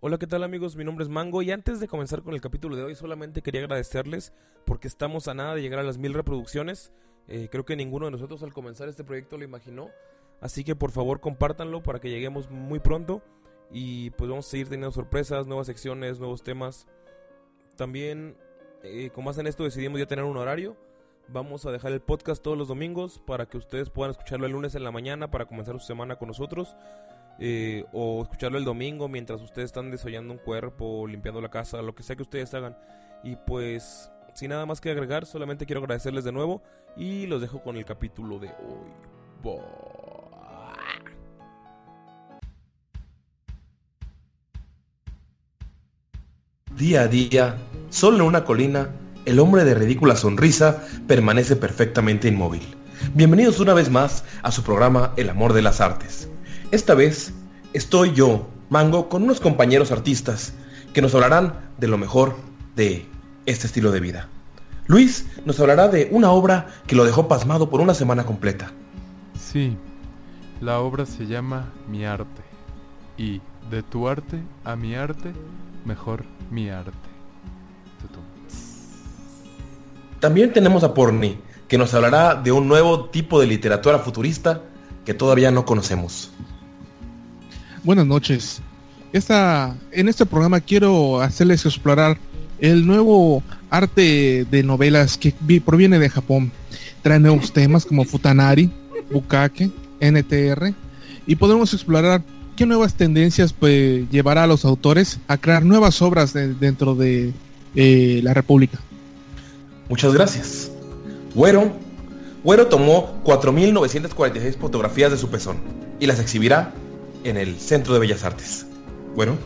Hola, ¿qué tal amigos? Mi nombre es Mango y antes de comenzar con el capítulo de hoy solamente quería agradecerles porque estamos a nada de llegar a las mil reproducciones. Eh, creo que ninguno de nosotros al comenzar este proyecto lo imaginó. Así que por favor compártanlo para que lleguemos muy pronto y pues vamos a seguir teniendo sorpresas, nuevas secciones, nuevos temas. También, eh, como hacen esto, decidimos ya tener un horario. Vamos a dejar el podcast todos los domingos para que ustedes puedan escucharlo el lunes en la mañana para comenzar su semana con nosotros. Eh, o escucharlo el domingo mientras ustedes están desollando un cuerpo, limpiando la casa, lo que sea que ustedes hagan. Y pues, sin nada más que agregar, solamente quiero agradecerles de nuevo y los dejo con el capítulo de hoy. Día a día, solo en una colina, el hombre de ridícula sonrisa permanece perfectamente inmóvil. Bienvenidos una vez más a su programa El amor de las artes. Esta vez estoy yo, Mango, con unos compañeros artistas que nos hablarán de lo mejor de este estilo de vida. Luis nos hablará de una obra que lo dejó pasmado por una semana completa. Sí, la obra se llama Mi arte. Y de tu arte a mi arte, mejor mi arte. También tenemos a Porni, que nos hablará de un nuevo tipo de literatura futurista que todavía no conocemos. Buenas noches. Esta, en este programa quiero hacerles explorar el nuevo arte de novelas que vi- proviene de Japón. Trae nuevos temas como Futanari, Bukake, NTR y podemos explorar qué nuevas tendencias pues, llevará a los autores a crear nuevas obras de- dentro de eh, la República. Muchas gracias. Güero, Güero tomó 4.946 fotografías de su pezón y las exhibirá en el Centro de Bellas Artes. Güero,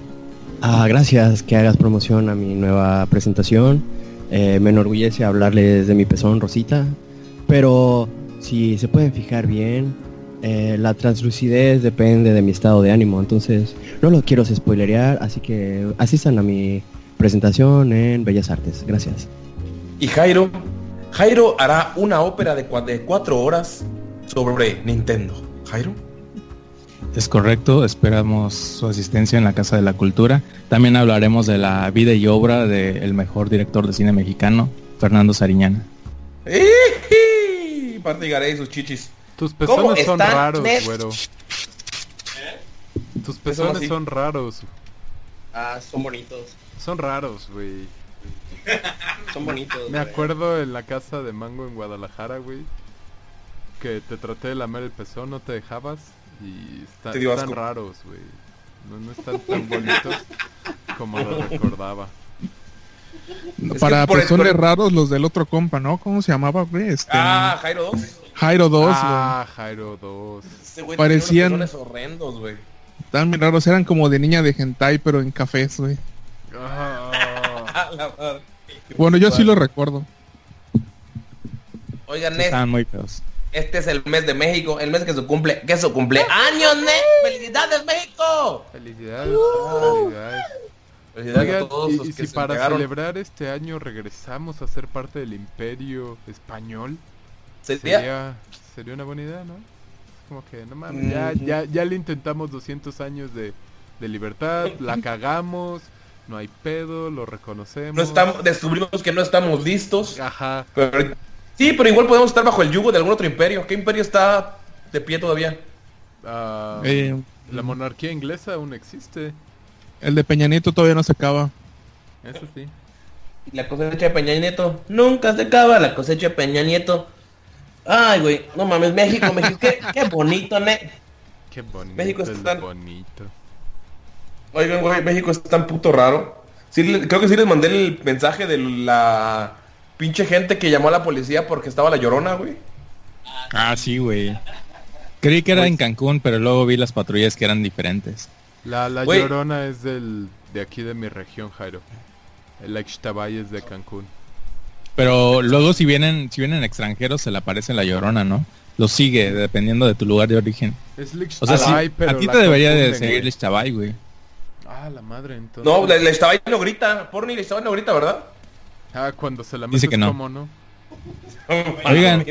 Ah, gracias que hagas promoción a mi nueva presentación. Eh, me enorgullece hablarles de mi pezón Rosita. Pero si se pueden fijar bien, eh, la translucidez depende de mi estado de ánimo. Entonces no lo quiero spoilerear, así que asistan a mi presentación en Bellas Artes. Gracias. y Jairo, Jairo hará una ópera de cuatro horas sobre Nintendo. Jairo, Es correcto, esperamos su asistencia en la Casa de la Cultura. También hablaremos de la vida y obra del mejor director de cine mexicano, Fernando Sariñana. Sus chichis. Tus ¿Cómo pezones son raros, güero. Tus así? pezones son raros. Ah, son bonitos. Son raros, güey. Son bonitos. Me acuerdo en la casa de Mango en Guadalajara, güey. Que te traté de lamer el pezón, no te dejabas. Y está- Te dio están asco. raros, güey. No, no están tan bonitos como lo recordaba. Para por- personas por- raros los del otro compa, ¿no? ¿Cómo se llamaba, güey? Este, Ah, Jairo 2. Jairo 2, güey. ah, Jairo 2. Ese güey Parecían- unos horrendos, güey. Estaban bien raros, eran como de niña de hentai, pero en cafés, güey. La madre. Bueno, yo sí lo recuerdo. Oigan, Ned, Estaban muy feos. Este es el mes de México, el mes que se cumple, que su cumpleaños, Ned. ¡Felicidades, México! felicidades, felicidades. Felicidades Oigan, a todos y, los y que si se para entregaron. celebrar este año regresamos a ser parte del imperio español, Sería- sería, sería una buena idea, ¿no? Como que, no mames, ya, ya, ya le intentamos 200 años de, de libertad, la cagamos, no hay pedo, lo reconocemos. No estamos, descubrimos que no estamos listos. Ajá, Pero, sí, pero igual podemos estar bajo el yugo de algún otro imperio. ¿Qué imperio está de pie todavía? ah, Eh, la monarquía inglesa aún existe, el de Peña Nieto todavía no se acaba. eso sí. La cosecha de Peña Nieto. Nunca se acaba la cosecha de Peña Nieto. Ay, güey. No mames, México, México. Qué, qué bonito, Ned. Qué bonito, México es está- bonito. Oigan, güey, México es tan puto raro. Sí, creo que sí les mandé el mensaje de la pinche gente que llamó a la policía porque estaba la llorona, güey. Ah, sí, güey. Creí que era en Cancún, pero luego vi las patrullas que eran diferentes. La, la Güey. Llorona es del, de aquí de mi región, Jairo. El Ixtabay es de Cancún. Pero luego si vienen, si vienen extranjeros se le aparece la llorona, ¿no? Lo sigue, dependiendo de tu lugar de origen. Es el O sea, sí, Ixtabay, pero a ti te debería de seguir el Chabay, güey. Ah, la madre, entonces. No, estaba ahí no grita. Porni le estaba no grita, ¿verdad? Ah, cuando se la Dice metes que no. como no. Oigan.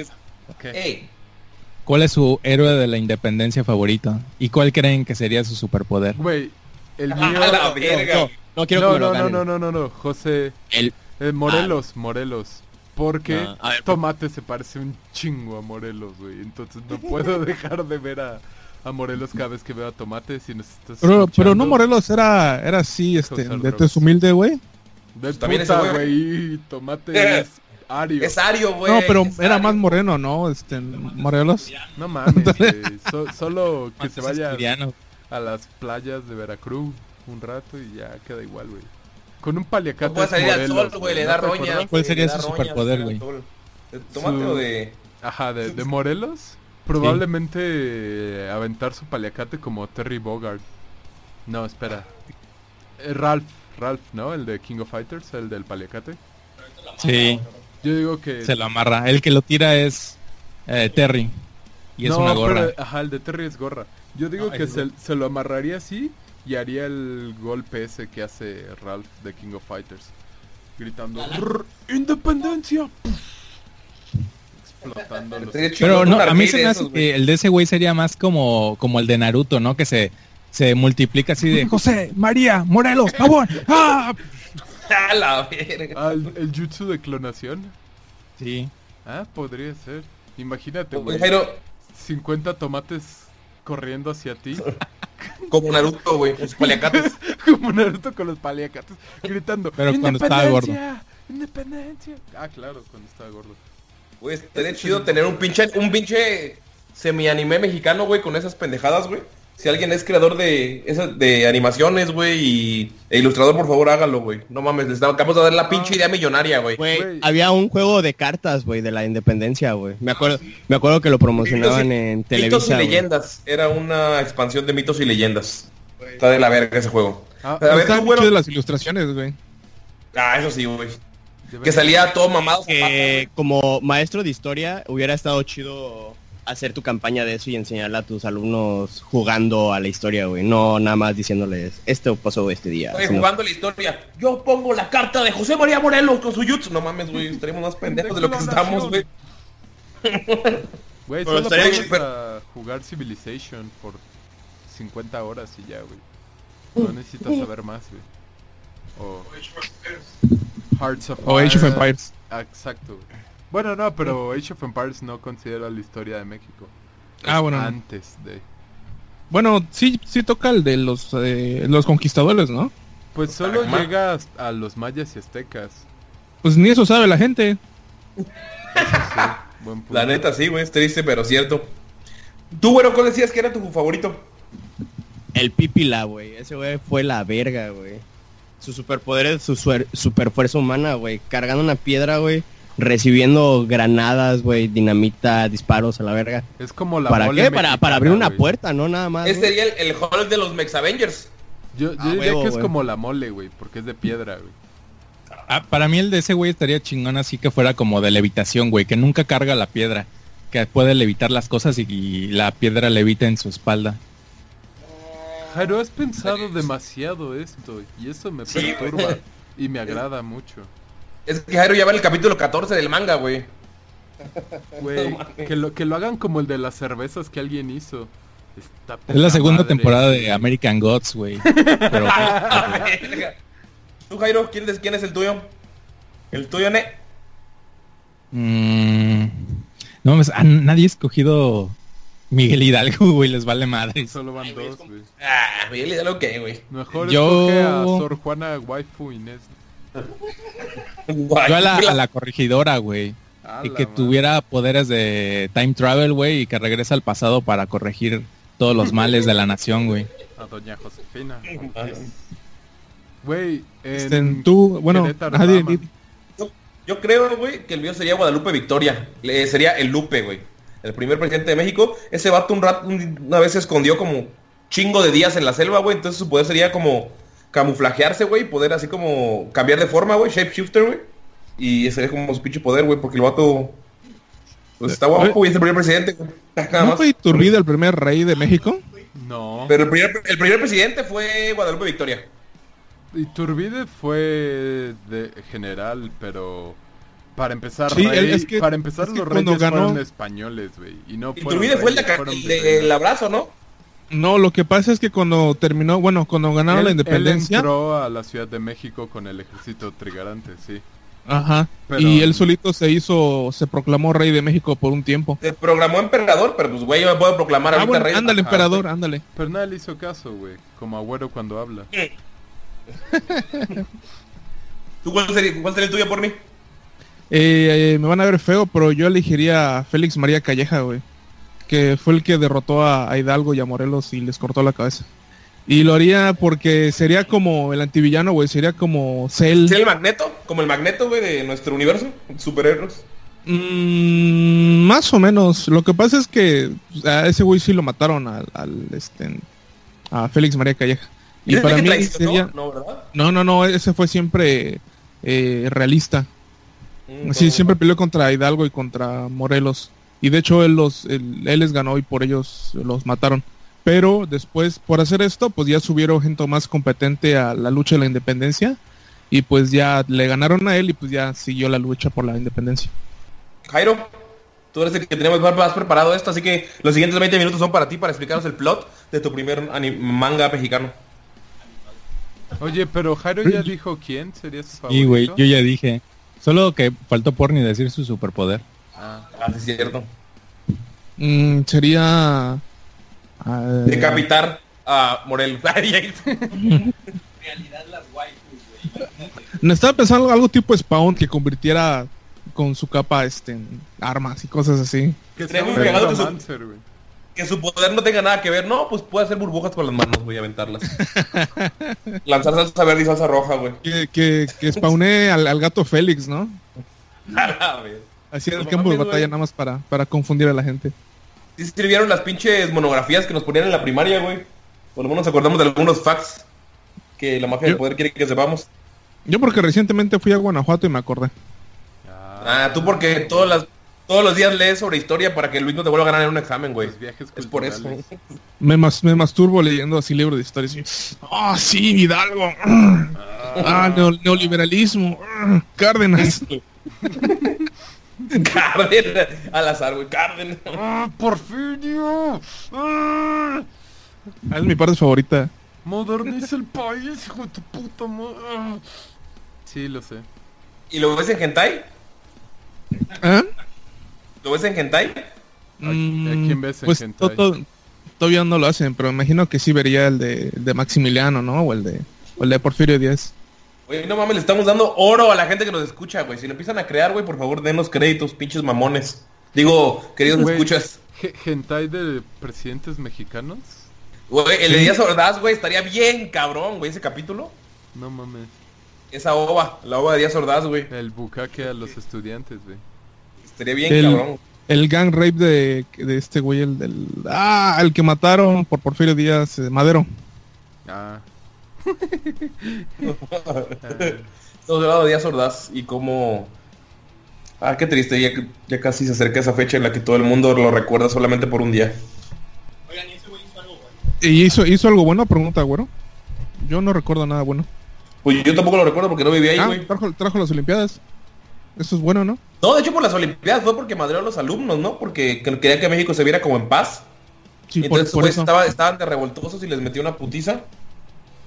¿Cuál es su héroe de la independencia favorito? ¿Y cuál creen que sería su superpoder? Güey, el A mío... la verga. No, no quiero que No, me lo no, no, no, no, no, no, José... El, eh, Morelos, Morelos. Porque Ah, ver, Tomate se parece un chingo a Morelos, güey. Entonces no puedo dejar de ver a, a Morelos cada vez que veo a Tomate. Si nos estás Pero, pero no Morelos era, era así, este, José de Robles. tez humilde, güey. De También ese puta, güey. güey. Tomate es Ario. Es Ario, güey. No, pero es era Ario. más moreno, ¿no? Este, Morelos. No mames, güey. So- solo que se vaya a las playas de Veracruz un rato y ya queda igual, güey. Con un paliacate No puede salir al Morelos, sol, güey, le da ¿no te roña. ¿Cuál sería su superpoder, güey? sol. ¿De tomate Su- o de...? Ajá, de, de Morelos. Probablemente eh, aventar su paliacate como Terry Bogard. No, espera. Eh, Ralph, Ralph, ¿no? El de King of Fighters, el del paliacate. Sí, Yo digo que... se lo amarra. El que lo tira es eh, Terry. Y es no, una gorra. pero, ajá, el de Terry es gorra. Yo digo No, que se, se lo amarraría así y haría el golpe ese que hace Ralph de King of Fighters. Gritando "Rrr, ¡Independencia! Explotando los... Pero no, a mí se me hace que el de ese güey sería más como, como el de Naruto, ¿no? Que se, se multiplica así de José, María, Morelos, favor. ¡Ah! A la verga. Ah, el, el jutsu de clonación. Sí. Ah, podría ser. Imagínate, Güey. Jairo, 50 tomates corriendo hacia ti. como Naruto, güey, con sus paliacates. como Naruto con los paliacates. Gritando. Pero cuando estaba gordo. "¡Independencia! ¡Independencia! Ah, claro, cuando estaba gordo. Güey, estaría chido tener un pinche, un pinche semi-anime mexicano, güey, con esas pendejadas, güey. Si alguien es creador de esas, de animaciones, güey, y e ilustrador, por favor, hágalo, güey. No mames, les acabamos de dar la pinche idea millonaria, güey. Había un juego de cartas, güey, de la independencia, güey. Me acuerdo, me acuerdo que lo promocionaban Mitos y- en Mitos Televisa. y leyendas. Era una expansión de mitos y leyendas. Está de la verga ese juego. Ah, A ver, tú, güero. chidas las ilustraciones, güey. Ah, eso sí, güey. de Que salía todo mamado. Que como maestro de historia hubiera estado chido hacer tu campaña de eso y enseñarle a tus alumnos jugando a la historia, güey. No nada más diciéndoles, esto pasó este día. Güey, sino- jugando la historia. Yo pongo la carta de José María Morelos con su jutsu. No mames, güey. Estaríamos más pendejos de lo que estamos, güey. Güey, Pero solo estaría puedes chido, a jugar Civilization por 50 horas y ya, güey. No necesitas saber más, güey. O Hearts of O Age of. Empires. Exacto, güey. Bueno, no, pero Age of Empires no considera la historia de México. Ah, bueno. Antes de... Bueno, sí, sí toca el de los, eh, los conquistadores, ¿no? Pues solo Ajá. llega a los mayas y aztecas. Pues ni eso sabe la gente. Sí, buen punto. La neta, sí, güey. Es triste, pero cierto. Tú, güero, ¿cuál decías que era tu favorito? El Pipila, güey. Ese güey fue la verga, güey. Su superpoder es su suer- super fuerza humana, güey. Cargando una piedra, güey. Recibiendo granadas, güey. Dinamita, disparos a la verga. Es como la ¿Para qué? Para, para abrir una puerta, ¿no? Nada más. Este sería el, el Hulk de los Mex Avengers. Yo, yo Ah, diría huevo, que es como la mole, güey, porque es de piedra, güey. Ah, para mí el de ese güey estaría chingón así que fuera como de levitación, güey, que nunca carga la piedra, que puede levitar las cosas y, y la piedra levita en su espalda. Jairo, has pensado demasiado esto y eso me perturba y me agrada mucho. Es que Jairo ya va en el capítulo 14 del manga, güey. Güey, que lo, que lo hagan como el de las cervezas que alguien hizo. Está Es la segunda madre, temporada de American Gods, güey. Pero Tú, Jairo, ¿quién es, ¿quién es el tuyo? ¿El tuyo, Ne? mm, no mames, ah, nadie ha escogido Miguel Hidalgo, güey, les vale madre. Solo van dos, güey. Ah, Miguel Hidalgo, ¿qué, güey? Mejor Yo- escoge a Sor Juana Waifu Inés. Yo a la, a la corregidora, güey. Y que madre. tuviera poderes de time travel, güey, y que regrese al pasado para corregir todos los males de la nación, güey. A Doña Josefina. Güey, Este, en tú, bueno, di- Yo, yo creo, güey, que el mío sería Guadalupe Victoria. Le, sería el Lupe, güey. El primer presidente de México. Ese vato un rato, un- una vez se escondió como chingo de días en la selva, güey. Entonces su poder sería como camuflajearse, güey. Poder así como cambiar de forma, güey. Shapeshifter, güey. Y ese sería como su pinche poder, güey. Porque el vato... Pues está guapo, y es el primer presidente. Nada ¿No fue Iturbide el primer rey de México? No. Pero el primer, el primer presidente fue Guadalupe Victoria. Iturbide fue de general, pero para empezar, Sí, rey- él- es que- para empezar es que los reyes ganó- fueron españoles, güey, y no fueron Iturbide fue el, de, fueron el abrazo, ¿no? No, lo que pasa es que cuando terminó, bueno, cuando ganaron Él- la independencia, Él entró a la Ciudad de México con el ejército trigarante, sí. ajá, Pero- y él solito se hizo, se proclamó rey de México por un tiempo. Se programó emperador, pero pues, güey, yo me puedo proclamar Ah, ahorita bueno, rey. ándale, Ajá, emperador, sí. ándale. Pero nadie le hizo caso, güey. Como agüero cuando habla. ¿Tú cuál sería, cuál sería el tuyo por mí? Eh, eh, me van a ver feo, pero yo elegiría a Félix María Calleja, güey. Que fue el que derrotó a, Hidalgo y a Morelos y les cortó la cabeza. Y lo haría porque sería como el antivillano, güey. Sería como Cell. ¿Sería el magneto? Como el magneto, güey, de nuestro universo. Superhéroes. Mm, más o menos. Lo que pasa es que pues, a ese güey sí lo mataron al, al, este, a Félix María Calleja. Y ¿Ese para mí sería... No. No, no, no, ese fue siempre eh, realista. Mm, Sí, siempre peleó contra Hidalgo y contra Morelos. Y de hecho él los él, él les ganó y por ellos los mataron. Pero después, por hacer esto, pues ya subieron gente más competente a la lucha de la independencia. Y pues ya le ganaron a él y pues ya siguió la lucha por la independencia. Jairo, tú eres el que tenemos más, preparado esto, así que los siguientes 20 minutos son para ti, para explicarnos el plot de tu primer manga mexicano. Oye, pero Jairo ya dijo quién sería su favorito. Y güey, yo ya dije. Solo que faltó por ni decir su superpoder. Ah, Ah, sí, es cierto. Mm, sería... ah, Decapitar a Morel. no estaba pensando algo tipo Spawn que convirtiera con su capa este, en armas y cosas así. que sea un que su- güey. que su poder no tenga nada que ver. No, pues puede hacer burbujas con las manos, voy a aventarlas. Lanzar salsa verde y salsa roja, güey. Que, que, que spawné al, al gato Félix, ¿no? A la vez. Así en el campo de batalla nada más para, para confundir a la gente. Sí sirvieron las pinches monografías que nos ponían en la primaria, güey. Por lo menos nos acordamos de algunos facts que la mafia del Yo- poder quiere que sepamos. Yo porque recientemente fui a Guanajuato y me acordé. Ah, tú porque todas las, todos los días lees sobre historia para que Luis no te vuelva a ganar en un examen, güey. Es por eso. Me, mas- me masturbo leyendo así libros de historia. Ah, sí, Hidalgo. Ah, neo- neoliberalismo. Ah, Cárdenas. Cárdenas. Al azar, güey. Cárdenas. ¡Ah, Porfirio! ¡Ah! Ah, es mi parte favorita. Moderniza el país, hijo de tu puta madre. Sí, lo sé. ¿Y lo ves en hentai? ¿Ah? ¿Lo ves en hentai? Mm, ¿a quién ves en pues hentai? to- to- todavía no lo hacen, pero imagino que sí vería el de, el de Maximiliano, ¿no? O el de, o el de Porfirio Díaz. Oye, no mames, le estamos dando oro a la gente que nos escucha, güey. Si lo empiezan a crear, güey, por favor, denos créditos, pinches mamones. Digo, queridos Güey. escuchas. Ge- ¿Hentai de presidentes mexicanos? Güey, el de Díaz Ordaz, güey, estaría bien cabrón, güey, ese capítulo. No mames. Esa ova, la ova de Díaz Ordaz, güey. El bucaque a los estudiantes, güey. Estaría bien El- cabrón. El gang rape de, de este güey, el del... Ah, el que mataron por Porfirio Díaz, eh, Madero. Ah. Estamos hablando de Díaz Ordaz y cómo... Ah, qué triste, ya, ya casi se acerca esa fecha en la que todo el mundo lo recuerda solamente por un día. ¿Y hizo, hizo algo bueno? Pregunta, güero. Yo no recuerdo nada bueno. Pues yo tampoco lo recuerdo porque no vivía ahí, Ah, güey. trajo, trajo las Olimpiadas. Eso es bueno, ¿no? No, de hecho por las Olimpiadas fue porque madreó a los alumnos, ¿no? Porque que- quería que México se viera como en paz. Sí, y por, entonces por güey, eso. estaba, estaban de revoltosos y les metió una putiza.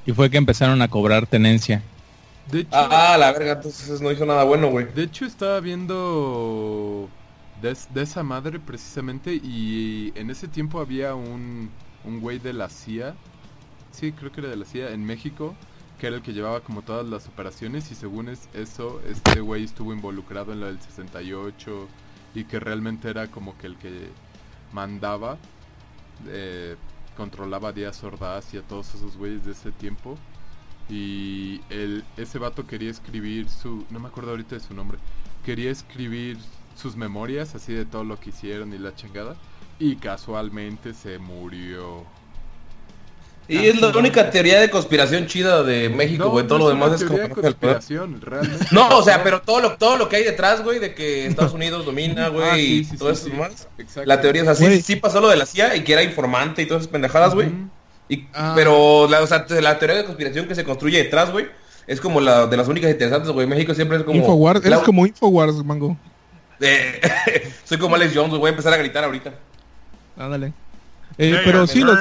Y fue que empezaron a cobrar tenencia. De hecho, Ah, la verga, entonces no hizo nada bueno, güey. de hecho estaba viendo de, es- de esa madre precisamente y en ese tiempo había un, un güey de la CIA, sí, creo que era de la CIA en México, que era el que llevaba como todas las operaciones y según es eso, este güey estuvo involucrado en lo del 68 y que realmente era como que el que mandaba, eh, controlaba a Díaz Ordaz y a todos esos güeyes de ese tiempo. Y ese vato quería escribir su... No me acuerdo ahorita de su nombre. Quería escribir sus memorias, así de todo lo que hicieron y la chingada. Y casualmente se murió. Y es la única teoría de conspiración chida de México, güey. todo no lo es demás una es como... de conspiración, realmente. No, o sea, pero todo lo, todo lo que hay detrás, güey, de que Estados Unidos domina, güey, Ah, sí, y todo sí, eso sí. más. La teoría es así, Güey. sí pasó lo de la CIA y que era informante y todas esas pendejadas, güey. Y- Ah. Pero la, o sea, la teoría de conspiración que se construye detrás, güey, es como la de las únicas interesantes, güey. México siempre es como... Infowars, la- eres como Infowars, mango. Eh, soy como Alex Jones, güey, voy a empezar a gritar ahorita. Ándale. Eh, pero sí, los,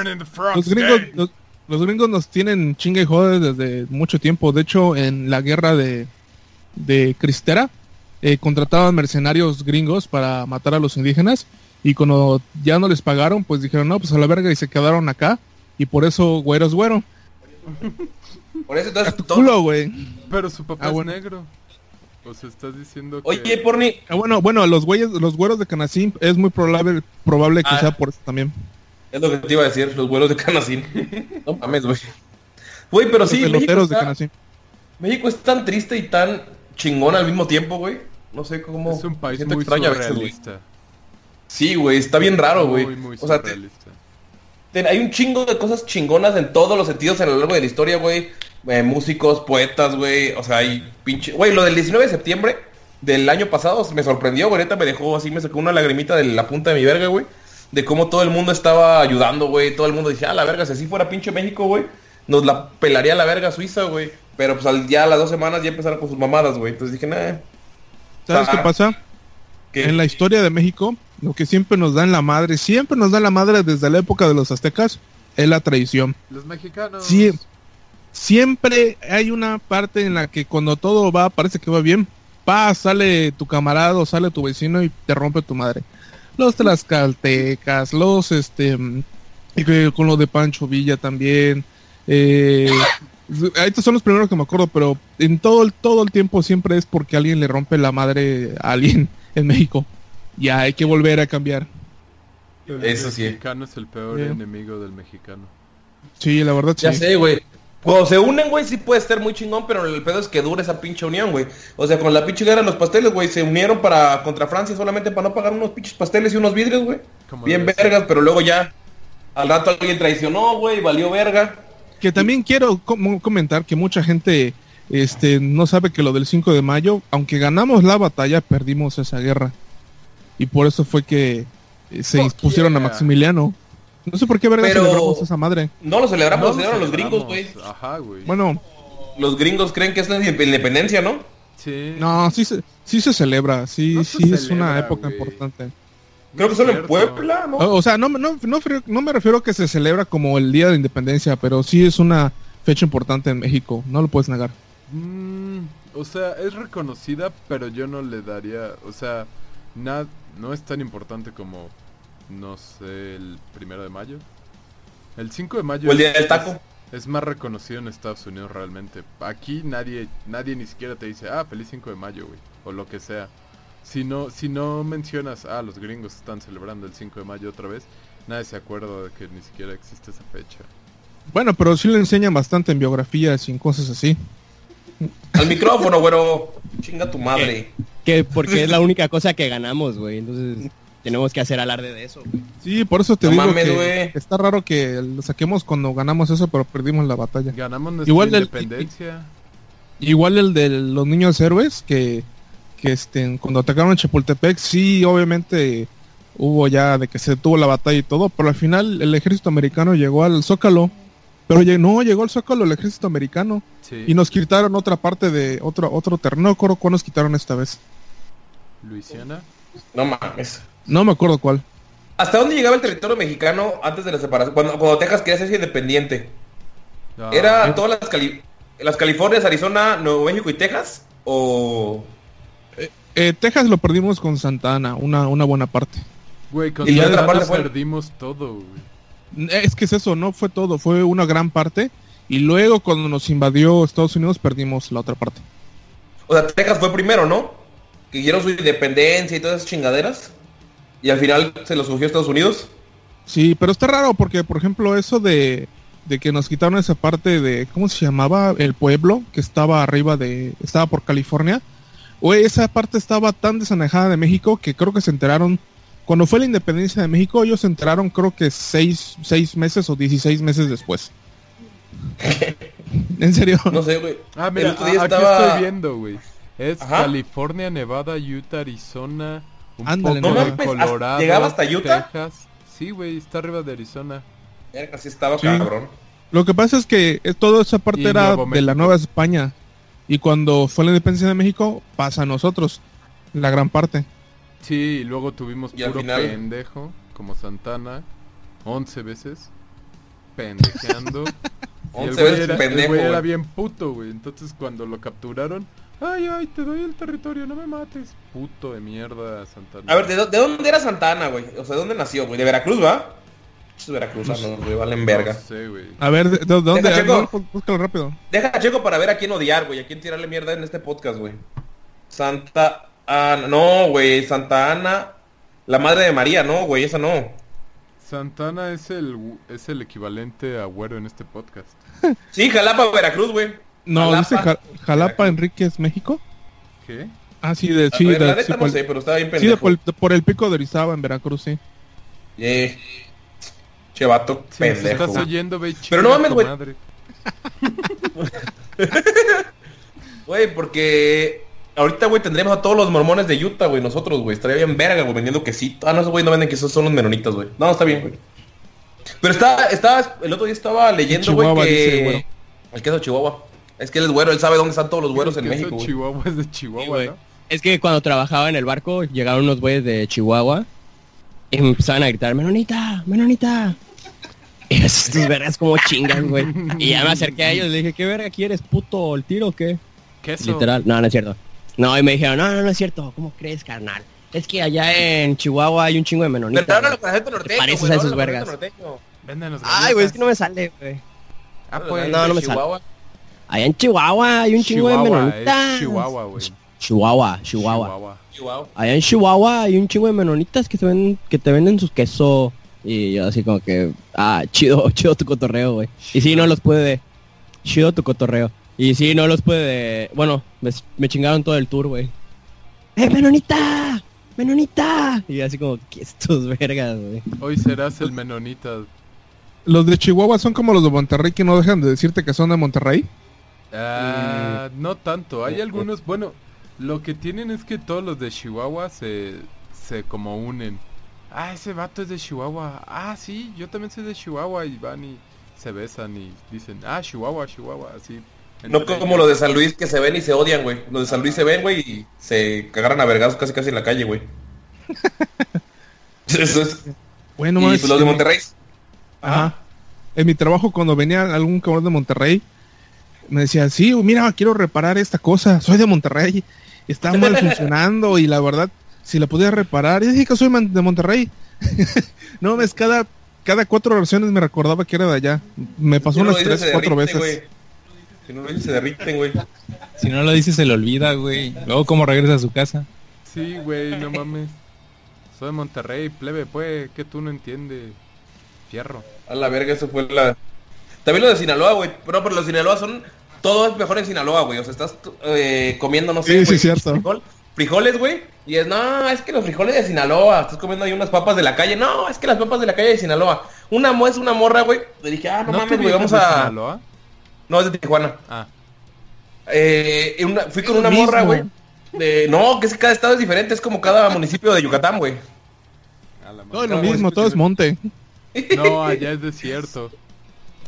los gringos, los, los gringos nos tienen chinga y joder desde mucho tiempo. De hecho, en la guerra de, de Cristera, eh, contrataban mercenarios gringos para matar a los indígenas. Y cuando ya no les pagaron, pues dijeron, no, pues a la verga y se quedaron acá. Y por eso, güero es güero. Por eso todo- Culo, güey. Pero su papá Ah, es negro. O sea, estás diciendo que... Oye, Porni, Ah, bueno, bueno, los güeyes, los güeros de Canacín es muy probable, probable que Ah. sea por eso también. Es lo que te iba a decir, los vuelos de Canacín. No mames, güey. Güey, pero Los sí, México peloteros de está, Canacín. México es tan triste y tan chingón al mismo tiempo, güey. No sé cómo... Es un país muy extraño a veces, güey. surrealista. Sí, güey, está bien raro, güey. Muy, muy O sea, te- surrealista. te- hay un chingo de cosas chingonas en todos los sentidos a lo largo de la historia, güey. Eh, músicos, poetas, güey. O sea, hay pinche... Güey, lo del 19 de septiembre del año pasado me sorprendió, güey. Me dejó así, me sacó una lagrimita de la punta de mi verga, güey. De cómo todo el mundo estaba ayudando, güey. Todo el mundo decía, ah, la verga, si así fuera pinche México, güey. Nos la pelaría la verga Suiza, güey. Pero pues al, ya a las dos semanas ya empezaron con sus mamadas, güey. Entonces dije, nah. ¿Sabes qué Ah. pasa? ¿qué? En la historia de México, lo que siempre nos da en la madre, siempre nos da la madre desde la época de los aztecas, es la traición. Los mexicanos... Sí. Siempre hay una parte en la que cuando todo va, parece que va bien, pa, sale tu camarada o sale tu vecino y te rompe tu madre. Los tlaxcaltecas, los, este, con lo de Pancho Villa también. Eh, estos son los primeros que me acuerdo, pero en todo el, todo el tiempo siempre es porque alguien le rompe la madre a alguien en México. Ya hay que volver a cambiar. El Eso sí. mexicano es el peor Sí. enemigo del mexicano. Sí, la verdad sí. Ya sé, güey. Cuando se unen, güey, sí puede estar muy chingón, pero el pedo es que dure esa pinche unión, güey. O sea, con la pinche guerra de los pasteles, güey, se unieron para contra Francia solamente para no pagar unos pinches pasteles y unos vidrios, güey. Bien ser. vergas, pero luego ya al rato alguien traicionó, güey, valió verga. Que también quiero com- comentar que mucha gente este, no sabe que lo del 5 de mayo, aunque ganamos la batalla, perdimos esa guerra. Y por eso fue que eh, se Fuck impusieron a. Maximiliano. No sé por qué verga Pero- celebramos esa madre. No lo celebramos, No lo celebraron los celebramos. gringos, güey. Ajá, güey. Bueno, Los gringos creen que es la independencia, ¿no? sí. no, sí se, sí se celebra, sí, No se sí es una época importante. Creo que solo en. Puebla, ¿no? O, o sea, no, me- no, no, no me refiero a que se celebra como el Día de la Independencia, pero sí es una fecha importante en México, no lo puedes negar. Mm, o sea, es reconocida, pero yo no le daría, o sea, na- no es tan importante como, no sé, el primero de mayo. El 5 de mayo O el día es- del taco. Es, es más reconocido en Estados Unidos realmente. Aquí nadie, nadie ni siquiera te dice, ah, feliz 5 de mayo, güey, o lo que sea. Si no, si no mencionas, ah, los gringos están celebrando el 5 de mayo otra vez, nadie se acuerda de que ni siquiera existe esa fecha. Bueno, pero sí le enseñan bastante en biografías y en cosas así. Al micrófono, güero. Chinga tu madre. Que porque es la única cosa que ganamos, güey. Entonces tenemos que hacer alarde de eso, güey. Sí, por eso te No digo mames, que está raro que lo saquemos cuando ganamos eso, pero perdimos la batalla. Ganamos nuestra Igual del- independencia. Igual el de los niños héroes, que, que este, cuando atacaron Chapultepec, sí, obviamente hubo ya de que se tuvo la batalla y todo, pero al final el ejército americano llegó al Zócalo. Pero no, llegó al Zócalo el ejército americano Sí. y nos quitaron otra parte de otro otro terreno. No me acuerdo cuál nos quitaron esta vez. Luisiana. No mames. No me acuerdo cuál. ¿Hasta dónde llegaba el territorio mexicano antes de la separación? Cuando, cuando Texas quería ser independiente. Ah, ¿Era todas las, Cali- las Californias, Arizona, Nuevo México y Texas? ¿O Eh, Texas lo perdimos con Santa Ana, una, una buena parte. Güey, con Y la Santa otra parte Ana fue- perdimos todo, güey. Es que es eso, no fue todo, fue una gran parte. Y luego cuando nos invadió Estados Unidos perdimos la otra parte. O sea, Texas fue primero, ¿no? Que dieron su independencia y todas esas chingaderas. Y al final se los cogió Estados Unidos. Sí, pero está raro porque, por ejemplo, eso de, de que nos quitaron esa parte de, ¿cómo se llamaba? El pueblo que estaba arriba de, estaba por California. Güey, esa parte estaba tan desanejada de México que creo que se enteraron, cuando fue la independencia de México, ellos se enteraron creo que seis, seis meses o 16 meses después. en serio. No sé, güey. Ah, El mira, otro día aquí estaba- estoy viendo, güey. Es Ajá. California, Nevada, Utah, Arizona, Ándale, poco no Colorado, ¿llegaba hasta Utah? Texas. Sí, güey, está arriba de Arizona. Sí estaba Sí. cabrón. Lo que pasa es que toda esa parte Y era de la. Nueva España. Y cuando fue la independencia de México, pasa a nosotros. La gran parte. Sí, y luego tuvimos Y puro final- pendejo, como Santana, 11 veces pendejeando. y el 11 güey veces era, el pendejo, güey era bien puto, güey. Entonces cuando lo capturaron, ay, ay, te doy el territorio, no me mates. Puto de mierda, Santana. A ver, ¿de, dó- de dónde era Santana, güey? O sea, ¿de dónde nació, güey? ¿De Veracruz, va? Esos veracruzanos, güey, valen verga. No sé, güey. A ver, ¿de, de dónde? Deja, A checo. búscalo rápido. Deja checo para ver a quién odiar, güey, a quién tirarle mierda en este podcast, güey. Santa Ana, no, güey, Santa Ana, la madre de María, no, güey, esa no. Santana es el, es el equivalente a Güero en este podcast. Sí, Jalapa, Veracruz, güey. No, Jalapa. dice Ja- Jalapa Enríquez, México. ¿Qué? Ah, sí, de, sí, ver, de- la sí, no por, sé, pero estaba bien sí, de pendejo. por, de por el pico de Orizaba en Veracruz, sí. Eh, Che, vato, pendejo. estás oyendo, ve Pero no mames, güey. Güey, porque ahorita, güey, tendremos a todos los mormones de Utah, güey, nosotros, güey. Estaría bien verga, güey, vendiendo quesito. Ah, no, güey no venden queso, son los menonitas, güey. No, está bien, güey. Pero está, estaba, el otro día estaba leyendo, güey, Chihuahua, dice, que... güero. El queso de Chihuahua. Es que él es güero, él sabe dónde están todos los güeros en México. Chihuahua es de Chihuahua, Sí. ¿no? Es que cuando trabajaba en el barco llegaron unos güeyes de Chihuahua y me empezaban a gritar, Menonita, Menonita. Y estos vergas como chingan, güey. Y ya me acerqué a ellos y le dije, ¿qué verga quieres, puto? ¿El tiro o qué? Queso. Literal. No, no es cierto. No, y me dijeron, no, no, no es cierto. ¿Cómo crees, carnal? Es que allá en Chihuahua hay un chingo de Pero menonitas. acento norteño, pareces güey, a esos vergas. Ay, güey, es que no me sale, güey. Ah, Hablan pues. no, no me sale. Allá en Chihuahua hay un chingo de menonitas. Chihuahua, güey. Chihuahua, Chihuahua. Chihuahua. Allá en Chihuahua hay un chingo de menonitas que te ven, que te venden sus queso y yo así como que, ah, chido, chido tu cotorreo, güey. Y sí, no los puede, chido tu cotorreo. Y sí, no los puede, bueno, me, me chingaron todo el tour, güey. ¡Eh, menonita! ¡Menonita! Y así como, ¿qué estos vergas, güey? Hoy serás el menonita. Los de Chihuahua son como los de Monterrey que no dejan de decirte que son de Monterrey. Ah, no tanto. Hay algunos, bueno, lo que tienen es que todos los de Chihuahua se, se como unen. Ah, ese vato es de Chihuahua. Ah, sí, yo también soy de Chihuahua y van y se besan y dicen, ah, Chihuahua, Chihuahua, así. No como los de San Luis que se ven y se odian, güey. Los de San Luis se ven, güey, y se cagaran a vergazos casi casi en la calle, güey. Eso es. Bueno, y mames, pues los de Monterrey. Ajá. En mi trabajo, cuando venía algún cabrón de Monterrey, me decía, sí, mira, quiero reparar esta cosa, soy de Monterrey, está mal funcionando y la verdad, si la pudiera reparar, y dije que soy de Monterrey. no, es cada, cada cuatro oraciones me recordaba que era de allá. Me pasó Si no lo unas dices, tres, se cuatro veces. Si no lo dices, se derriten, güey. Si no lo dice se le olvida, güey. Luego cómo regresa a su casa. Sí, güey, no mames. Soy de Monterrey, plebe, pues, que tú no entiendes. Fierro. A la verga, eso fue la... También lo de Sinaloa, güey. Pero, pero los de Sinaloa son... Todo es mejor en Sinaloa, güey. O sea, estás eh, comiendo, no sé, Sí, sí, güey, cierto. frijol- frijoles, güey. Y es, no, es que los frijoles de Sinaloa. Estás comiendo ahí unas papas de la calle. No, es que las papas de la calle de Sinaloa. Una mo- es una morra, güey. Le dije, ah, no, ¿No mames, güey, vamos a... Sinaloa? No, es de Tijuana. Ah, Eh, una- fui con una morra, güey. De... No, que es que cada estado es diferente. Es como cada municipio de Yucatán, güey. a la Todo es lo mismo, todo es monte. No, allá es desierto.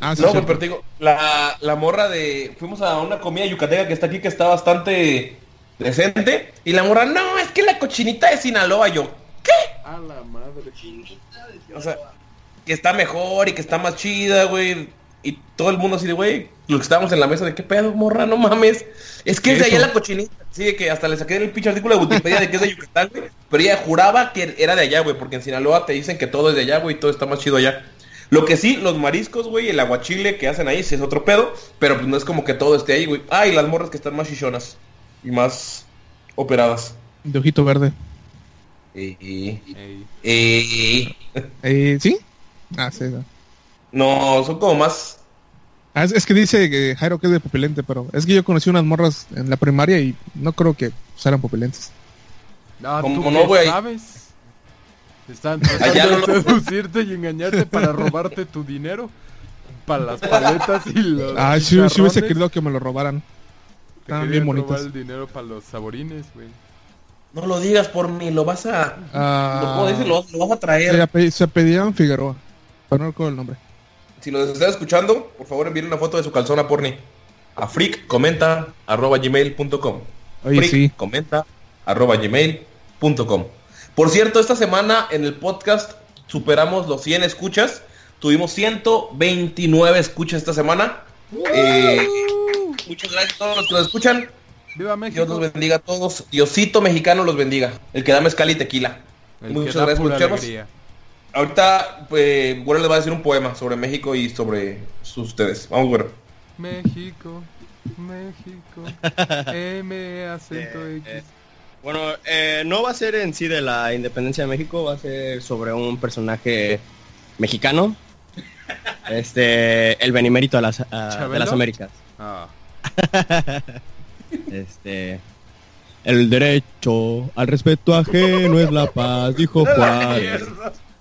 Ah, sí, No, sí. güey, pero te digo, la, la morra de... Fuimos a una comida yucateca que está aquí, que está bastante decente. Y la morra, no, es que la cochinita de Sinaloa. Yo, A la madre. o sea, que está mejor y que está más chida, güey. Y todo el mundo así de, güey, los que estábamos en la mesa de, ¿qué pedo, morra? No mames. Es que es de allá la cochinita. Sí, de que hasta le saqué el pinche artículo de Wikipedia de que es de Yucatán, güey. Pero ella juraba que era de allá, güey. Porque en Sinaloa te dicen que todo es de allá, güey. Y todo está más chido allá. Lo que sí, los mariscos, güey, el aguachile que hacen ahí, sí es otro pedo. Pero pues no es como que todo esté ahí, güey. Ah, y las morras que están más chichonas. Y más operadas. De ojito verde. Ey. y- Eh, ¿Sí? Ah, sí. no. No, son como más... Ah, es, es que dice que Jairo que es de pupilente, pero es que yo conocí unas morras en la primaria y no creo que eran pupilentes. No, ¿Cómo ¿tú no, sabes? Están tratando de seducirte y engañarte para robarte tu dinero. Para las paletas y los Ah, sí, sí hubiese querido que me lo robaran. Estaban bien robar bonitas. el dinero para los saborines, güey. No lo digas por mí, lo vas a... Ah, Lo, ¿cómo dice? Lo, lo vas a traer. se, ape- se apellían Figueroa. Pero no recuerdo el nombre. Si lo están escuchando, por favor envíen una foto de su calzón a Porni. A freak comenta arroba gmail.com. Oye, Freak sí. comenta arroba gmail.com. Por cierto, esta semana en el podcast superamos los 100 escuchas. Tuvimos 129 escuchas esta semana. Eh, muchas gracias a todos los que nos escuchan. ¡Viva Dios México! los bendiga a todos. Diosito mexicano los bendiga. El que da mezcal y tequila. El Muchas gracias por escucharnos. alegría. Ahorita, pues, Güero les va a decir un poema sobre México y sobre ustedes. Vamos, Güero. México, México, M acento Eh, X. Bueno, eh, no va a ser en sí de la independencia de México, va a ser sobre un personaje mexicano. Este, el benemérito de las, ah, de las Américas. Ah, Este, el derecho al respeto ajeno es la paz, dijo Juárez.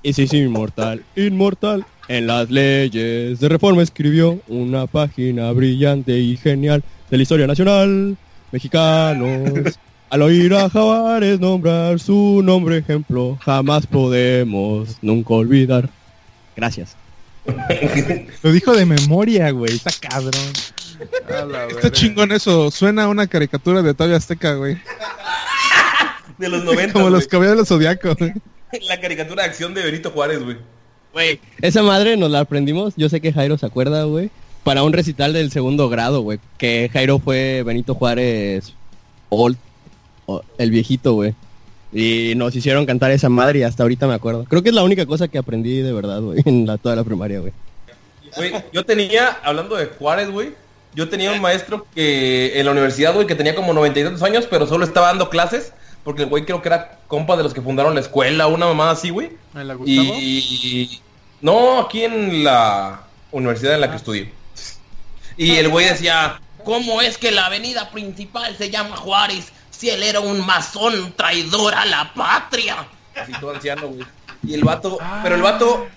Y si es inmortal, inmortal. En las leyes de reforma escribió una página brillante y genial de la historia nacional. Mexicanos, al oír a Juárez nombrar su nombre ejemplo, jamás podemos nunca olvidar. Gracias. Lo dijo de memoria, güey. Está cabrón. Está chingón eso. Suena a una caricatura de Tavia Azteca, güey. De los 90. Como los caballeros del zodiaco, güey. La caricatura de acción de Benito Juárez, güey. Güey, esa madre nos la aprendimos, yo sé que Jairo se acuerda, güey, para un recital del segundo grado, güey, que Jairo fue Benito Juárez Old, el viejito, güey. Y nos hicieron cantar esa madre y hasta ahorita me acuerdo. Creo que es la única cosa que aprendí de verdad, güey, en la, toda la primaria, güey. Güey, yo tenía, hablando de Juárez, güey, yo tenía un maestro que en la universidad, güey, que tenía como 90 y tantos años, pero solo estaba dando clases, porque el güey creo que era compa de los que fundaron la escuela, una mamada así, güey. ¿En la Gustavo? Y no, aquí en la universidad en la que estudié. Y el güey decía, ¿cómo es que la avenida principal se llama Juárez si él era un masón traidor a la patria? Así todo anciano, güey. Y el vato, pero el vato,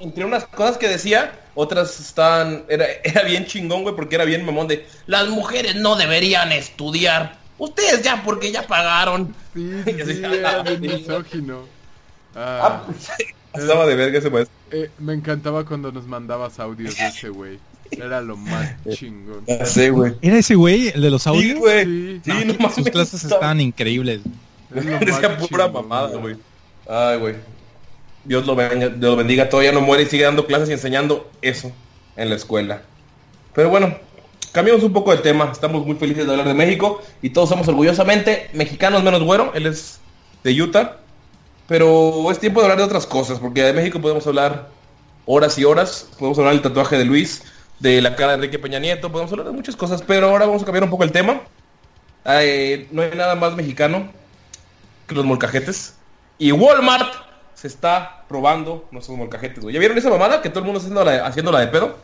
entre unas cosas que decía, otras estaban, era, era bien chingón, güey, porque era bien mamón de, las mujeres no deberían estudiar. Ustedes ya, porque ya pagaron. Sí, sí, sí, era bien misógino. Ah, Ah, pues, estaba de verga ese maestro. eh, me encantaba cuando nos mandabas audios de ese güey. Era lo más chingón. Ya sé, güey. ¿Era ese güey, el de los Sí, audios? güey. Sí, Sí, no mames. Sus clases estaba- estaban increíbles. Decía pura mamada, güey. Ay, güey. Dios lo, bendiga, Dios lo bendiga, todavía no muere y sigue dando clases y enseñando eso en la escuela. Pero bueno, cambiamos un poco de tema. Estamos muy felices de hablar de México y todos somos orgullosamente mexicanos menos güero. Él es de Utah. Pero es tiempo de hablar de otras cosas, porque de México podemos hablar horas y horas. Podemos hablar del tatuaje de Luis, de la cara de Enrique Peña Nieto, podemos hablar de muchas cosas, pero ahora vamos a cambiar un poco el tema. Eh, no hay nada más mexicano que los molcajetes. Y Walmart se está probando nuestros molcajetes, güey. ¿Ya vieron esa mamada que todo el mundo está haciendo la, haciendo la de pedo?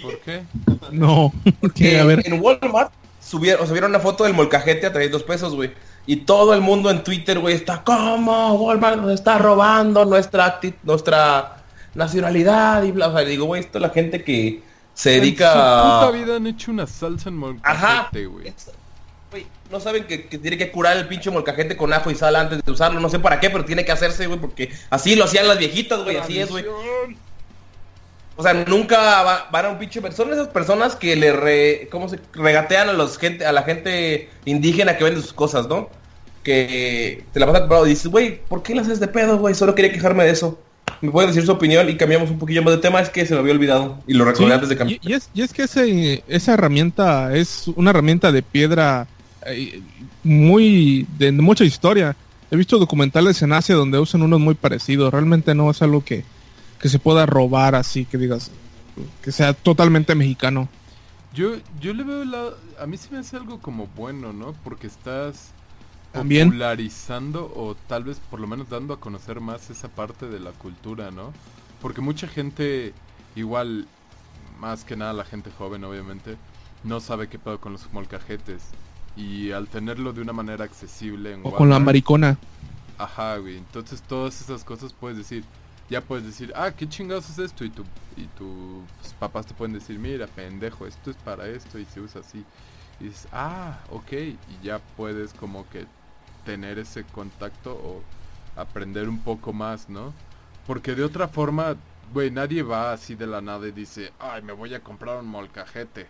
¿Por qué? No. Que Que, a ver. En Walmart subieron, o subieron una foto del molcajete a 32 pesos, güey. Y todo el mundo en Twitter, güey, está como Walmart nos está robando nuestra nuestra nacionalidad y bla, bla. Y digo, güey, esto es la gente que se dedica En su puta vida han hecho una salsa en Ajá. molcajete, güey. No saben que, que tiene que curar el pinche molcajete con ajo y sal antes de usarlo. No sé para qué, pero tiene que hacerse, güey, porque así lo hacían las viejitas, güey. Así es, güey. O sea, nunca va- van a un pinche... Son esas personas que le re... ¿Cómo se...? Regatean a, los gente, a la gente indígena que vende sus cosas, ¿no? Que te la pasan parado y dices, güey, ¿por qué las haces de pedo, güey? Solo quería quejarme de eso. Me pueden decir su opinión y cambiamos un poquillo más de tema. Es que se me había olvidado y lo recordé Sí, antes de cambiar. y, y es, y es que ese, esa herramienta es una herramienta de piedra eh, muy de, de mucha historia. He visto documentales en Asia donde usan unos muy parecidos. Realmente no es algo que, que se pueda robar así, que digas, que sea totalmente mexicano. Yo, yo le veo el lado... A mí se me hace algo como bueno, ¿no? Porque estás También. popularizando o tal vez por lo menos dando a conocer más esa parte de la cultura, ¿no? Porque mucha gente, igual, más que nada la gente joven obviamente, no sabe qué pedo con los molcajetes. Y al tenerlo de una manera accesible en O con la maricona. Ajá, güey. Entonces todas esas cosas puedes decir. Ya puedes decir, ah, ¿qué chingados es esto? Y, tu, y tus papás te pueden decir, mira, pendejo, esto es para esto y se usa así. Y dices, ah, ok. Y ya puedes como que tener ese contacto o aprender un poco más, ¿no? Porque de otra forma, güey, nadie va así de la nada y dice, ay, me voy a comprar un molcajete.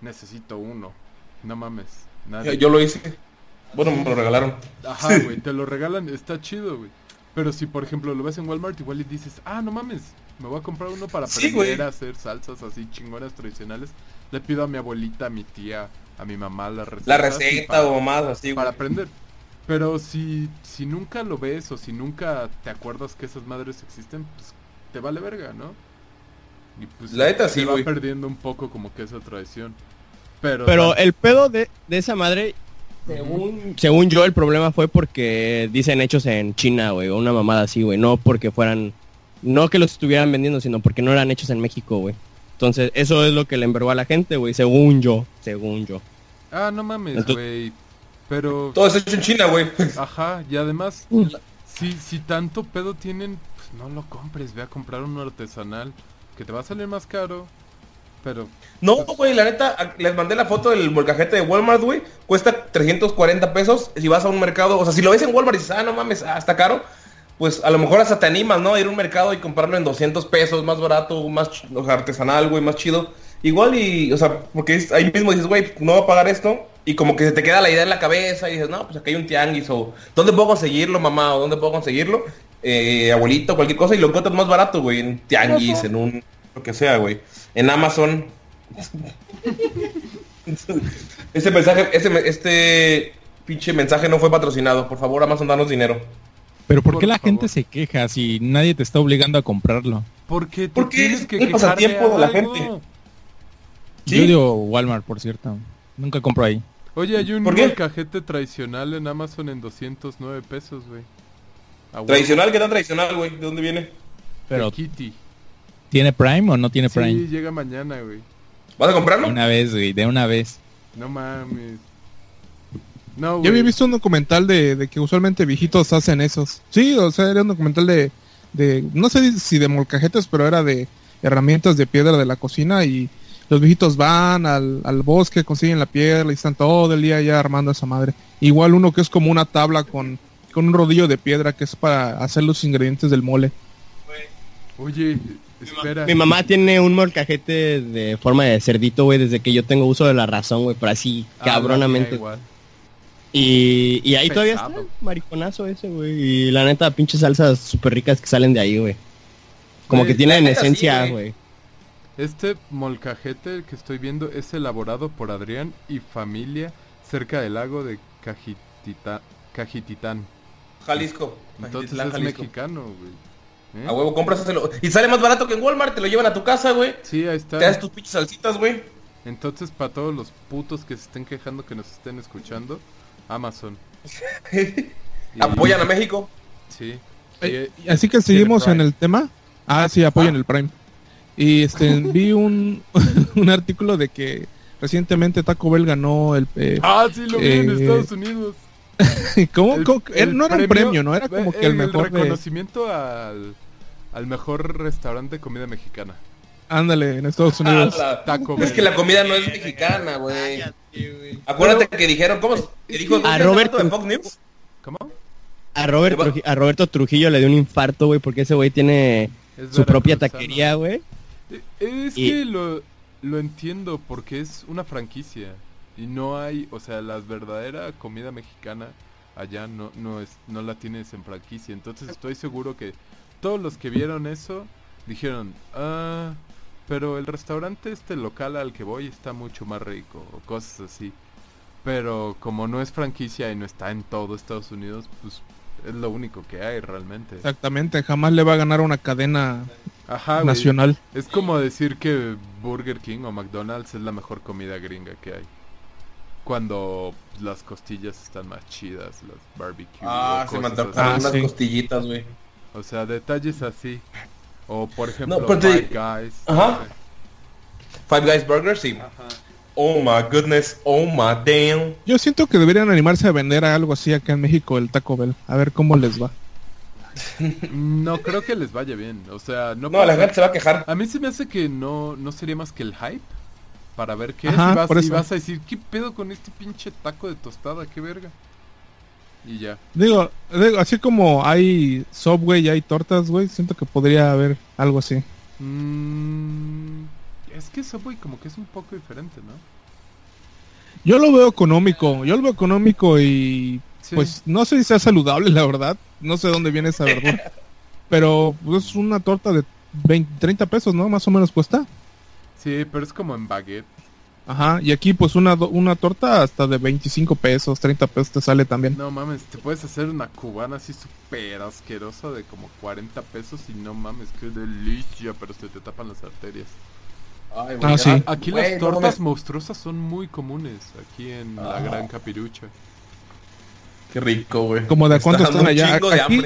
Necesito uno. No mames. Nadie. Yo lo hice. Bueno, me lo regalaron. Ajá, güey, te lo regalan, está chido, güey. Pero si, por ejemplo, lo ves en Walmart, igual y dices, ah, no mames, me voy a comprar uno para Sí, aprender a hacer salsas así chingonas tradicionales. Le pido a mi abuelita, a mi tía, a mi mamá la receta. La receta o más así, Para aprender. Pero si, si nunca lo ves o si nunca te acuerdas que esas madres existen, pues te vale verga, ¿no? Y pues La neta se sí, va güey. perdiendo un poco como que esa tradición. Pero, Pero el pedo de, de esa madre, según, según yo, el problema fue porque dicen hechos en China, güey, o una mamada así, güey. No porque fueran, no que los estuvieran vendiendo, sino porque no eran hechos en México, güey. Entonces, eso es lo que le envergó a la gente, güey, según yo, según yo. Ah, no mames, Entonces- güey. Pero... Todo es hecho en China, güey. Ajá, y además, si, si tanto pedo tienen, pues no lo compres, ve a comprar uno artesanal, que te va a salir más caro, pero... No, güey, la neta, les mandé la foto del molcajete de Walmart, güey. Cuesta 340 pesos. Si vas a un mercado, o sea, si lo ves en Walmart y dices, ah, no mames, ah, está caro. Pues a lo mejor hasta te animas, ¿no? A ir a un mercado y comprarlo en 200 pesos, más barato, más ch- o sea, artesanal, güey, más chido. Igual y, o sea, porque es- ahí mismo dices, güey, no va a pagar esto. Y como que se te queda la idea en la cabeza y dices, no, pues aquí hay un tianguis o ¿dónde puedo conseguirlo, mamá? ¿O dónde puedo conseguirlo? Eh, abuelito, cualquier cosa y lo encuentras más barato, güey, en tianguis, en un, lo que sea, güey. En Amazon, este mensaje, este, este pinche mensaje no fue patrocinado. Por favor, Amazon, danos dinero. Pero ¿por, Por qué la favor. gente se queja si nadie te está obligando a comprarlo? Porque te Porque tienes es que el pasatiempo de la algo. gente. ¿Sí? Yo digo Walmart, por cierto. Nunca compro ahí. Oye, hay un molcajete tradicional en Amazon en 209 pesos, güey. Tradicional, ¿qué tan tradicional, güey? ¿De dónde viene? Pero De Kitty. ¿tiene Prime o no tiene Sí, Prime? llega mañana, güey. ¿Vas a De comprarlo? una vez, güey, de una vez. No mames. No, Yo había visto un documental de, de que usualmente viejitos hacen esos. Sí, o sea, era un documental de, de no sé si de molcajetes, pero era de herramientas de piedra de la cocina y los viejitos van al, al bosque, consiguen la piedra y están todo el día ya armando esa madre. Igual uno que es como una tabla con, con un rodillo de piedra que es para hacer los ingredientes del mole. Oye, espera. Mi mamá tiene un molcajete de forma de cerdito, güey, desde que yo tengo uso de la razón, güey, pero así Ah, cabronamente. igual. Y, y ahí todavía está, Pesado. mariconazo ese, güey. Y la neta, pinches salsas súper ricas que salen de ahí, güey. Como que tienen esencia, güey. Este molcajete que estoy viendo es elaborado por Adrián y familia cerca del lago de Cajitita- Cajititán. Jalisco. Entonces Ajitlán, es Jalisco. mexicano, güey. ¿Eh? A huevo, cómpraselo. Y sale más barato que en Walmart, te lo llevan a tu casa, güey. Sí, ahí está. Te das tus pinches salsitas, güey. Entonces, para todos los putos que se estén quejando que nos estén escuchando, Amazon. Y- Apoyan a México. Sí. Eh, Y- Así que seguimos en el tema. Ah, sí, apoyen el Prime. Y este vi un, un artículo de que recientemente Taco Bell ganó el eh, Ah, sí, lo vi en Eh, Estados Unidos. ¿cómo? El- ¿Cómo? el no era un premio, no era como que el mejor de reconocimiento al, al mejor restaurante de comida mexicana. ándale en Estados Unidos. Ah, la- Taco Es que la comida no es mexicana, güey. Acuérdate que dijeron, ¿cómo? Que dijo A ¿qué Robert- dato de Fox News? ¿Cómo? A, Robert a Roberto Trujillo le dio un infarto, güey, porque ese güey tiene su propia taquería, güey. Es Y- que lo, lo entiendo porque es una franquicia y no hay, o sea, la verdadera comida mexicana allá no no es no la tienes en franquicia, entonces estoy seguro que todos los que vieron eso dijeron, "Ah, pero el restaurante este local al que voy está mucho más rico" o cosas así. Pero como no es franquicia y no está en todo Estados Unidos, pues es lo único que hay realmente. Exactamente, jamás le va a ganar una cadena Ajá, güey. nacional. Es como decir que Burger King o McDonald's es la mejor comida gringa que hay. Cuando las costillas están más chidas, las barbecue. Ah, o se. Ah, unas sí. costillitas, güey. O sea, detalles así. O por ejemplo, te- Five Guys. Ajá. Five Guys Burgers, sí. Ajá. Oh my goodness, oh my damn. Yo siento que deberían animarse a vender algo así acá en México el Taco Bell. A ver cómo les va. No creo que les vaya bien. O sea, no, No, la gente se va a quejar. A mí se me hace que no, no sería más que el hype. Para ver qué Ajá, es. Y vas, por y eso. vas a decir, ¿qué pedo con este pinche taco de tostada? ¿Qué verga? Y ya. Digo, digo, así como hay Subway y hay tortas, güey, siento que podría haber algo así. Mm, es que Subway como que es un poco diferente, ¿no? Yo lo veo económico, yo lo veo económico y Sí. pues no sé si sea saludable, la verdad. No sé dónde viene esa verdura. Pero pues, es una torta de 20, 30 pesos, ¿no? Más o menos cuesta. Sí, pero es como en baguette. Ajá, y aquí pues una, do- una torta hasta de 25 pesos, 30 pesos te sale también. No mames, te puedes hacer una cubana así súper asquerosa de como 40 pesos y no mames, qué delicia, pero se te tapan las arterias. Ay, Ah, sí. A- Aquí las no tortas monstruosas son muy comunes, aquí en la Ah. Gran Capirucha. Qué rico, güey. Como de cuánto está están allá. de Aquí,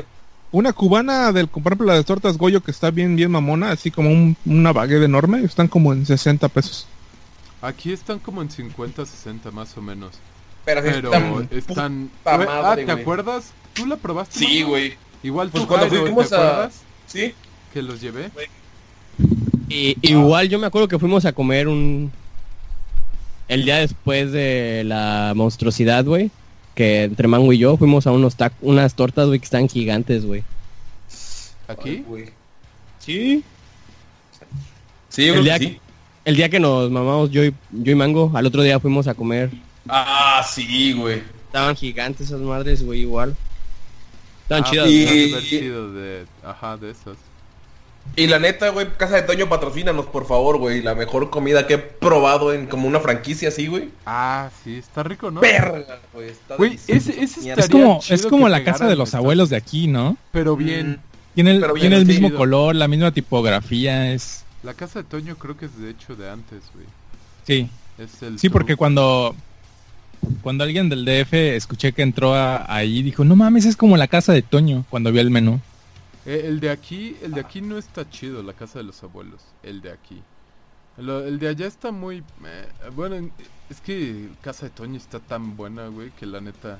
una cubana del, por ejemplo, la de tortas Goyo que está bien, bien mamona, así como un- una baguette enorme, están como en 60 pesos. Aquí están como en 50, 60 más o menos. Pero, están- están... ah, madre, ¿te güey. acuerdas? ¿Tú la probaste? Sí, güey. Igual Pues tú, cuando Jairo, fuimos ¿te a- acuerdas Sí. que los llevé? Y, igual yo me acuerdo que fuimos a comer un... El día después de la monstruosidad, güey. Que entre Mango y yo fuimos a unos tac unas tortas, güey, que están gigantes, güey. ¿Aquí? Sí. Sí, yo El creo día que sí. El día que nos mamamos yo y, yo y Mango, al otro día fuimos a comer. Ah, sí, güey. Estaban gigantes esas madres, güey, igual. Estaban Ah, chidas. pues, y- sido de... Ajá, de esas. Y la neta, güey, Casa de Toño, patrocínanos, por favor, güey. La mejor comida que he probado en como una franquicia así, güey. Ah, sí, está rico, ¿no? Verga, güey. Está Güey, ese. Es como, es como la casa de los abuelos de aquí, ¿no? Pero bien. Tiene el, Pero tiene el mismo color, la misma tipografía, es... La casa de Toño creo que es de hecho de antes, güey. Sí, Es el sí, porque cuando... Cuando alguien del DF escuché que entró a- ahí, dijo, no mames, es como la casa de Toño, cuando vio el menú. Eh, el de aquí, el de aquí no está chido, la casa de los abuelos. El de aquí. Lo- el de allá está muy... eh, bueno, en- es que casa de Toño está tan buena, güey, que la neta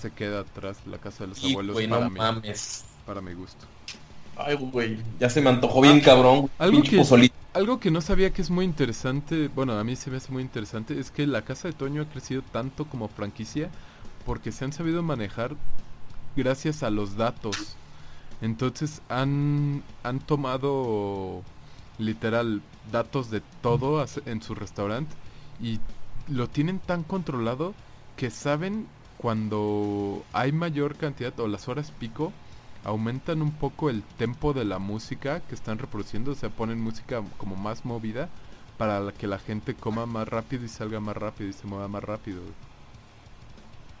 se queda atrás la casa de los Y, abuelos güey, para, no mí, mames. para mi gusto. Ay, güey. Ya se me antojó bien, cabrón. güey. algo que- pozolito. Algo que no sabía que es muy interesante, bueno, a mí se me hace muy interesante, es que la casa de Toño ha crecido tanto como franquicia porque se han sabido manejar gracias a los datos. Entonces han, han tomado literal datos de todo en su restaurante y lo tienen tan controlado que saben cuando hay mayor cantidad o las horas pico aumentan un poco el tempo de la música que están reproduciendo, o sea, ponen música como más movida para que la gente coma más rápido y salga más rápido y se mueva más rápido.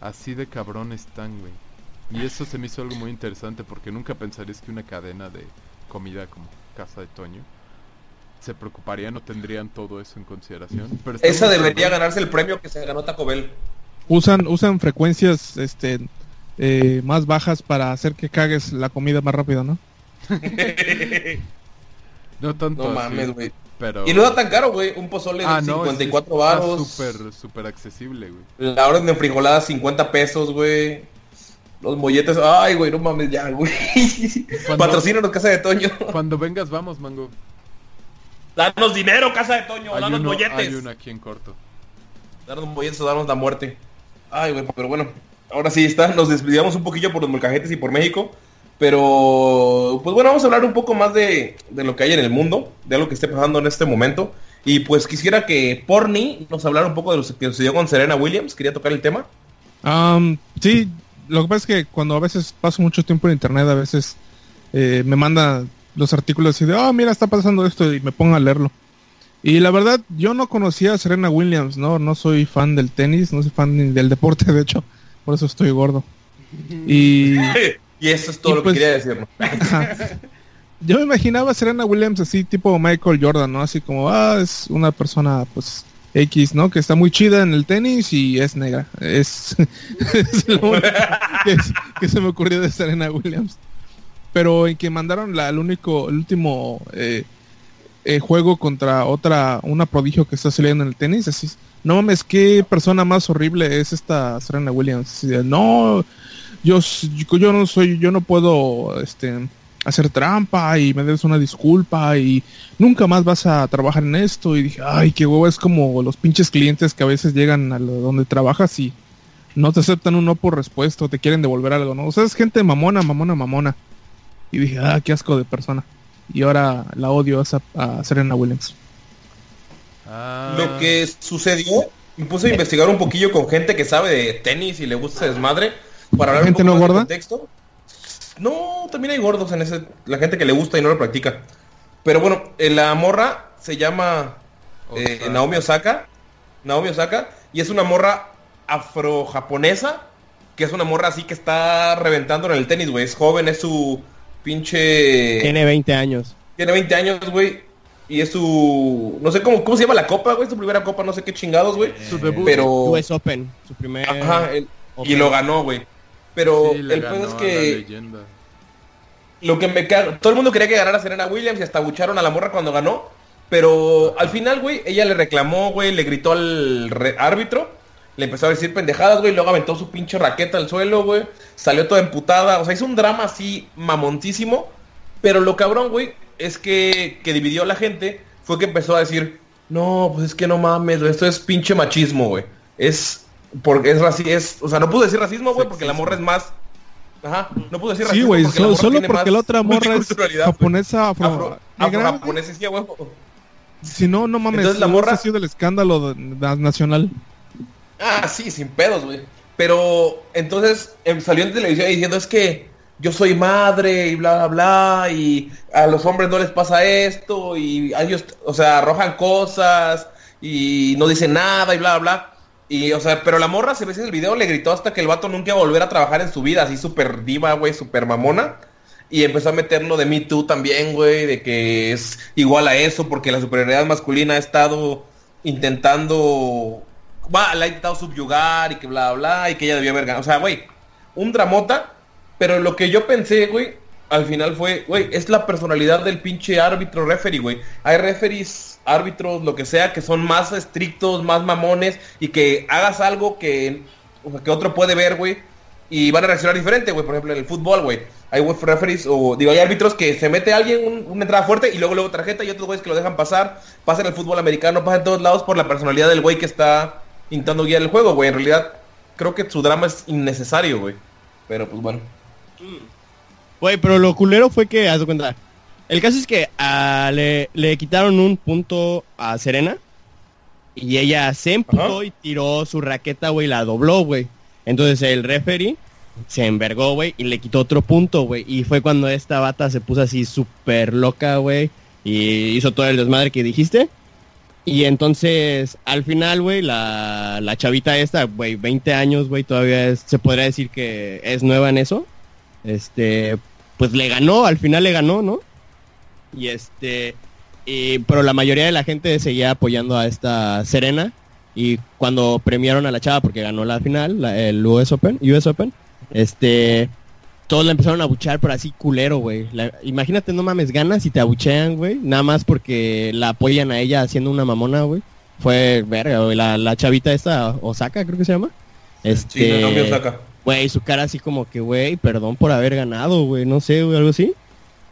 Así de cabrón están, güey. Y eso se me hizo algo muy interesante porque nunca pensarías que una cadena de comida como Casa de Toño se preocuparían o tendrían todo eso en consideración. Pero Esa debería ganarse el premio que se ganó Taco Bell. Usan, usan frecuencias este eh, más bajas para hacer que cagues la comida más rápido, ¿no? No tanto No así, mames, güey. pero... Y no está tan caro, güey. Un pozole de Ah, no, sí, 54 está baros. súper, súper accesible, güey. La orden de frijoladas 50 pesos, güey. Los molletes, ay, güey, no mames ya, güey. Patrocínanos Casa de Toño. Cuando vengas, vamos, Mango. Danos dinero, Casa de Toño, Hay danos uno, hay molletes. uno aquí en corto. Darnos molletes o darnos la muerte. Ay, güey, pero bueno. Ahora sí está, nos despedíamos un poquillo por los molcajetes y por México. Pero, pues bueno, vamos a hablar un poco más de, de lo que hay en el mundo, de lo que esté pasando en este momento. Y pues quisiera que Porni nos hablara un poco de lo que sucedió con Serena Williams. Quería tocar el tema. Am, sí, lo que pasa es que cuando a veces paso mucho tiempo en internet, a veces eh, me manda los artículos y de, oh, mira, está pasando esto y me pongo a leerlo. Y la verdad, yo no conocía a Serena Williams, no, no soy fan del tenis, no soy fan ni del deporte, de hecho, por eso estoy gordo. Y Y eso es todo lo pues- que quería decir. yo me imaginaba a Serena Williams así, tipo Michael Jordan, ¿no? Así como, ah, es una persona, pues, X, ¿no? Que está muy chida en el tenis y es negra. Es, que, se me ocurrió de Serena Williams. Pero en que mandaron la, el único, el último eh, eh, juego contra otra, una prodigio que está saliendo en el tenis, así, no mames, qué persona más horrible es esta Serena Williams. No, yo, yo no soy, yo no puedo, este, hacer trampa y me des una disculpa y nunca más vas a trabajar en esto y dije, ay, qué huevo, es como los pinches clientes que a veces llegan a lo- donde trabajas y no te aceptan un no por respuesta o te quieren devolver algo, ¿no? O sea, es gente mamona, mamona, mamona. Y dije, ah, qué asco de persona. Y ahora la odio a, Serena Williams. Ah, Lo que sucedió, me puse a investigar un poquillo con gente que sabe de tenis y le gusta desmadre. Para hablar ¿Gente un no poco más de gorda? contexto. No, también hay gordos en ese, la gente que le gusta y no lo practica. Pero bueno, eh, la morra se llama eh, Osaka. Naomi Osaka. Naomi Osaka. Y es una morra afro-japonesa. Que es una morra así que está reventando en el tenis, güey. Es joven, es su pinche... Tiene 20 años. Tiene 20 años, güey. Y es su... No sé cómo, cómo se llama la copa, güey. Su primera copa, no sé qué chingados, güey. Su debut. Pero... US Open, su primer... Ajá, el- y lo ganó, güey. Pero Sí, el pedo es que lo que me caga, todo el mundo quería que ganara Serena Williams y hasta bucharon a la morra cuando ganó. Pero al final, güey, ella le reclamó, güey, le gritó al árbitro, le empezó a decir pendejadas, güey, luego aventó su pinche raqueta al suelo, güey, salió toda emputada, o sea, hizo un drama así mamontísimo. Pero lo cabrón, güey, es que, que dividió a la gente, fue que empezó a decir, no, pues es que no mames, esto es pinche machismo, güey. Es, porque es racismo, es, o sea, no pude decir racismo, güey, porque la morra es más... Ajá, no pude decir Sí, racismo güey, porque la so- morra solo porque la otra morra es güey. japonesa afro, Afro, negra, güey. japonesa, sí. Si no, no mames, Entonces la morra- sido el escándalo nacional. Ah, sí, sin pedos, güey. Pero entonces em, salió en televisión diciendo es que yo soy madre y bla, bla, bla, y a los hombres no les pasa esto, y ellos, o sea, arrojan cosas, y no dicen nada, y bla, bla, bla. Y, o sea, pero la morra, se ve en el video, le gritó hasta que el vato nunca iba a volver a trabajar en su vida, así súper diva, güey, súper mamona. Y empezó a meterlo de Me Too también, güey, de que es igual a eso, porque la superioridad masculina ha estado intentando, va, la ha intentado subyugar y que bla, bla, y que ella debía haber ganado. O sea, güey, un dramota, pero lo que yo pensé, güey, al final fue, güey, es la personalidad del pinche árbitro referee, güey. Hay referees, árbitros, lo que sea, que son más estrictos, más mamones, y que hagas algo que, que otro puede ver, güey, y van a reaccionar diferente, güey. Por ejemplo, en el fútbol, güey. Hay referees o digo, hay árbitros que se mete alguien un- una entrada fuerte y luego luego tarjeta y otros güeyes que lo dejan pasar. Pasa en el fútbol americano, pasa en todos lados por la personalidad del güey que está intentando guiar el juego, güey. En realidad, creo que su drama es innecesario, güey. Pero pues bueno. Güey, pero lo culero fue que, haz de cuenta. El caso es que ah, le, le quitaron un punto a Serena. Y ella se emputó Ajá. y tiró su raqueta, güey, la dobló, güey. Entonces el referee se envergó, güey, y le quitó otro punto, güey. Y fue cuando esta bata se puso así súper loca, güey. Y hizo todo el desmadre que dijiste. Y entonces, al final, güey, la, la chavita esta, güey, 20 años, güey, todavía es- se podría decir que es nueva en eso. Este, pues le ganó, al final le ganó, ¿no? Y este, y, pero la mayoría de la gente seguía apoyando a esta Serena. Y cuando premiaron a la chava porque ganó la final, la- el US Open, US Open, este, todos la empezaron a buchar, pero así culero, güey. Imagínate, no mames, ganas y te abuchean, güey. Nada más porque la apoyan a ella haciendo una mamona, güey. Fue, verga, güey. La, la chavita esta, Osaka, creo que se llama. Este, Sí, Naomi Osaka. Güey, su cara así como que, güey, perdón por haber ganado, güey, no sé, güey, algo así.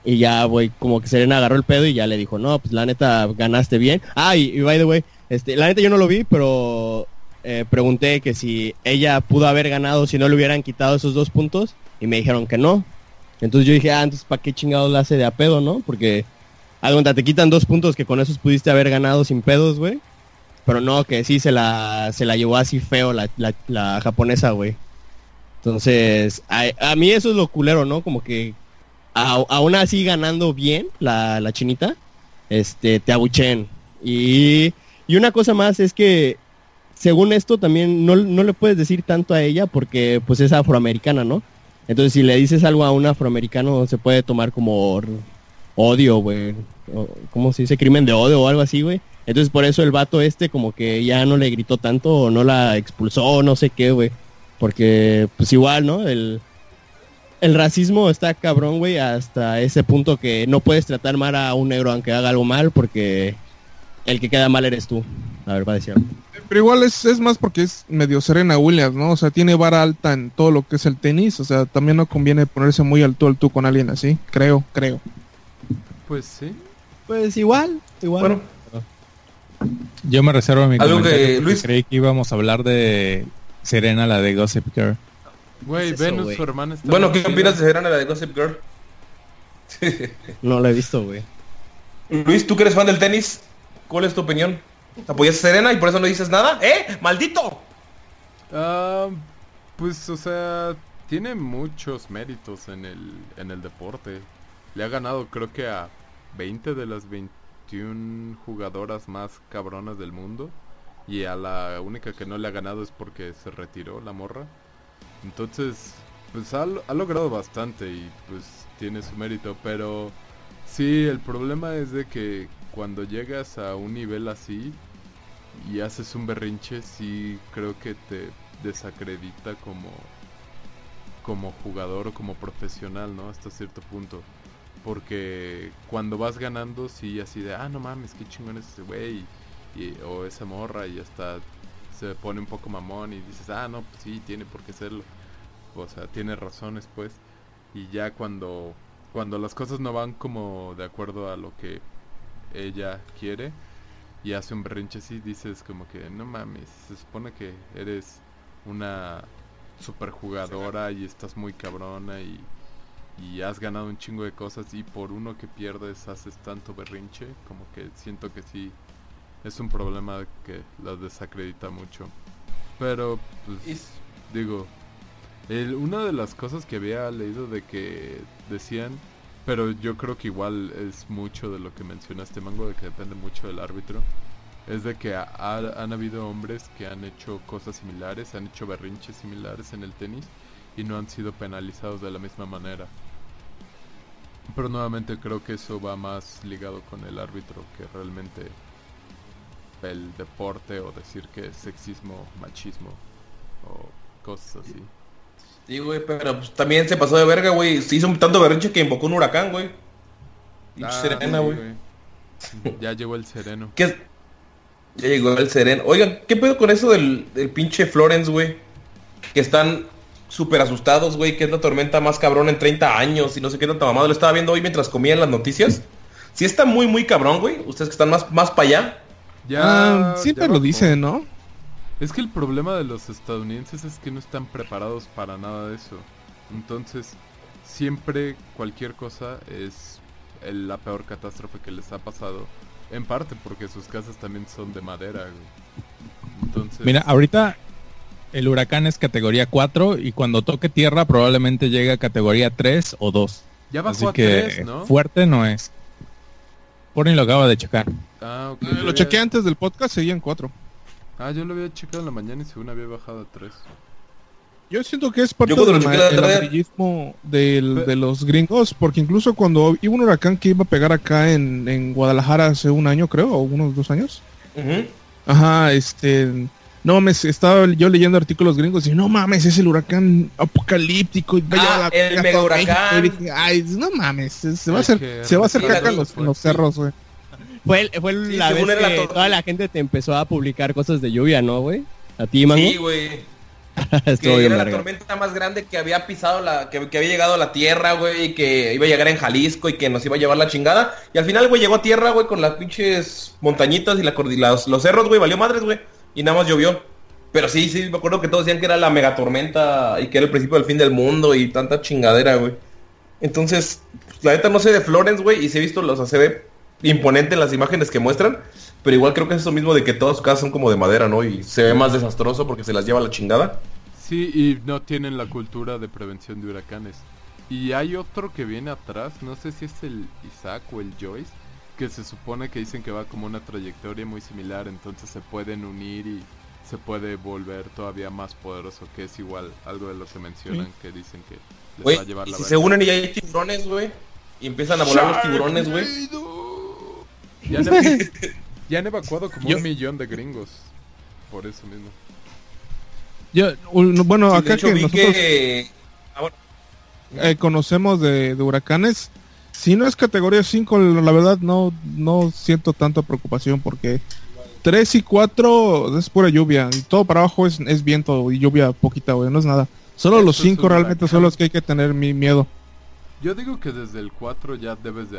Y ya, güey, como que Serena agarró el pedo y ya le dijo, no, pues la neta, ganaste bien. Ah, y, by the way, este, la neta yo no lo vi, pero eh, pregunté que si ella pudo haber ganado si no le hubieran quitado esos dos puntos y me dijeron que no. Entonces yo dije, ah, entonces ¿para qué chingados la hace de a pedo, no? Porque, a cuenta, te quitan dos puntos que con esos pudiste haber ganado sin pedos, güey. Pero no, que sí se la, se la llevó así feo la, la, la japonesa, güey. Entonces, a, a mí eso es lo culero, ¿no? Como que a- aún así ganando bien la, la chinita, este, te abuchen. Y, y una cosa más es que, según esto, también no, no le puedes decir tanto a ella porque pues es afroamericana, ¿no? Entonces, si le dices algo a un afroamericano, se puede tomar como odio, güey. ¿Cómo se dice? Crimen de odio o algo así, güey. Entonces, por eso el vato este como que ya no le gritó tanto o no la expulsó, no sé qué, güey. Porque, pues igual, ¿no? El, el racismo está cabrón, güey, hasta ese punto que no puedes tratar mal a un negro aunque haga algo mal porque el que queda mal eres tú. La verdad, decía. Pero igual es, es más porque es medio Serena Williams, ¿no? O sea, tiene vara alta en todo lo que es el tenis. O sea, también no conviene ponerse muy alto al tú con alguien así. Creo, creo. Pues sí. Pues igual, igual. Bueno, Yo me reservo mi Algo que, Luis- creí que íbamos a hablar de Serena, la de Gossip Girl. Güey, es Venus, su hermana está bueno ¿qué opinas de Serena la de Gossip Girl? No lo he visto, güey. Luis, tú que eres fan del tenis, ¿cuál es tu opinión? ¿Apoyas a Serena y por eso no dices nada? ¡Eh! ¡Maldito! Ah, pues, o sea, tiene muchos méritos en el, en el deporte. Le ha ganado creo que a 20 de las 21 jugadoras más cabronas del mundo. Y a la única que no le ha ganado es porque se retiró la morra. Entonces, pues ha, ha logrado bastante y pues tiene su mérito. Pero sí, el problema es de que cuando llegas a un nivel así y haces un berrinche, sí creo que te desacredita como como jugador o como profesional, ¿no? Hasta cierto punto. Porque cuando vas ganando, sí, así de, ah, no mames, qué chingón es ese güey, o esa morra, y hasta se pone un poco mamón y dices, ah, no, pues sí, tiene por qué serlo. O sea, tiene razones, pues. Y ya cuando, cuando las cosas no van como de acuerdo a lo que ella quiere, y hace un berrinche así, dices como que, no mames, se supone que eres una super jugadora y estás muy cabrona y, y has ganado un chingo de cosas y por uno que pierdes haces tanto berrinche, como que siento que sí es un problema que la desacredita mucho. Pero, pues, digo, el, una de las cosas que había leído de que decían, pero yo creo que igual es mucho de lo que mencionaste, Mango, de que depende mucho del árbitro, es de que han habido hombres que han hecho cosas similares, han hecho berrinches similares en el tenis y no han sido penalizados de la misma manera. Pero nuevamente creo que eso va más ligado con el árbitro que realmente el deporte o decir que es sexismo, machismo o cosas así. Sí, güey, pero pues, también se pasó de verga, güey. Se hizo un tanto berrinche que invocó un huracán, güey. Ah, serena, güey. Ya llegó el sereno. ¿Qué, ya llegó el sereno. Oigan, ¿qué pedo con eso del, del pinche Florence, güey? Que están súper asustados, güey, que es la tormenta más cabrón en 30 años y no sé qué tanta mamada. Lo estaba viendo hoy mientras comía en las noticias. Sí está muy, muy cabrón, güey. Ustedes que están más, más para allá. Ya, ah, siempre lo dicen, ¿no? Es que el problema de los estadounidenses es que no están preparados para nada de eso. Entonces, siempre cualquier cosa es la peor catástrofe que les ha pasado en parte porque sus casas también son de madera. Entonces... Mira, ahorita el huracán es categoría 4 y cuando toque tierra probablemente llegue a categoría 3 o 2. Ya bajó Así que ¿no? fuerte no es. Por lo acaba de checar. Ah, lo chequé antes del podcast, seguían 4. Ah, yo lo había checado en la mañana y según había bajado a 3. Yo siento que es parte del amarillismo del, de los gringos, porque incluso cuando iba un huracán que iba a pegar acá en, en Guadalajara hace un año, creo, o unos dos años. Ajá, este... No mames, estaba yo leyendo artículos gringos y no mames, es el huracán apocalíptico. Y ah, el mega huracán. Ay, no mames, se va a hacer, se va a hacer caca en los, los cerros, güey. Fue, fue la vez que toda la gente te empezó a publicar cosas de lluvia, ¿no, güey? ¿A ti, Mango? Sí, güey. que era la tormenta más grande que había pisado la, que, había llegado a la tierra, güey, y que iba a llegar en Jalisco y que nos iba a llevar la chingada. Y al final, güey, llegó a tierra, güey, con las pinches montañitas y la, los, los cerros, güey, valió madres, güey. Y nada más llovió. Pero sí, sí, me acuerdo que todos decían que era la megatormenta y que era el principio del fin del mundo y tanta chingadera, güey. Entonces, la neta no sé de Florence, güey, y se he visto, los se ve imponente en las imágenes que muestran. Pero igual creo que es eso mismo de que todas sus casas son como de madera, ¿no? Y se ve más desastroso porque se las lleva la chingada. Sí, y no tienen la cultura de prevención de huracanes. Y hay otro que viene atrás, no sé si es el Isaac o el Joyce, que se supone que dicen que va como una trayectoria muy similar, entonces se pueden unir y se puede volver todavía más poderoso, que es igual algo de lo que mencionan, que dicen que les va a llevar la si se unen y hay tiburones, güey, y empiezan a volar los tiburones, güey. Ya, Ya han evacuado como un millón de gringos. Por eso mismo. Yo, bueno, acá que nosotros ah, eh, conocemos de, huracanes, si no es categoría 5, la verdad no, no siento tanta preocupación porque 3 y 4 es pura lluvia y todo para abajo es, es viento y lluvia poquita, güey, no es nada. Solo los 5 realmente son los que hay que tener mi miedo. Yo digo que desde el 4 ya debes de,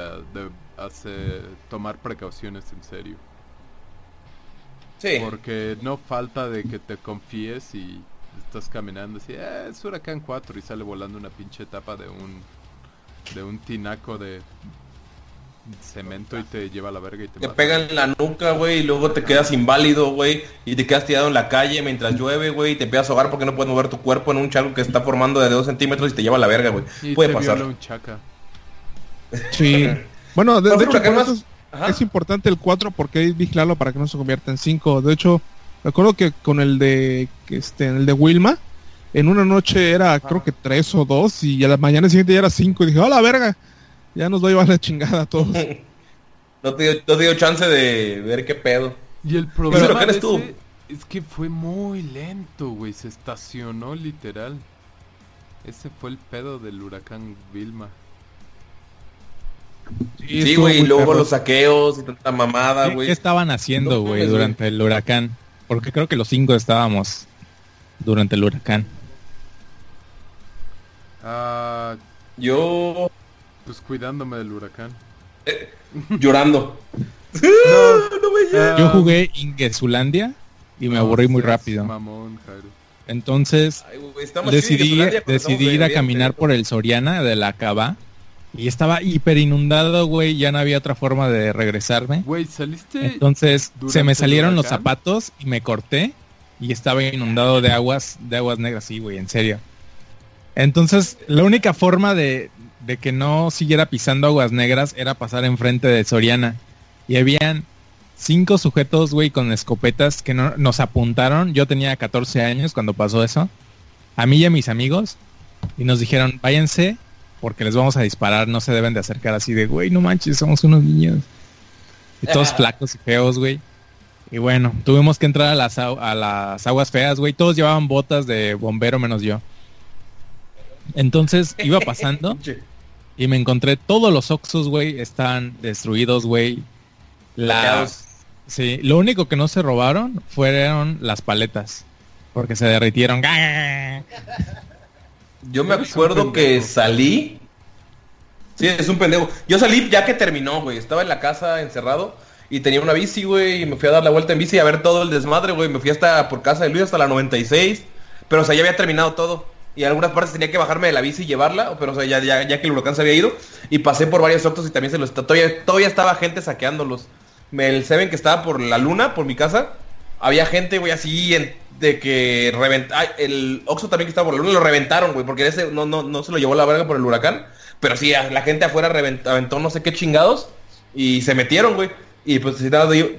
hacer, tomar precauciones en serio. Porque no falta de que te confíes y estás caminando así, eh, es Huracán 4 y sale volando una pinche tapa de un de un tinaco de cemento y te lleva a la verga y te, Te pega en la nuca, güey, y luego te quedas inválido, güey, y te quedas tirado en la calle mientras llueve, güey, y te empiezas a ahogar porque no puedes mover tu cuerpo en un charco que está formando de 2 centímetros y te lleva a la verga, güey. Puede te pasar. viola un chaca. Sí. Bueno, de, hecho, es, importante el 4 porque hay que vigilarlo para que no se convierta en 5. De hecho, recuerdo que con el de este, el de Wilma, en una noche era creo que 3 o 2 y a la mañana siguiente ya era 5 y dije, ¡oh la verga! Ya nos va a llevar la chingada a todos. No te, dio, no te dio chance de ver qué pedo. Y el Pero problema ¿qué de eres tú? es que fue muy lento, güey. Se estacionó literal. Ese fue el pedo del huracán Vilma. Sí, güey, y luego los saqueos y tanta mamada, ¿Qué, güey. qué estaban haciendo, No güey, durante el huracán? Porque creo que los cinco estábamos durante el huracán. Ah, Yo pues cuidándome del huracán. llorando. no, me llega. Yo Ah, jugué Ingesulandia y me no aburrí muy rápido. Mamón, Jairo. Entonces Ay, decidí, decidí ir a caminar por el Soriana de la Cava y estaba hiper inundado, güey, ya no había otra forma de regresarme. Güey, saliste. Entonces se me salieron los zapatos y me corté y estaba inundado de aguas, de aguas negras, sí, güey, en serio. Entonces, la única forma de, de que no siguiera pisando aguas negras era pasar enfrente de Soriana. Y habían cinco sujetos, güey, con escopetas que no, nos apuntaron. Yo tenía 14 años cuando pasó eso. A mí y a mis amigos. Y nos dijeron, váyanse porque les vamos a disparar. No se deben de acercar así de, güey, no manches, somos unos niños. Y todos flacos y feos, güey. Y bueno, tuvimos que entrar a las, a las aguas feas, güey. Todos llevaban botas de bombero menos yo. Entonces iba pasando y me encontré todos los Oxos, güey, están destruidos, güey. Las... Sí, lo único que no se robaron fueron las paletas. Porque se derritieron. Yo me acuerdo que salí. Sí, es un pendejo. Yo salí ya que terminó, güey. Estaba en la casa encerrado y tenía una bici, güey. Y me fui a dar la vuelta en bici a ver todo el desmadre, güey. Me fui hasta por casa de Luis hasta la 96. Pero, o sea, ya había terminado todo. Y en algunas partes tenía que bajarme de la bici y llevarla. Pero, o sea, ya, ya, ya que el huracán se había ido. Y pasé por varios octos y también se los... Todavía, todavía estaba gente saqueándolos. Me- El Seven que estaba por la luna, por mi casa. Había gente, güey, así en- de que reventa el Oxxo también que estaba por la luna lo reventaron, güey, porque ese no, no, no se lo llevó la verga por el huracán. Pero sí, la gente afuera revent- aventó no sé qué chingados y se metieron, güey. Y pues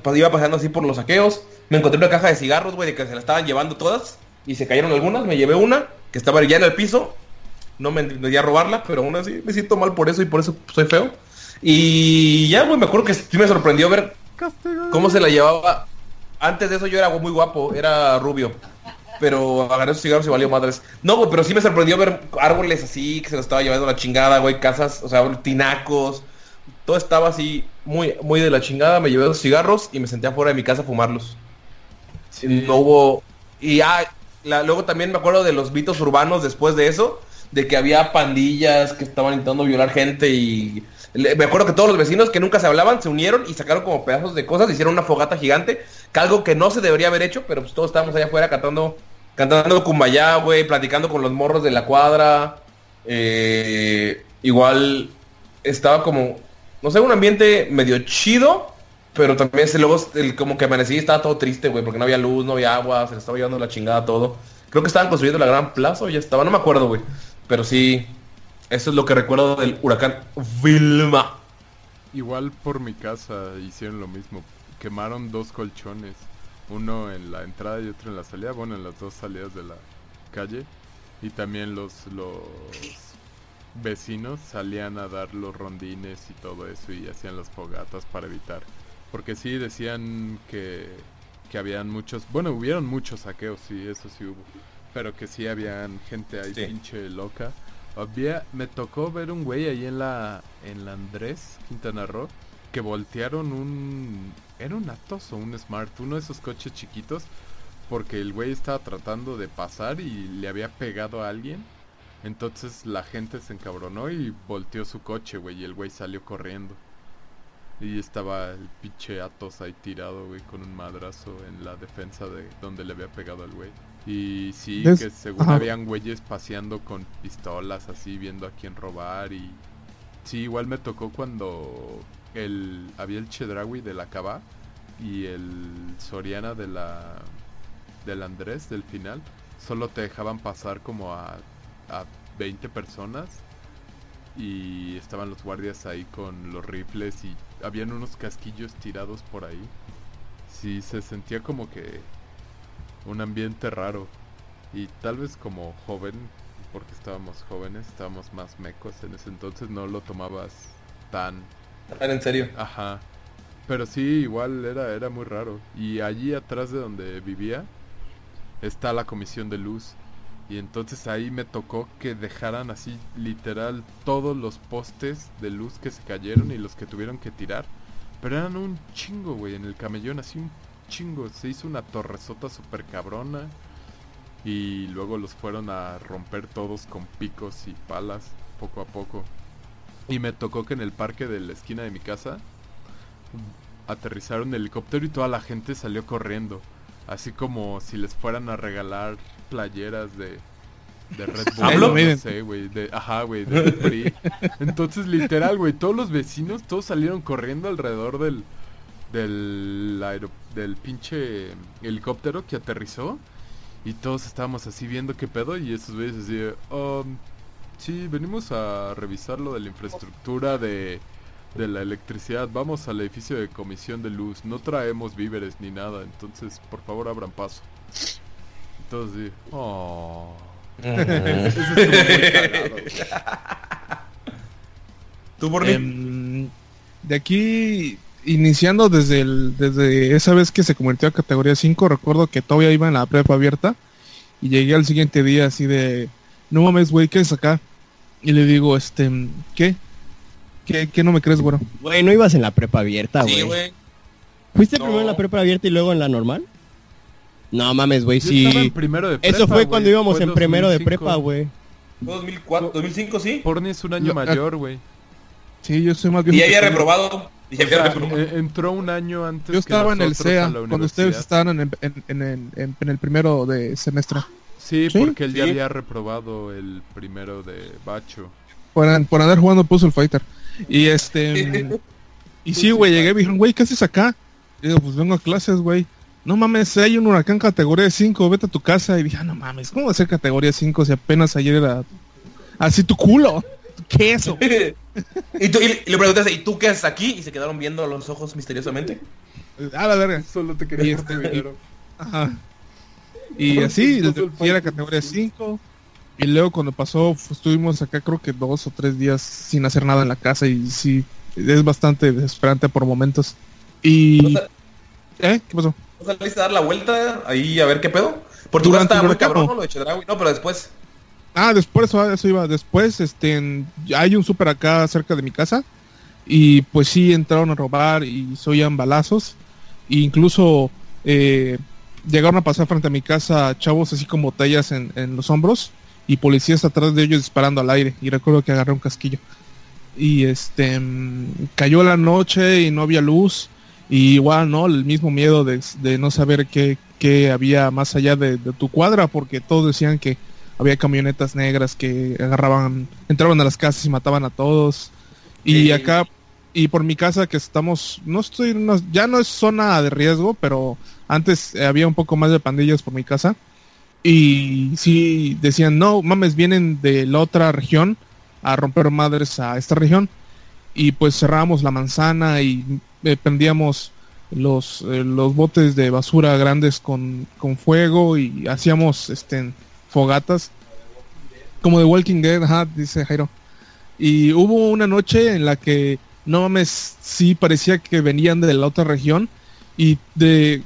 pues, iba pasando así por los saqueos. Me encontré una caja de cigarros, güey, de que se la estaban llevando todas. Y se cayeron algunas. Me llevé una que estaba ya en el piso. No me di a robarla, pero aún así me siento mal por eso y por eso soy feo. Y ya, güey, me acuerdo que sí me sorprendió ver cómo se la llevaba. Antes de eso yo era muy guapo, era rubio. Pero agarré sus cigarros y valió madres. No, güey, pero sí me sorprendió ver árboles así, que se lo estaba llevando la chingada, güey, casas, o sea, tinacos. Todo estaba así, muy, muy de la chingada. Me llevé los cigarros y me senté afuera de mi casa a fumarlos. No hubo... Y ah, la- luego también me acuerdo de los mitos urbanos después de eso, de que había pandillas que estaban intentando violar gente y... Me acuerdo que todos los vecinos que nunca se hablaban se unieron y sacaron como pedazos de cosas, hicieron una fogata gigante, algo que no se debería haber hecho, pero pues todos estábamos allá afuera cantando, cantando Kumbaya, güey, platicando con los morros de la cuadra. eh, igual estaba como, no sé, un ambiente medio chido, pero también ese luego el, como que amanecí y estaba todo triste, güey, porque no había luz, no había agua, se le estaba llevando la chingada todo. Creo que estaban construyendo la gran plaza o ya estaba, no me acuerdo, güey. Pero sí, eso es lo que recuerdo del huracán Vilma. Igual por mi casa hicieron lo mismo. Quemaron dos colchones. Uno en la entrada y otro en la salida. Bueno, en las dos salidas de la calle. Y también los, los vecinos salían a dar los rondines y todo eso y hacían las fogatas para evitar. Porque sí decían que, que habían muchos... Bueno, hubieron muchos saqueos, sí, eso sí hubo. Pero que sí habían gente ahí Sí. pinche loca. Había, me tocó ver un güey ahí en la, en la Andrés, Quintana Roo, que voltearon un, era un Atos o un Smart, uno de esos coches chiquitos, porque el güey estaba tratando de pasar y le había pegado a alguien. Entonces la gente se encabronó y volteó su coche, güey, y el güey salió corriendo. Y estaba el pinche Atos ahí tirado, güey, con un madrazo en la defensa de donde le había pegado al güey. Y sí, que según ajá. habían güeyes paseando con pistolas así, viendo a quién robar y... Sí, igual me tocó cuando el, había el Chedraui de la Cava y el Soriana de la del Andrés del final. Solo te dejaban pasar como a, a 20 personas y estaban los guardias ahí con los rifles y habían unos casquillos tirados por ahí. Sí, se sentía como que un ambiente raro. Y tal vez como joven, porque estábamos jóvenes, estábamos más mecos en ese entonces, no lo tomabas tan... En serio. Ajá. Pero sí, igual era, era muy raro. Y allí atrás de donde vivía está la comisión de luz. Y entonces ahí me tocó que dejaran así literal todos los postes de luz que se cayeron y los que tuvieron que tirar. Pero eran un chingo, güey, en el camellón, así un chingo. Se hizo una torresota super cabrona. Y luego los fueron a romper todos con picos y palas, poco a poco. Y me tocó que en el parque de la esquina de mi casa aterrizaron un helicóptero y toda la gente salió corriendo. Así como si les fueran a regalar playeras de, de Red Bull. no sé, güey. Ajá, güey, de PRI. Entonces, literal, güey, todos los vecinos, todos salieron corriendo alrededor del, del, del pinche helicóptero que aterrizó. Y todos estábamos así viendo qué pedo. Y esos güeyes así, um, sí, venimos a revisar lo de la infraestructura de, de la electricidad. Vamos al edificio de comisión de luz. No traemos víveres ni nada. Entonces, por favor, abran paso. Entonces, sí. Oh. ¿Tú, por em, De aquí, iniciando desde, el, desde esa vez que se convirtió a categoría 5, recuerdo que todavía iba en la prepa abierta y llegué al siguiente día así de, no mames, güey, ¿qué es acá? Y le digo, este, ¿qué? ¿Qué, qué no me crees, güero? Güey, no ibas en la prepa abierta, güey. Sí, güey. ¿Fuiste primero en la prepa abierta y luego en la normal? No mames, güey, sí. primero de Eso fue cuando íbamos en primero de prepa, güey. 2004, 2005, sí. Porni es un año mayor, güey. Sí, yo soy más bien. Y había reprobado. Y había reprobado. Entró un año antes. Yo estaba en el CEA cuando ustedes estaban en, en, en, el primero de semestre. Sí, porque él ya había reprobado el primero de Bacho. Por, por andar jugando Puzzle Fighter. Y este. y sí, güey, llegué y me dijeron, güey, ¿qué haces acá? Y digo, pues vengo a clases, güey no mames, hay un huracán categoría 5, vete a tu casa. Y dije, ah, no mames, ¿cómo va a ser categoría 5 si apenas ayer era así tu culo? ¿Qué es eso? y, tú, y, le preguntaste, ¿y tú qué haces aquí? Y se quedaron viendo a los ojos misteriosamente. Ah, la verga. Solo te quería este, dinero. Ajá. Y así, y era categoría 5. Y luego cuando pasó, pues, estuvimos acá creo que dos o tres días sin hacer nada en la casa y sí, es bastante desesperante por momentos. Y... ¿Eh? ¿Qué pasó? ¿No saliste a dar la vuelta ahí a ver qué pedo? Porque tú estaba muy cabrón, ¿no? Lo de Chedraui. No, pero después. Ah, después, eso iba. Después, este, hay un súper acá cerca de mi casa. Y pues sí, entraron a robar y se oían balazos. E incluso eh, llegaron a pasar frente a mi casa chavos así con botellas en, en los hombros. Y policías atrás de ellos disparando al aire. Y recuerdo que agarré un casquillo. Y este, mm, cayó la noche y no había luz y igual, ¿no? El mismo miedo de, no saber qué, qué, había más allá de, tu cuadra, porque todos decían que había camionetas negras que agarraban, entraban a las casas y mataban a todos. Y acá, y por mi casa que estamos, no estoy, ya no es zona de riesgo, pero antes había un poco más de pandillas por mi casa. Y sí decían, no, mames, vienen de la otra región a romper madres a esta región. Y pues cerramos la manzana y eh, prendíamos los, eh, los botes de basura grandes con, con fuego y hacíamos este, fogatas. Como de Walking Dead, dice Jairo. Y hubo una noche en la que, no mames, sí parecía que venían de la otra región. Y de,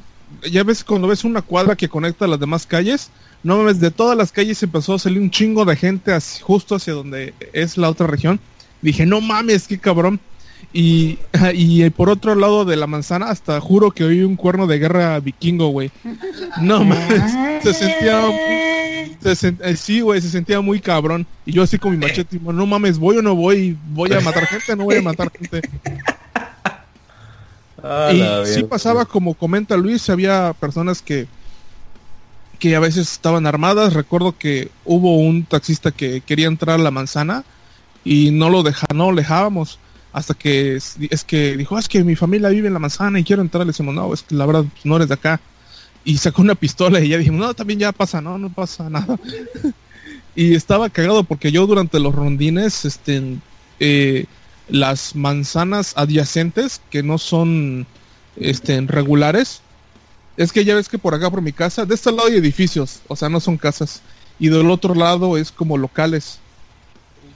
ya ves, cuando ves una cuadra que conecta a las demás calles, no mames, de todas las calles empezó a salir un chingo de gente justo hacia donde es la otra región. Dije, no mames, qué cabrón. Y, y por otro lado de la manzana, hasta juro que oí un cuerno de guerra vikingo, güey. No mames, se sentía. Se eh, sí, güey, se sentía muy cabrón. Y yo así con mi machete, no mames, voy o no voy, voy a matar gente, no voy a matar gente. Y sí pasaba, como comenta Luis, había personas que que a veces estaban armadas. Recuerdo que hubo un taxista que quería entrar a la manzana y no lo deja, no lo dejábamos hasta que es, es que dijo, "Ah, es que mi familia vive en la manzana y quiero entrar. Le decimos, no, es que la verdad pues, no eres de acá. Y sacó una pistola y ya dijimos, no, también ya pasa, no, no pasa nada. y estaba cagado porque yo durante los rondines, este, eh, las manzanas adyacentes que no son este, regulares, es que ya ves que por acá por mi casa, de este lado hay edificios, o sea, no son casas. Y del otro lado es como locales.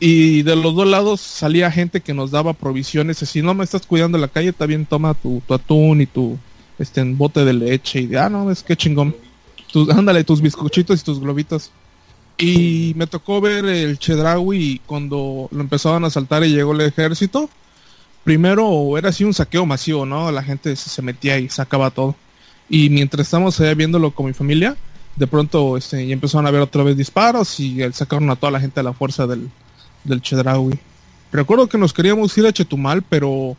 Y de los dos lados salía gente que nos daba provisiones. Si no me estás cuidando la calle, también toma tu, tu atún y tu este bote de leche. Y de, ah, no, es que chingón. Tus, ándale, tus bizcochitos y tus globitos. Y me tocó ver el Chedraui cuando lo empezaban a saltar y llegó el ejército. Primero era así un saqueo masivo, ¿no? La gente se, metía y sacaba todo. Y mientras estábamos allá viéndolo con mi familia, de pronto este, ya empezaron a ver otra vez disparos y sacaron a toda la gente a la fuerza del, del Chedraui. Recuerdo que nos queríamos ir a Chetumal, pero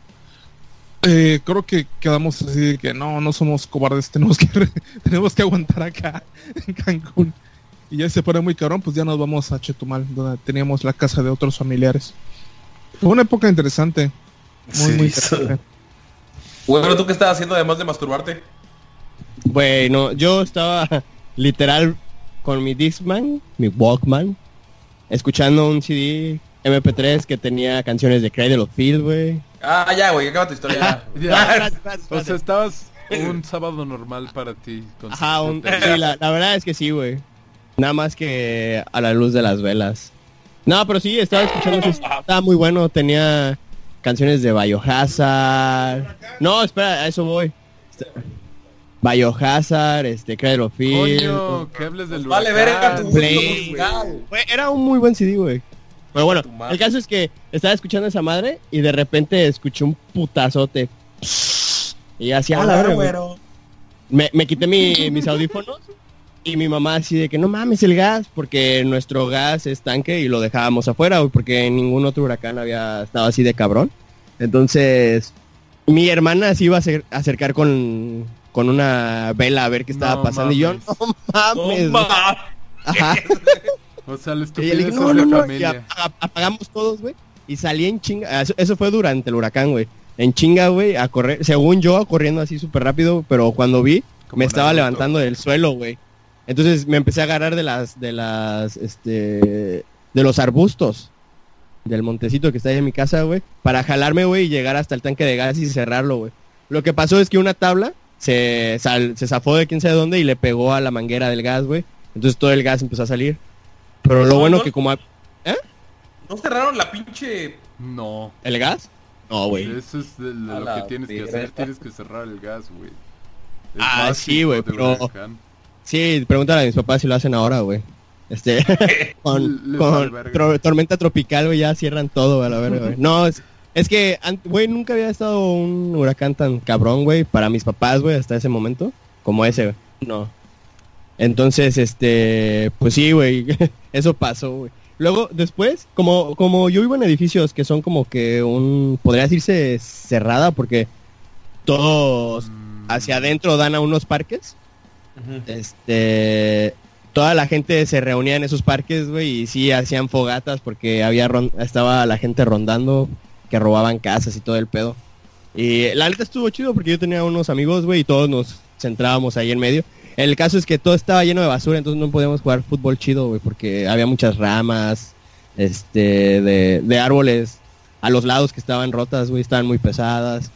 eh, creo que quedamos así de que no, no somos cobardes, tenemos que, tenemos que aguantar acá en Cancún. Y ya se pone muy cabrón, pues ya nos vamos a Chetumal, donde teníamos la casa de otros familiares. Fue una época interesante. Muy, Sí, muy interesante. Bueno, ¿tú qué estabas haciendo además de masturbarte? Bueno, yo estaba literal con mi Discman, mi Walkman, escuchando un CD MP3 que tenía canciones de Cradle of Field, güey. Ah, ya, güey, acaba tu historia. Ya. O sea, estabas un sábado normal para ti. con Ajá, un- sí, la, la verdad es que sí, güey. Nada más que a la luz de las velas. No, pero sí, estaba escuchando, estaba muy bueno, tenía canciones de Biohazard. No, espera, a eso voy. Este- Biohazard, este, Cradle of Field. Coño, que hables del Vale, verga tu Play. era un muy buen CD, güey. Pero bueno, el caso es que estaba escuchando esa madre y de repente escuché un putazote. Y a güey. me, me quité mi- mis audífonos y mi mamá así de que no mames el gas, porque nuestro gas es tanque y lo dejábamos afuera, porque ningún otro huracán había estado así de cabrón. Entonces, mi hermana se iba a acer- acercar con, con una vela a ver qué estaba No pasando y yo, no mames. güey". mames. Ajá. O sea, la Y estupidez dije, es no, y familia. ap- apagamos todos, güey. Y salí en chinga. Eso, eso fue durante el huracán, güey. En chinga, güey, a correr. Según yo, corriendo así súper rápido, pero cuando vi, Como me estaba levantando del suelo, güey. Entonces me empecé a agarrar de las, de las, este, de los arbustos del montecito que está ahí en mi casa, güey, para jalarme, güey, y llegar hasta el tanque de gas y cerrarlo, güey. Lo que pasó es que una tabla se, sal- se zafó de quién sabe dónde y le pegó a la manguera del gas, güey. Entonces todo el gas empezó a salir. Pero lo No, bueno no. que como... ¿No cerraron la pinche... No. ¿El gas? No, güey. Eso es de, de A lo que tienes que hacer. Tienes que cerrar el gas, güey. Ah, sí, güey, pero- huracán. Sí, pregúntale a mis papás si lo hacen ahora, güey. Este, con, tro- tormenta tropical, güey, ya cierran todo, a la verga, güey. No, es, es que, güey, nunca había estado un huracán tan cabrón, güey, para mis papás, güey, hasta ese momento, como ese, güey. No. Entonces, este, pues sí, güey, eso pasó, güey. Luego, después, como, como yo vivo en edificios que son como que un, podría decirse cerrada, porque todos Mm, hacia adentro dan a unos parques. Este, toda la gente se reunía en esos parques, güey, y sí hacían fogatas porque había estaba la gente rondando que robaban casas y todo el pedo. Y la neta estuvo chido porque yo tenía unos amigos, güey, y todos nos centrábamos ahí en medio. El caso es que todo estaba lleno de basura, entonces no podíamos jugar fútbol chido, güey, porque había muchas ramas, este, de, de árboles a los lados que estaban rotas, güey, estaban muy pesadas.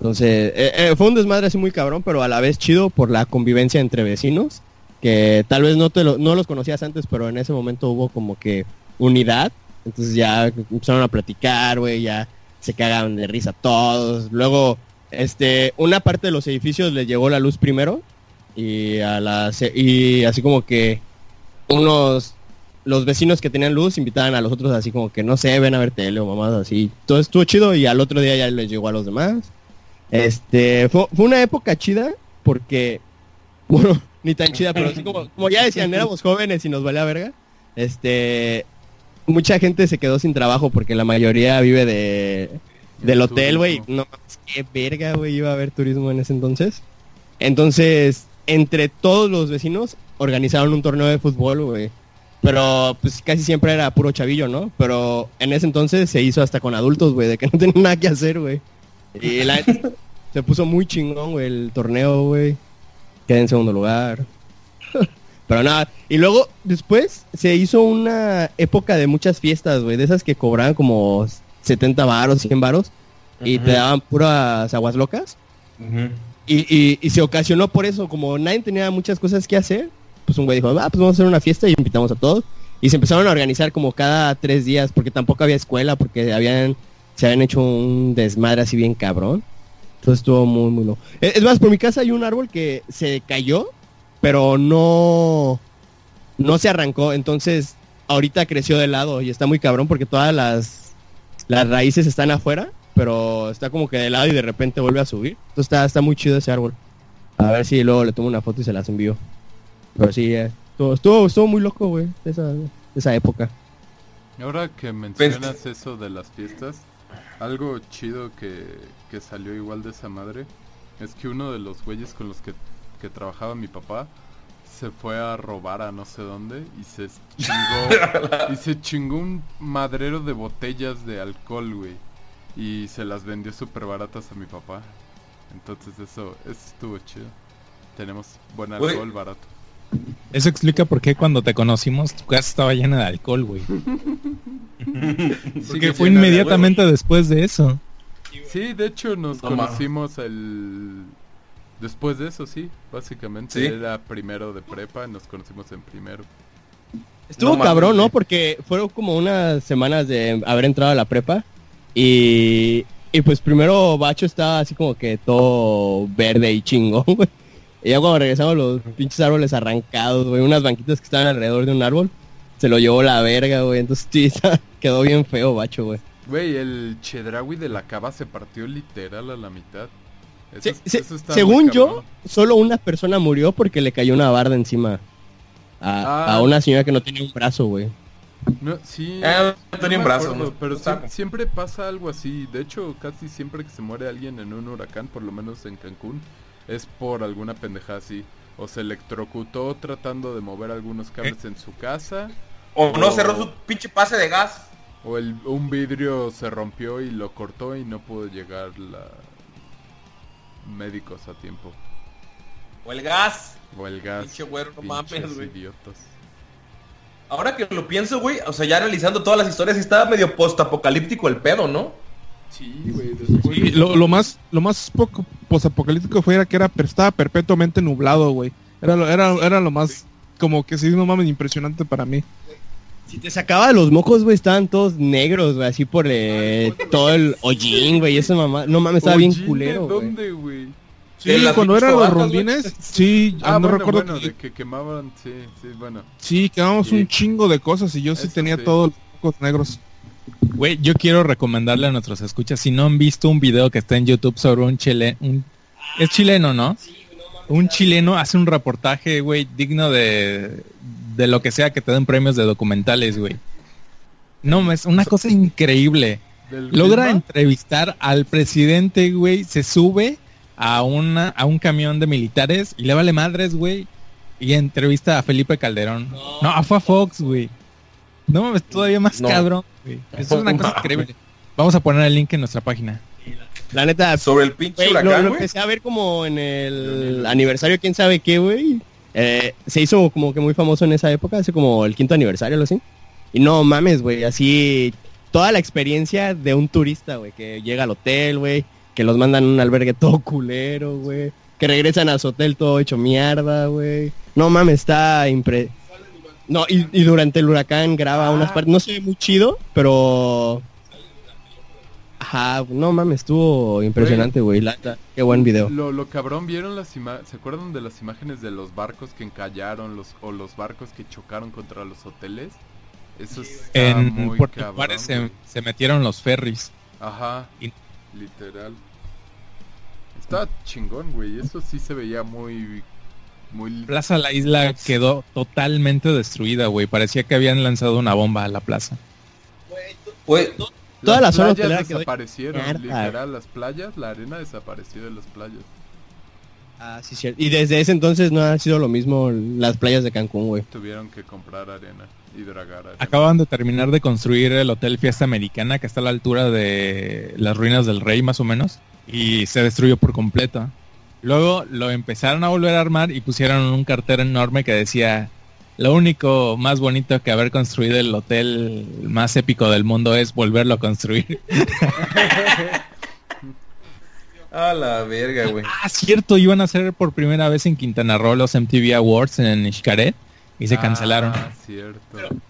Entonces, eh, eh, fue un desmadre así muy cabrón, pero a la vez chido por la convivencia entre vecinos, que tal vez no, te no los conocías antes, pero en ese momento hubo como que unidad. Entonces ya empezaron a platicar, güey, ya se cagaban de risa todos. Luego, este, una parte de los edificios les llegó la luz primero y a las y así como que unos los vecinos que tenían luz invitaban a los otros así como que no sé, ven a ver tele o mamadas así. Todo estuvo chido y al otro día ya les llegó a los demás. Este, fue, fue una época chida porque, bueno, ni tan chida, pero así como, como ya decían, éramos jóvenes y nos valía verga. Este, mucha gente se quedó sin trabajo porque la mayoría vive de, del hotel, güey. No, qué verga, güey, iba a haber turismo en ese entonces. Entonces, entre todos los vecinos organizaron un torneo de fútbol, güey. Pero pues casi siempre era puro chavillo, ¿no? Pero en ese entonces se hizo hasta con adultos, güey, de que no tenían nada que hacer, güey. Y la se puso muy chingón, güey, el torneo, güey. Quedé en segundo lugar. Pero nada, y luego después se hizo una época de muchas fiestas, güey, de esas que cobraban como 70 varos, 100 varos y te daban puras aguas locas. Y, y, y se ocasionó por eso, como nadie tenía muchas cosas que hacer, pues un güey dijo, ah, pues vamos a hacer una fiesta y invitamos a todos. Y se empezaron a organizar como cada tres días, porque tampoco había escuela, porque habían, se habían hecho un desmadre así bien cabrón. Entonces estuvo muy, muy loco. Es más, por mi casa hay un árbol que se cayó, pero no, no se arrancó. Entonces ahorita creció de lado y está muy cabrón porque todas las, las raíces están afuera, pero está como que de lado y de repente vuelve a subir. Entonces está, está muy chido ese árbol. A ver si luego le tomo una foto y se las envío. Pero sí, eh, estuvo, estuvo, estuvo muy loco, güey, esa, de esa época. Ahora que mencionas eso de las fiestas, algo chido que, que salió igual de esa madre es que uno de los güeyes con los que, que trabajaba mi papá se fue a robar a no sé dónde y se chingó y se chingó un madrero de botellas de alcohol, güey. Y se las vendió súper baratas a mi papá. Entonces eso, eso estuvo chido. Tenemos buen alcohol barato. Eso explica por qué cuando te conocimos tu casa estaba llena de alcohol, güey. Porque fue llena de inmediatamente después de eso. Sí, de hecho nos conocimos el... Después de eso, sí, básicamente. ¿Sí? Era primero de prepa, nos conocimos en primero. Estuvo No cabrón, ¿no? Porque fueron como unas semanas de haber entrado a la prepa y, y pues primero Bacho estaba así como que todo verde y chingón, güey. Y ya cuando regresamos los pinches árboles arrancados, güey, unas banquitas que estaban alrededor de un árbol, se lo llevó la verga, güey. Entonces sí, quedó bien feo Bacho, güey. Güey, el Chedraui de la cava se partió literal a la mitad. Eso, Se- es- se- eso está según yo, solo una persona murió porque le cayó una barda encima. A, Ah. a una señora que no tenía un brazo, güey. No, sí, Ah, no tenía un brazo, acuerdo, no- pero siempre pasa algo así. De hecho, casi siempre que se muere alguien en un huracán, por lo menos en Cancún, es por alguna pendejada así. O se electrocutó tratando de mover algunos cables en su casa. O no cerró su pinche pase de gas. O el, un vidrio se rompió y lo cortó y no pudo llegar la médicos a tiempo. O el gas. O el gas. Pinche güero, no pinches mames, güey. idiotas. Ahora que lo pienso, güey, o sea, ya realizando todas las historias, estaba medio post-apocalíptico el pedo, ¿no? Sí, güey, después lo más lo más poco posapocalíptico fue era que era estaba perpetuamente nublado, güey. Era lo, era, era lo más como que sí, no mames, impresionante para mí. Si te sacaba los mocos, güey, estaban todos negros, güey, así por eh, todo el hollín, güey, esa mamá. No mames, estaba bien culero, güey. ¿Dónde, güey? Sí, De las cuando eran los rondines, sí, Ah, no bueno, recuerdo bueno, que, de que quemaban, sí, sí, bueno. sí, quemamos Sí. un chingo de cosas y yo sí Eso tenía sí. todos los mocos negros. Güey, yo quiero recomendarle a nuestros escuchas, si no han visto un video que está en YouTube sobre un chile, un es chileno, ¿no? Un chileno hace un reportaje, güey, digno de de lo que sea que te den premios de documentales, güey. No, es una cosa increíble. Logra entrevistar al presidente, güey, se sube a una a un camión de militares y le vale madres, güey, y entrevista a Felipe Calderón. No, fue a Fox, güey. No mames, todavía más No. cabrón, güey. Es una cosa increíble. Vamos a poner el link en nuestra página. La neta, Sobre el pinche güey, lo, huracán, lo güey. empecé a ver como en el aniversario, quién sabe qué, güey. Eh, se hizo como que muy famoso en esa época, hace como el quinto aniversario, algo así. Y no mames, güey, así toda la experiencia de un turista, güey, que llega al hotel, güey, que los mandan a un albergue todo culero, güey, que regresan a su hotel todo hecho mierda, güey. No mames, está impre... No, y, y durante el huracán graba Ah. unas partes, no se ve muy chido, pero... Ajá, no mames, estuvo impresionante, güey. la neta, Qué buen video. Lo, lo cabrón, ¿vieron las imágenes? ¿Se acuerdan de las imágenes de los barcos que encallaron los, o los barcos que chocaron contra los hoteles? Eso En muy Puerto cabrón, Juárez se, metieron los ferries. Ajá, Y- literal. Está chingón, güey. Eso sí se veía muy... Muy... Plaza La Isla quedó totalmente destruida, güey. Parecía que habían lanzado una bomba a la plaza. Güey, Toda las playas quedó desaparecieron, literal. Las playas, la arena desapareció de las playas. Ah, sí, cierto. Y desde ese entonces no ha sido lo mismo las playas de Cancún, güey. Tuvieron que comprar arena y dragar arena. Acaban de terminar de construir el Hotel Fiesta Americana que está a la altura de las ruinas del rey más o menos y se destruyó por completo. Luego lo empezaron a volver a armar y pusieron un cartel enorme que decía lo único más bonito que haber construido el hotel más épico del mundo es volverlo a construir. A la verga, güey. ah, cierto, iban a hacer por primera vez en Quintana Roo los MTV Awards en Xcaret y se cancelaron. Ah, cierto.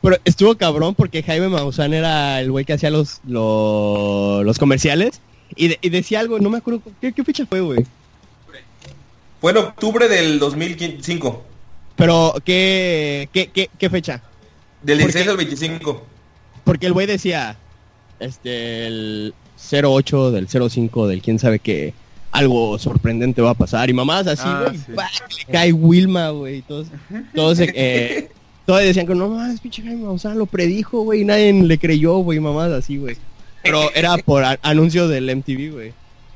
Pero estuvo cabrón porque Jaime Maussan era el güey que hacía los, los, los comerciales y, de- y decía algo, no me acuerdo, ¿qué, qué fecha fue, güey? Fue en octubre del 2005. Pero, ¿qué, qué, qué, qué fecha? Del ¿Por 16 qué? al 25. Porque el güey decía, este, el 08 del 05 del quién sabe qué, algo sorprendente va a pasar. Y mamás así, Ah, güey, sí. ¡bah! le cae Wilma, güey. y Todos, todos, eh, todos decían que no mames, pinche Jaime Maussan lo predijo, güey. y Nadie le creyó, güey, mamás así, güey. Pero era por anuncio del MTV, güey.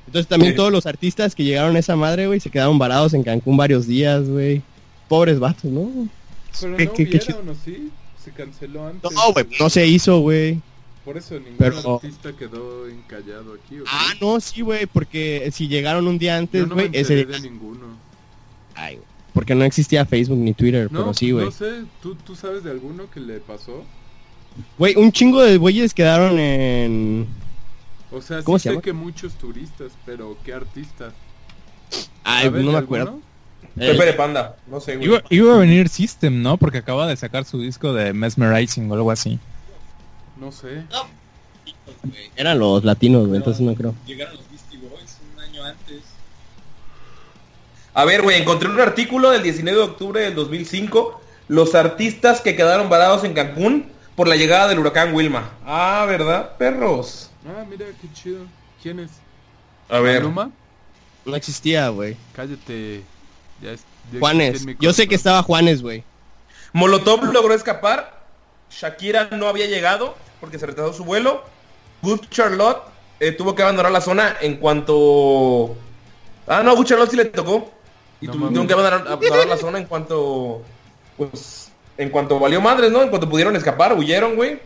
Entonces también Sí. todos los artistas que llegaron a esa madre, güey, se quedaron varados en Cancún varios días, güey. Pobres vatos, ¿no? Pero ¿Qué- no qué- qué vieron, ¿o sí? Se canceló antes. No, güey, no se hizo, güey. Por eso ningún Pero- artista quedó encallado aquí. ¿o Ah, no, sí, güey, porque si llegaron un día antes, no güey, ese enteré de ninguno. Ay, güey, porque no existía Facebook ni Twitter, No, pero sí, güey. no sé, ¿tú, ¿tú sabes de alguno que le pasó? Güey, un chingo de güeyes quedaron en... O sea, ¿Cómo sí se sé llama? que muchos turistas, pero ¿qué artistas? Ay, ¿Sabes no me acuerdo. Eh, Pepe de Panda. No sé, güey. Iba, iba a venir System, ¿no? Porque acaba de sacar su disco de Mesmerizing o algo así. No sé. eran los latinos, güey, entonces no creo. Llegaron los Beastie Boys un año antes. A ver, güey, encontré un artículo del 19 de octubre del 2005. Los artistas que quedaron varados en Cancún por la llegada del huracán Wilma. Ah, ¿verdad, perros? Ah, mira, qué chido. ¿Quién es? A ver. ¿Maluma? No existía, güey. Cállate. Ya es, ya Juanes. Yo sé que estaba Juanes, güey. Molotov logró escapar. Shakira no había llegado porque se retrasó su vuelo. Good Charlotte eh, tuvo que abandonar la zona en cuanto... Ah, no, Good Charlotte sí le tocó. Y No tuvieron que abandonar, abandonar la zona en cuanto... Pues... En cuanto valió madres, ¿no? En cuanto pudieron escapar, huyeron, güey.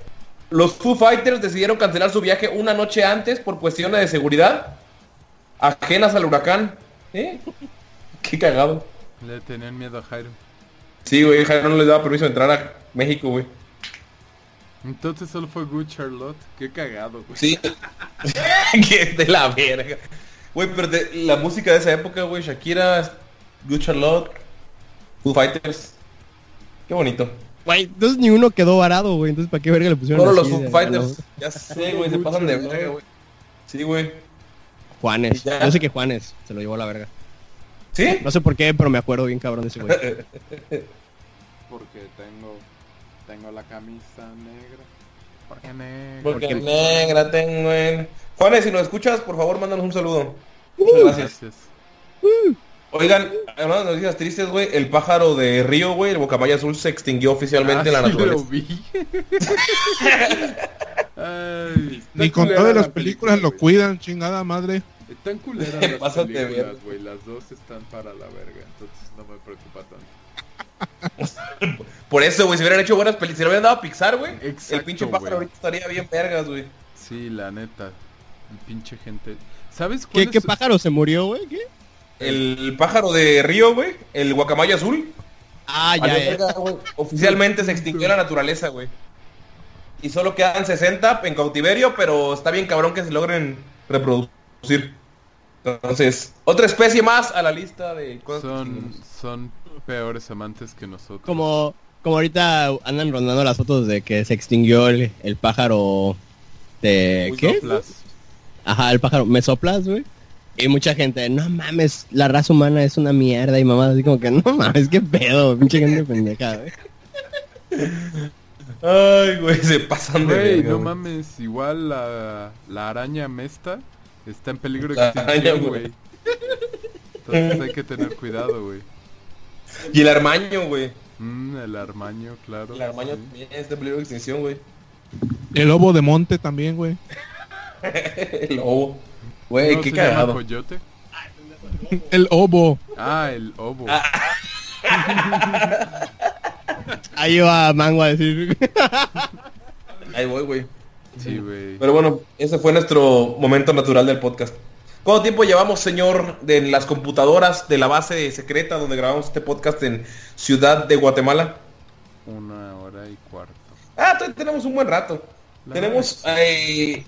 Los Foo Fighters decidieron cancelar su viaje una noche antes por cuestiones de seguridad. Ajenas al huracán. ¿Eh? Qué cagado. Le tenían miedo a Jairo. Sí, güey, Jairo no les daba permiso de entrar a México, güey. Entonces solo fue Good Charlotte. Qué cagado, güey. Sí. de la verga. Güey, pero de- la música de esa época, güey, Shakira, Good Charlotte, Foo Fighters. Qué bonito. Güey, entonces ni uno quedó varado, güey. Entonces, ¿para qué verga le pusieron Solo los Foo Fighters. Ya sé, güey, se pasan de verga, güey. Sí, güey. Juanes. Yo sé que Juanes se lo llevó a la verga. ¿Sí? No sé por qué, pero me acuerdo bien cabrón de ese güey. Porque tengo, tengo la camisa negra. Porque negra. Porque Porque- negra tengo en... Juanes, si nos escuchas, por favor, mándanos un saludo. Muchas gracias. Gracias. Oigan, hablando de noticias tristes, güey, el pájaro de Río, güey, el bocamaya azul se extinguió oficialmente en la Ah, sí naturaleza. lo vi. Ay, Ni con todas la las películas lo cuidan, chingada madre. Están culeras las Pásate películas, güey. Las dos están para la verga. Entonces no me preocupa tanto. Por eso, güey, si hubieran hecho buenas películas, si le hubieran dado a Pixar, güey, el pinche pájaro ahorita estaría bien vergas, güey. Sí, la neta. El pinche gente. ¿Sabes ¿Qué, cuál qué es? pájaro se murió, güey? ¿Qué? El pájaro de Río, güey, el guacamayo azul, Ah, ya, ya. verga, güey. oficialmente se extinguió la naturaleza, güey. Y solo quedan 60 en cautiverio, pero está bien cabrón que se logren reproducir. Entonces, otra especie más a la lista de cosas Son, son peores amantes que nosotros. Como, como ahorita andan rondando las fotos de que se extinguió el, el pájaro de... ¿Qué? Soplas. Ajá, el pájaro. ¿Me soplas, güey? Y mucha gente, no mames, la raza humana es una mierda. Y mamá así como que, no mames, qué pedo, pinche gente pendeja, güey. Ay, güey, se pasan de Güey, verga, no güey. mames, igual la, la araña mesta está en peligro de extinción, güey. güey. Entonces hay que tener cuidado, güey. Y el armaño, güey. Mm, el armaño, claro. El armaño sí. también está en peligro de extinción, güey. El lobo de monte también, güey. el lobo. Güey, ¿No qué cagado. coyote? El obo. Ah, el obo. Ahí va Mango a decir. Ahí voy, güey. Sí, güey. Pero bueno, ese fue nuestro momento natural del podcast. ¿Cuánto tiempo llevamos, señor, de las computadoras de la base secreta donde grabamos este podcast en Ciudad de Guatemala? Una hora y cuarto. Ah, tenemos un buen rato. La tenemos... eh,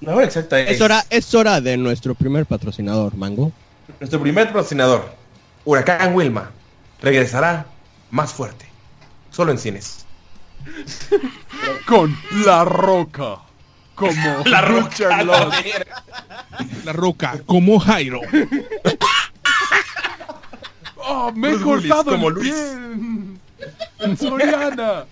la hora exacta es... Es hora, es hora de nuestro primer patrocinador, Mango. Nuestro primer patrocinador, Huracán Wilma, regresará más fuerte. Solo en cines. Con La Roca. Como La Richard Loss. La roca, como Jairo. ¡Oh, me he cortado como el Luis. pie! Soriana.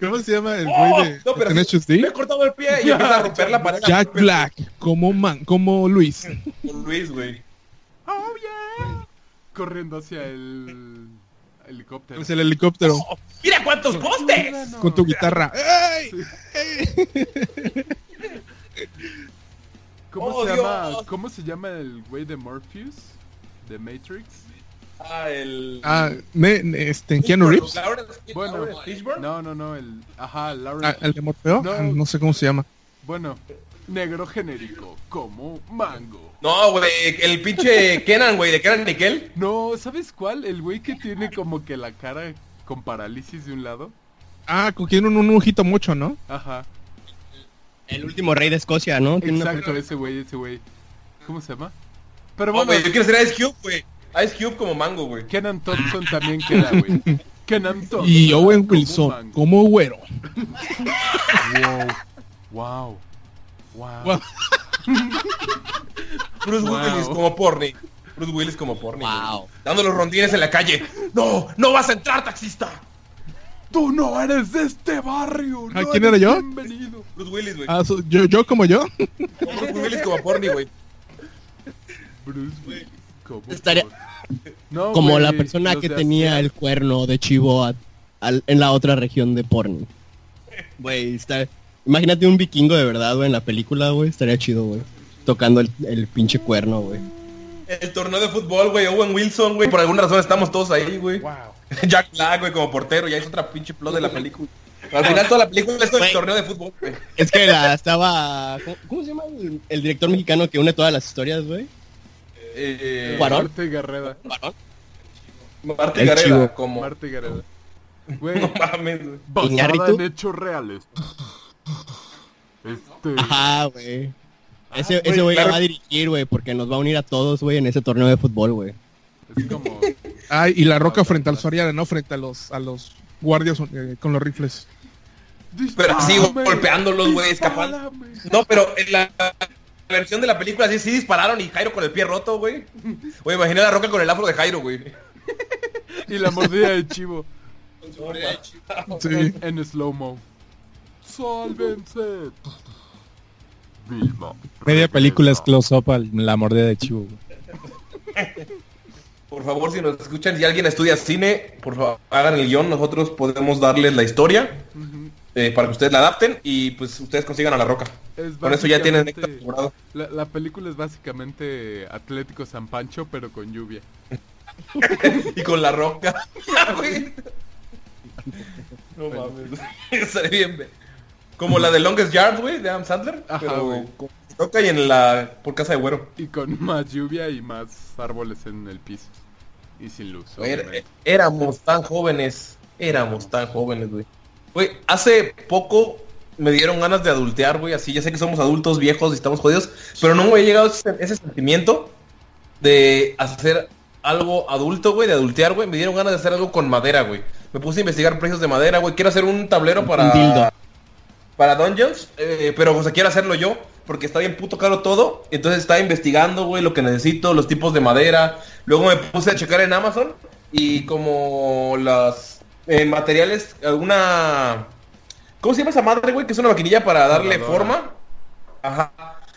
¿Cómo se llama el ¡Oh! güey de No, pero Tenacious Me D? he cortado el pie y empieza a romper la pared. Jack Black, como Man, como Luis. Con Luis, güey. ¡Oh, yeah! Corriendo hacia el helicóptero. Es el helicóptero ¡Mira cuántos postes! con tu guitarra. ¡Ey! ¿Cómo ¡Oh, se llama? ¿Cómo se llama el güey de Morpheus? ¿De Matrix? Ah, el... Ah, ne- este, Keanu Reeves. Bueno, no, no, no, el... Ajá, Ah, Lawrence. el de Morfeo. No. Ah, No sé cómo se llama. Bueno, negro genérico, como mango. No, güey, el pinche Kenan, güey, de Kenan Nickel. No, ¿sabes cuál? El güey que tiene como que la cara con parálisis de un lado. Ah, quien un, un ojito mucho, ¿no? Ajá. El último rey de Escocia, ¿no? Tiene una- Exacto, ese güey, ese güey. ¿Cómo se llama? Pero No, bueno, güey, yo quiero ser Ice Cube, güey. Ice Cube como mango, güey. Kenan Thompson también queda, güey. Kenan Thompson. Y Owen Wilson, como güero. Wow. Wow. Wow. Wow. Bruce Wow. Willis como porni. Bruce Willis como porni. Wow. Dando los rondines en la calle. ¡No! ¡No vas a entrar, taxista! Tú no eres de este barrio. ¿Ah, no quién era yo? Bienvenido. Bruce Willis, güey. Ah, so- yo, yo como yo. No, Bruce Willis como porni, güey. Bruce Willis. Estaría- No, Como la persona que tenía el cuerno de chivo a- al- en la otra región de porno. Güey, está... Imagínate un vikingo de verdad, güey, en la película, güey. Estaría chido, güey. Tocando el, el pinche cuerno, güey. El torneo de fútbol, güey. Owen Wilson, güey. Por alguna razón estamos todos ahí, güey. Wow. Jack Black, güey, como portero. Ya es otra pinche plot de la película. Al final toda la película es el torneo de fútbol, güey. Es que la, estaba... ¿cómo, cómo se llama el, el director mexicano que une todas las historias, güey? Eh. Marte Garreda. El Gareda, chivo. como... Marte Gareda. Güey, No mames, basada en hechos reales. Este... Ajá, güey. Ese, Ah, güey, ese güey la claro. va a dirigir, güey, porque nos va a unir a todos, güey, en ese torneo de fútbol, güey. Es como... Ay, y la roca frente al Soriana, no frente a los a los guardias eh, con los rifles. Pero así, golpeándolos, güey, escapando. No, pero en la versión de la película sí, sí dispararon y Jairo con el pie roto, güey. Güey, imaginé a la roca con el afro de Jairo, güey. Y la mordida de chivo. Sí. En, en slow-mo. ¡Sálvense! Vilma. Media película es close-up a la mordida de chivo. güey. Por favor, si nos escuchan, si alguien estudia cine, por favor, hagan el guion. Nosotros podemos darles la historia. Eh, para que ustedes la adapten y pues ustedes consigan a la roca. Es Con eso ya tienen. La, la película es básicamente Atlético San Pancho, pero con lluvia. Y con la roca. No mames. Estaría bien. Como la de Longest Yard, güey, de Adam Sandler. Ajá, pero con roca y en la... por casa de güero. Y con más lluvia y más árboles en el piso. Y sin luz, era- éramos tan jóvenes. Éramos tan jóvenes, güey. Güey, hace poco me dieron ganas de adultear, güey. Así, ya sé que somos adultos viejos y estamos jodidos. Pero no me había llegado ese, ese sentimiento de hacer algo adulto, güey, de adultear, güey. Me dieron ganas de hacer algo con madera, güey. Me puse a investigar precios de madera, güey. Quiero hacer un tablero para... Un. Para Dungeons, eh, pero o sea, quiero hacerlo yo, porque está bien puto caro todo. Entonces estaba investigando, güey, lo que necesito, los tipos de madera. Luego me puse a checar en Amazon y como las eh, materiales, alguna... ¿Cómo se llama esa madre, güey? Que es una maquinilla para darle forma. Ajá.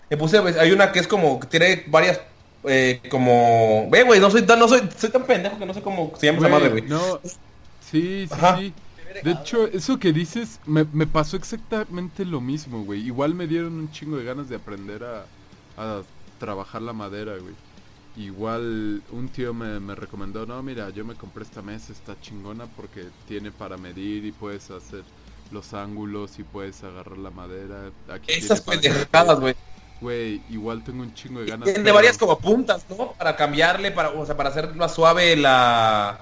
Me puse, a- hay una que es como, que tiene varias, eh, como... Ve, güey, no soy tan, no soy, soy tan pendejo que no sé cómo se llama esa madre, güey. No, sí, sí, Ajá. sí. De hecho, eso que dices me, me pasó exactamente lo mismo, güey. Igual me dieron un chingo de ganas de aprender a, a trabajar la madera, güey. Igual un tío me, me recomendó, no, mira, yo me compré esta mesa, está chingona porque tiene para medir y puedes hacer los ángulos y puedes agarrar la madera. Aquí Esas pendejadas, güey. Güey, igual tengo un chingo de ganas. Tiene pero- varias como puntas, ¿no? Para cambiarle, para, o sea, para hacer más suave la...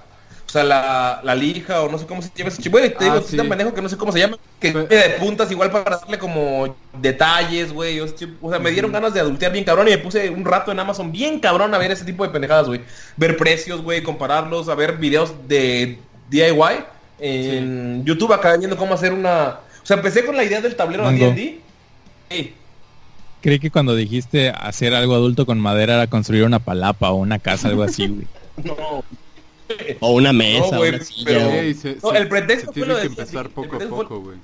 O sea, la, la lija o no sé cómo se llama ese chip. Güey, te Ah, digo, estoy tan sí. pendejo que no sé cómo se llama. Que Pero- de puntas igual para darle como detalles, güey. O sea, me dieron ganas de adultear bien cabrón y me puse un rato en Amazon bien cabrón a ver ese tipo de pendejadas, güey. Ver precios, güey, compararlos, a ver videos de DIY en YouTube acá viendo cómo hacer una... O sea, empecé con la idea del tablero de. D&D. Sí. Creí que cuando dijiste hacer algo adulto con madera era construir una palapa o una casa, algo así, güey. No, O una mesa, No, güey, una silla. pero- güey. Ey, se- No, se- el pretexto se fue lo de que empezar el poco a pretexto fue- poco, güey.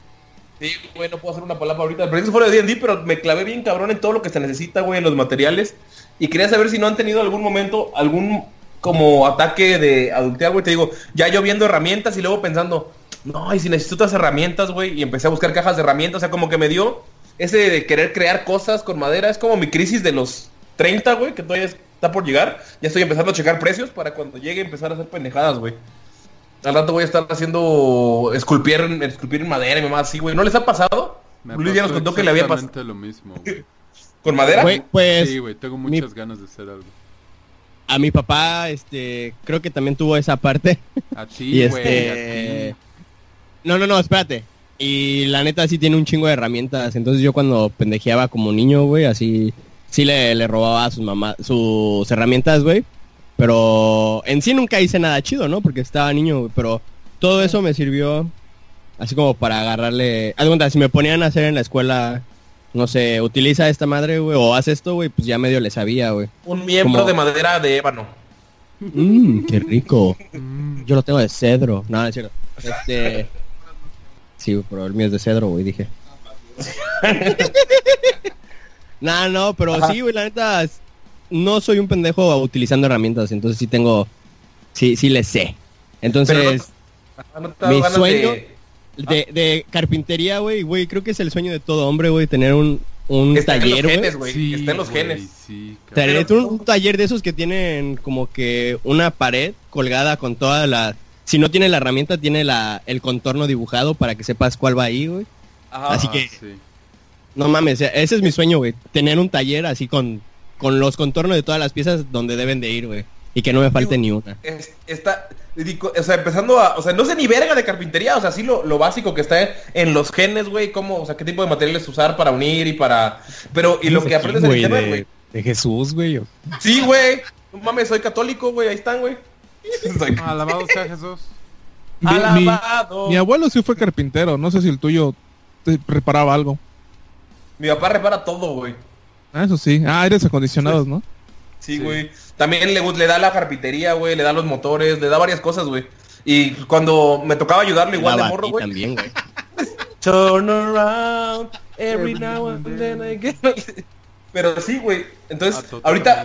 Sí, güey, no puedo hacer una palabra ahorita. El proyecto fue de D&D, pero me clavé bien cabrón en todo lo que se necesita, güey, en los materiales. Y quería saber si no han tenido algún momento, algún como ataque de adultear, güey. Te digo, ya yo viendo herramientas y luego pensando, no, y si necesito otras herramientas, güey. Y empecé a buscar cajas de herramientas. O sea, como que me dio ese de querer crear cosas con madera. Es como mi crisis de los 30, güey, que todavía está por llegar. Ya estoy empezando a checar precios para cuando llegue empezar a hacer pendejadas, güey. Al rato voy a estar haciendo esculpir, esculpir en madera y mamá así, güey. ¿No les ha pasado? Me Luis ya nos contó que le había pasado. lo mismo, güey. ¿Con madera? Güey, pues Sí, güey, tengo mi- muchas ganas de hacer algo. a mi papá, este, creo que también tuvo esa parte. A ti, güey, este... No, no, no, espérate. Y la neta sí tiene un chingo de herramientas. Entonces yo cuando pendejeaba como niño, güey, así sí le, le robaba a sus mamás sus herramientas, güey. Pero en sí nunca hice nada chido, ¿no? Porque estaba niño, güey. Pero todo eso me sirvió así como para agarrarle... Haz cuenta, si me ponían a hacer en la escuela, no sé, utiliza esta madre, güey, o haz esto, güey, pues ya medio le sabía, güey. Un miembro como- de madera de ébano. Mmm, qué rico. Mm, Yo lo tengo de cedro. No, no es cierto. Este... Sí, pero el mío es de cedro, güey, dije. nah, no, pero sí, güey, la neta, no soy un pendejo utilizando herramientas, entonces sí tengo, sí, sí le sé. Entonces, Ah, ¿no te ha dado Mi sueño- de- de, de carpintería, güey, güey, creo que es el sueño de todo hombre, güey, tener un, un Está en los taller, güey. genes, güey. sí, Está en los güey, genes. Sí, Tener un, un taller de esos que tienen como que una pared colgada con toda la... Si no tiene la herramienta, tiene la, el contorno dibujado para que sepas cuál va ahí, güey. Ajá. Así Ah, que- sí. No mames, ese es mi sueño, güey. Tener un taller así con, con los contornos de todas las piezas donde deben de ir, güey. Y que no me falte ni una. Es- está, digo, o sea, empezando a, o sea, no sé ni verga de carpintería, o sea, sí lo, lo básico que está en los genes, güey, cómo, o sea, qué tipo de materiales usar para unir y para, pero, y lo que aprendes en internet, de, güey. de Jesús, güey. Sí, güey, no mames, soy católico, güey, ahí están, güey. Alabado sea Jesús. Mi, mi- Alabado. mi abuelo sí fue carpintero. No sé si el tuyo te reparaba algo. Mi papá repara todo, güey. Ah, eso sí. Ah, aires acondicionados, ¿no? Sí, Sí. güey. También le, le da la carpintería, güey, le da los motores, le da varias cosas, güey. Y cuando me tocaba ayudarle igual de morro, güey. también, güey. Turn around every now and then I get... Pero sí, güey. Entonces, A Toto ahorita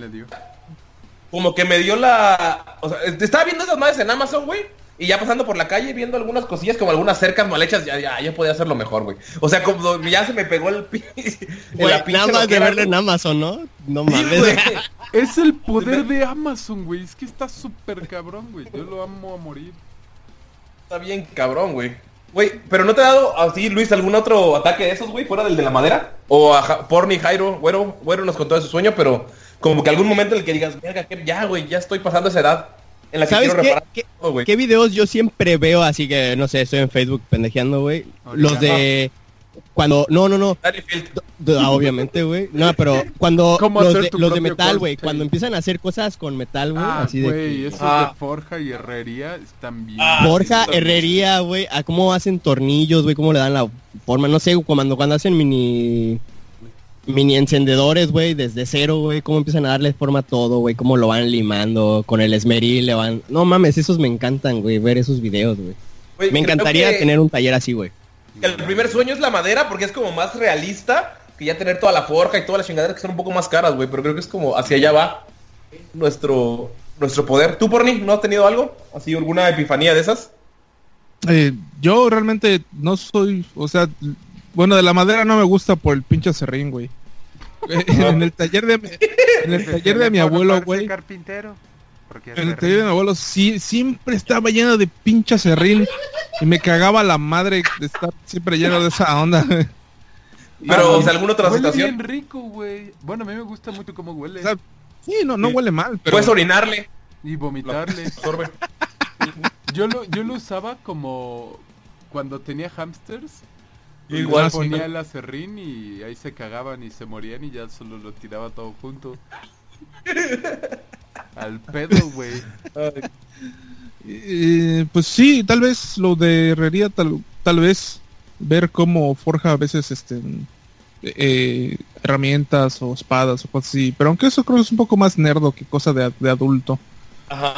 como que me dio la... O sea, estaba viendo esas madres en Amazon, güey. Y ya pasando por la calle, viendo algunas cosillas, como algunas cercas mal hechas, ya, ya, yo podía hacerlo mejor, güey. O sea, como ya se me pegó el... pi- Güey, la pinche nada más de verlo en. Amazon, ¿no? No mames. güey. Es el poder de Amazon, güey. Es que está súper cabrón, güey. Yo lo amo a morir. Está bien cabrón, güey. Güey, pero ¿no te ha dado así, Luis, algún otro ataque de esos, güey, fuera del de la madera? O a Ja- Porni, Jairo, güero, güero nos contó de su sueño, pero como que algún momento en el que digas, ya, güey, ya estoy pasando esa edad en la que ¿Sabes quiero qué? reparar ¿Qué, todo, güey. qué videos yo siempre veo? Así que, no sé, estoy en Facebook pendejeando, güey. Los de... Cuando... No, no, no. Ah, Obviamente, güey. No, pero cuando ¿Cómo los hacer de, tu los de metal, güey, cuando empiezan a hacer cosas con metal, güey, Ah, así de esos Ah. de forja y herrería están bien. Ah, forja, sí, herrería, güey, a cómo hacen tornillos, güey, cómo le dan la forma, no sé, cuando cuando hacen mini mini encendedores, güey, desde cero, güey, cómo empiezan a darle forma a todo, güey, cómo lo van limando con el esmeril, le van, no mames, esos me encantan, güey, ver esos videos, güey. Me encantaría que tener un taller así, güey. El primer sueño es la madera porque es como más realista que ya tener toda la forja y todas las chingaderas que son un poco más caras, güey, pero creo que es como hacia allá va nuestro nuestro poder. ¿Tú, Porni, no has tenido algo? ¿Así alguna epifanía de esas? Eh, yo realmente no soy, o sea, bueno, de la madera no me gusta por el pinche serrín, güey. en el taller de mi, en el taller de mi abuelo, güey. carpintero. Porque En el taller de mi abuelo sí, siempre estaba lleno de pinche serrín y me cagaba la madre de estar siempre lleno de esa onda. Pero, o sea, alguna otra huele situación. bien rico, güey. Bueno, a mí me gusta mucho cómo huele. O sea, Sí, no, no huele mal, pero Puedes orinarle. Y vomitarle. Yo lo, yo lo usaba como cuando tenía hamsters. Igual, Les sí. ponía el acerrín y ahí se cagaban y se morían y ya solo lo tiraba todo junto. Al pedo, güey. Eh, pues sí, tal vez lo de herrería, tal, tal vez ver cómo forja a veces este eh, herramientas o espadas o cosas así. Pero aunque eso creo que es un poco más nerdo que cosa de, de adulto. Ajá.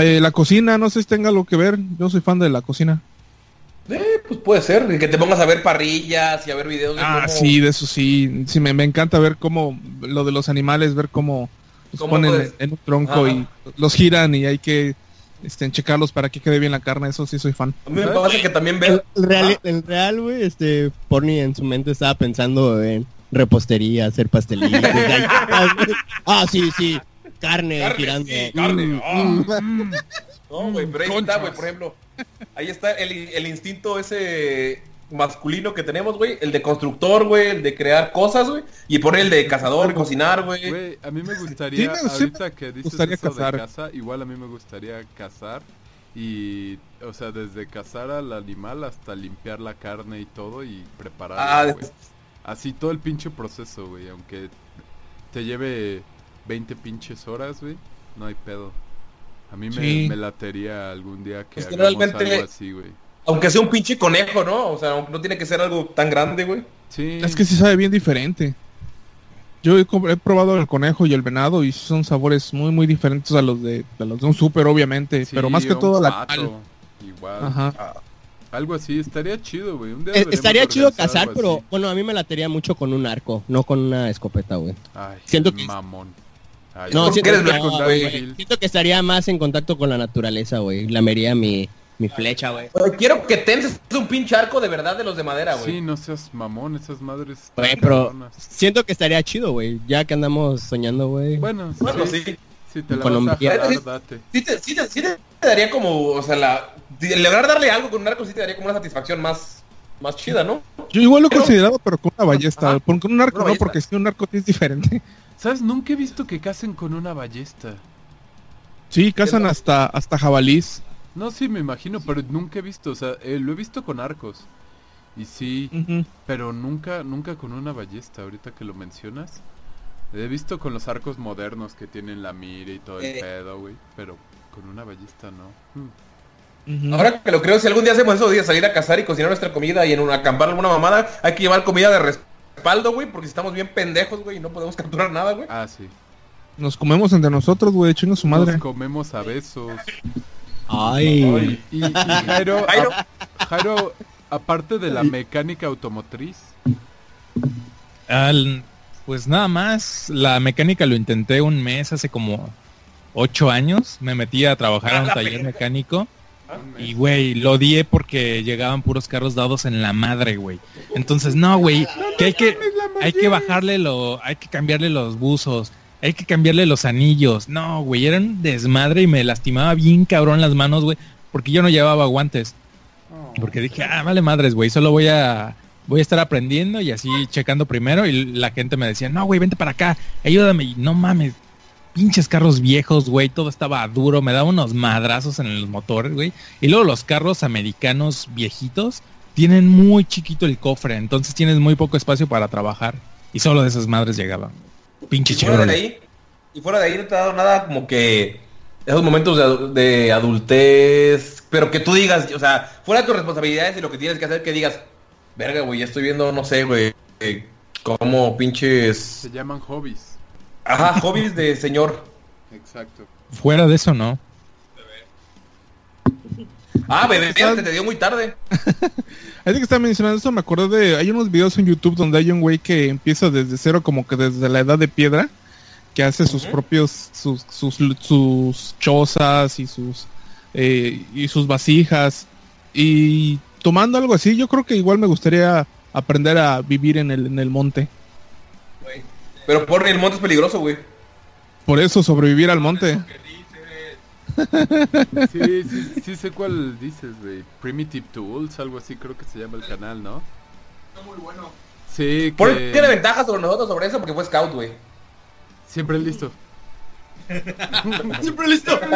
Eh, la cocina, no sé si tenga algo que ver. Yo soy fan de la cocina. Eh, pues puede ser. Que te pongas a ver parrillas y a ver videos de Ah, cómo- sí, de eso sí. Sí, me, me encanta ver cómo lo de los animales, ver cómo los ¿Cómo ponen puedes? en un tronco Ajá. y los giran y hay que este, checarlos para que quede bien la carne. Eso sí soy fan. A mí me parece que también El, ver... el real, el real, güey, este, Porni en su mente estaba pensando en repostería, hacer pastelitos. Ah, sí, sí, carne, Carne, tirando. sí, carne, Mm, ah. mm. No, güey, pero ahí está, güey, por ejemplo. Ahí está el, el instinto ese masculino que tenemos, güey. El de constructor, güey. El de crear cosas, güey. Y por el de cazador, cocinar, güey. Güey, a mí me gustaría, Sí, me- sí ahorita que dices gustaría eso cazar. de caza, igual a mí me gustaría cazar y, o sea, desde cazar al animal hasta limpiar la carne y todo y prepararla, Ah, güey. Así todo el pinche proceso, güey, aunque te lleve 20 pinches horas, güey, no hay pedo. A mí me, Sí. me latería algún día que Es que hagamos realmente- algo así, güey. Aunque sea un pinche conejo, ¿no? O sea, no tiene que ser algo tan grande, güey. Sí. Es que sí sabe bien diferente. Yo he, probado el conejo y el venado y son sabores muy muy diferentes a los de, a los de un súper obviamente, Sí, pero más que todo la pato, cal. Igual. Ajá. Algo así, estaría chido, güey. Eh, Estaría chido cazar, pero bueno, a mí me latería mucho con un arco, no con una escopeta, güey. Ay, Siento qué que- mamón. Ay, No, siento eres que, blanco, no, güey. Siento que estaría más en contacto con la naturaleza, güey. Lamería mi, mi flecha, güey. Quiero que tenses un pinche arco de verdad de los de madera, güey. Sí, no seas mamón, esas madres. Güey, pero cabronas. siento que estaría chido, güey. Ya que andamos soñando, güey. Bueno, sí, Bueno, sí. Si te la Con vas a hombría. jalar, date. Sí te, sí te- sí te daría como, o sea, la... Lograr darle algo con un arco sí te daría como una satisfacción más, más chida, ¿no? Yo igual lo he Pero- considerado, pero con una ballesta. Ajá. Con un arco no, porque si un arco sí es diferente. ¿Sabes? Nunca he visto que casen con una ballesta. Sí, cazan hasta hasta jabalís. No, sí, me imagino, pero nunca he visto. O sea, eh, lo he visto con arcos. Y sí, pero nunca, nunca con una ballesta, ahorita que lo mencionas. He visto con los arcos modernos que tienen la mira y todo el Eh. pedo, güey. Pero con una ballesta no. Hmm. Ahora que lo creo, si algún día hacemos eso de salir a cazar y cocinar nuestra comida y en un acampar alguna mamada, hay que llevar comida de respaldo, güey, porque estamos bien pendejos, güey, y no podemos capturar nada, güey. Ah, sí. Nos comemos entre nosotros, güey, chinga su madre. Nos comemos a besos. Ay. Y, y Jairo, Jairo. a- Jairo, aparte de la mecánica automotriz, Al- pues nada más, la mecánica lo intenté un mes, hace como ocho años. Me metí a trabajar a un taller mecánico. Y, güey, lo odié porque llegaban puros carros dados en la madre, güey. Entonces, no, güey, que hay que, hay que bajarle lo, hay que cambiarle los buzos, hay que cambiarle los anillos. No, güey, era un desmadre y me lastimaba bien cabrón las manos, güey, porque yo no llevaba guantes. Porque dije, ah, vale madres, güey, solo voy a, voy a estar aprendiendo y así checando primero. Y la gente me decía, no, güey, vente para acá, ayúdame. Y no mames, pinches carros viejos, güey, todo estaba duro, me daba unos madrazos en los motores, güey. Y luego los carros americanos viejitos tienen muy chiquito el cofre, entonces tienes muy poco espacio para trabajar. Y solo de esas madres llegaban. Pinche Y fuera de ahí, y fuera de ahí no te ha dado nada como que esos momentos de, de adultez, pero que tú digas, o sea, fuera de tus responsabilidades y lo que tienes que hacer, que digas, verga, güey, ya estoy viendo, no sé, güey, eh, como pinches, se llaman hobbies. Ajá, hobbies de señor. Exacto. Fuera de eso, no. Ah, bebé, te, te dio muy tarde. Así que está mencionando eso, me acordé de. Hay unos videos en YouTube donde hay un güey que empieza desde cero, como que desde la edad de piedra, que hace sus propios. sus, sus, sus chozas y sus. eh, y sus vasijas. Y tomando algo así, yo creo que igual me gustaría aprender a vivir en el, en el monte. Pero por el monte es peligroso, güey. Por eso sobrevivir al monte. Sí, sí, sí sé cuál dices, güey. Primitive Tools, algo así creo que se llama el canal, ¿no? muy bueno. Sí, Por que... tiene ventajas sobre nosotros sobre eso porque fue scout, güey. Siempre listo. Siempre listo.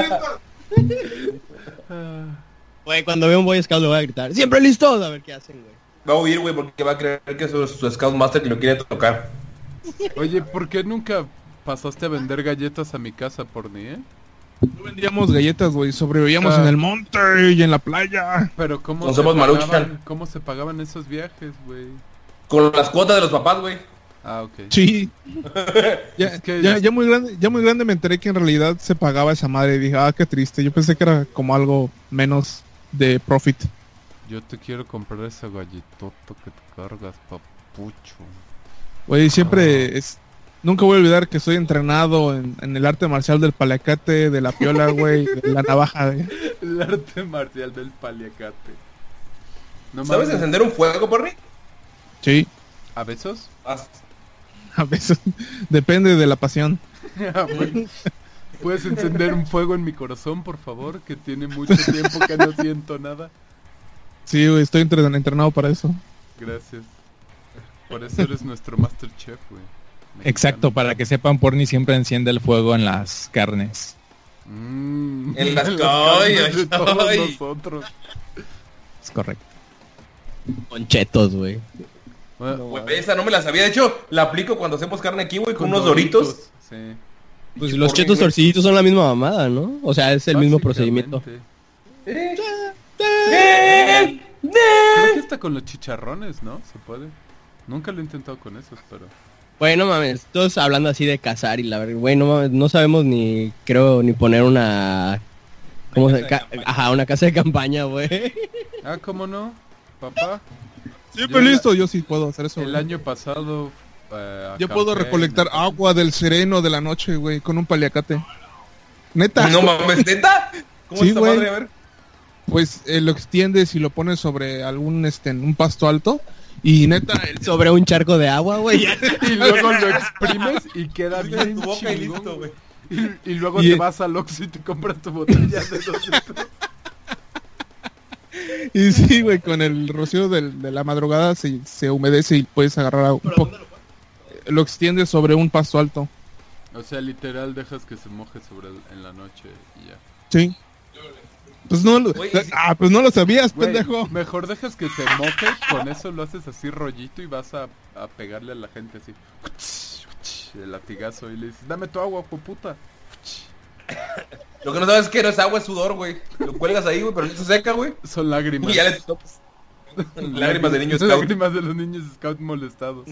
Güey, cuando veo un Boy Scout le voy a gritar. Siempre listos. A ver qué hacen, güey. Va a huir, güey, porque va a creer que es su, su scout master que lo quiere tocar. Oye, ¿por qué nunca pasaste a vender galletas a mi casa por ni, eh? No vendíamos galletas, güey. Sobrevivíamos Ah. en el monte y en la playa. Pero ¿cómo, No se somos pagaban. ¿cómo se pagaban esos viajes, güey? Con las cuotas de los papás, güey. Ah, ok. Sí. ya, Es que ya, ya- ya muy grande, ya muy grande me enteré que en realidad se pagaba esa madre y dije, ah, qué triste. Yo pensé que era como algo menos de profit. Yo te quiero comprar esa galletota que te cargas, papucho. Güey, siempre es... Nunca voy a olvidar que soy entrenado en, en el arte marcial del paliacate, de la piola, güey, de la navaja, güey. El arte marcial del paliacate. No ¿Sabes mames. encender un fuego, Porri? Sí, ¿A besos? a veces depende de la pasión. Ah, bueno. ¿Puedes encender un fuego en mi corazón, por favor? Que tiene mucho tiempo que no siento nada. Sí, güey, estoy entre- entrenado para eso. Gracias. Por eso eres nuestro Master Chef, güey. Exacto, para que sepan, Porni siempre enciende el fuego en las carnes. Mm, En las carnes de todos ay. nosotros. Es correcto. Con chetos, güey. Bueno, Güey, esa no me la sabía. De hecho, la aplico cuando hacemos carne aquí, güey, con, con unos doritos. Sí. Pues los chetos güey. torciditos son la misma mamada, ¿no? O sea, es el mismo procedimiento. Eh, Creo que hasta con los chicharrones, ¿no? Se puede. Nunca lo he intentado con esos, pero... Güey, no mames, todos hablando así de cazar y la verdad, güey, no mames, no sabemos ni, creo, ni poner una... ¿Cómo se ca- Ajá, una casa de campaña, güey. Ah, ¿cómo no? Papá, Siempre Yo la- listo, yo sí puedo hacer eso. el güey. año pasado... eh, Yo puedo recolectar en- agua del sereno de la noche, güey, con un paliacate. Neta. No mames, ¿neta? ¿Cómo Sí, güey. madre? A ver. Pues eh, lo extiendes y lo pones sobre algún, este, un pasto alto. Y neta, el- Sobre un charco de agua, güey. Y luego lo exprimes y queda bien tu boca y chingón, listo, güey. Y, y luego Y- te vas al Oxxo y te compras tu botella de dos litros. y sí, güey, con el rocío del- de la madrugada se, se humedece y puedes agarrar un poco. Lo extiendes sobre un pasto alto. O sea, literal dejas que se moje sobre el- en la noche y ya. Sí. Pues no, lo- ah, pues no lo sabías, Güey, pendejo. mejor dejas que se moje, con eso lo haces así rollito y vas a, a pegarle a la gente así. El latigazo y le dices, dame tu agua, puta. Lo que no sabes es que no es agua, es sudor, güey. Lo cuelgas ahí, güey, pero no se seca, güey. Son lágrimas. Y ya le topas. Lágrimas de niños scout. Lágrimas de los niños scout molestados.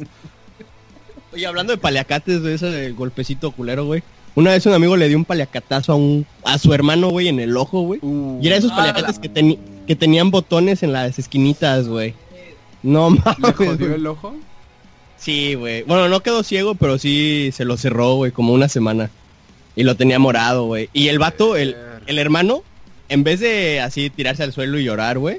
Oye, hablando de paliacates, de ese del golpecito culero, güey. Una vez un amigo le dio un paliacatazo a un a su hermano, güey, en el ojo, güey. Uh, Y era esos Ah, paliacates que, teni- que tenían botones en las esquinitas, güey. No ¿Le mames. jodió güey. el ojo? Sí, güey. Bueno, no quedó ciego, pero sí se lo cerró, güey, como una semana. Y lo tenía morado, güey. Y el vato, el, el hermano, en vez de así tirarse al suelo y llorar, güey,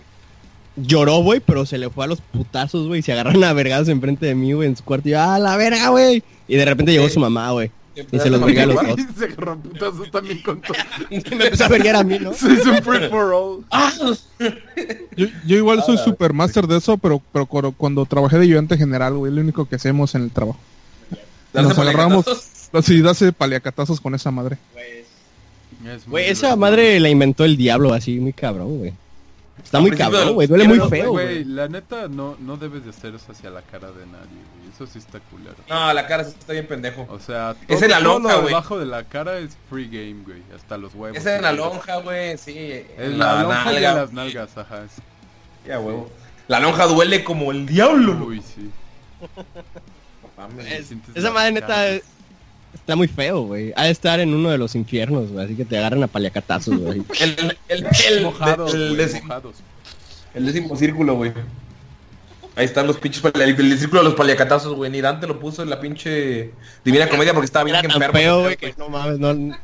lloró, güey, pero se le fue a los putazos, güey. y Se agarraron a vergados enfrente de mí, güey, en su cuarto. Y yo, ¡ah, la verga, güey! Y de repente llegó su mamá, güey. Y se los vergué a los dos. Se a putazos también con todo. Y me empezó a verguear a mí, ¿no? Se hizo un free for all. Yo, yo igual soy Ah, super master de eso, pero, pero cuando, cuando trabajé de ayudante general, güey, es lo único que hacemos en el trabajo. Nos agarramos paliacatazos. así, darse paliacatazos con esa madre. Es muy Güey, esa madre la inventó el diablo, así, muy cabrón, güey. Está muy cabrón, güey. Duele muy feo, güey. la neta no, no debes de hacer eso hacia la cara de nadie, güey. Eso sí está culero. No, la cara sí está bien pendejo. O sea, Es en la todo lonja, lo güey. debajo de la cara es free game, güey. Hasta los huevos. Esa en la lonja, güey, sí. En la, lonja y en nalga. las nalgas, ajá. es- Ya, huevo. La lonja duele como el diablo. Uy, sí. Mames. Es- esa la madre neta es- está muy feo, güey. Ha de estar en uno de los infiernos, güey. Así que te agarran a paliacatazos, güey. El, el, el, Mojados, el, mojados. el décimo círculo, güey. Ahí están los pinches el, el círculo de los paliacatazos, güey. Ni Dante lo puso en la pinche Divina Comedia porque estaba bien Era tan enfermo. feo, güey, que no mames, no, no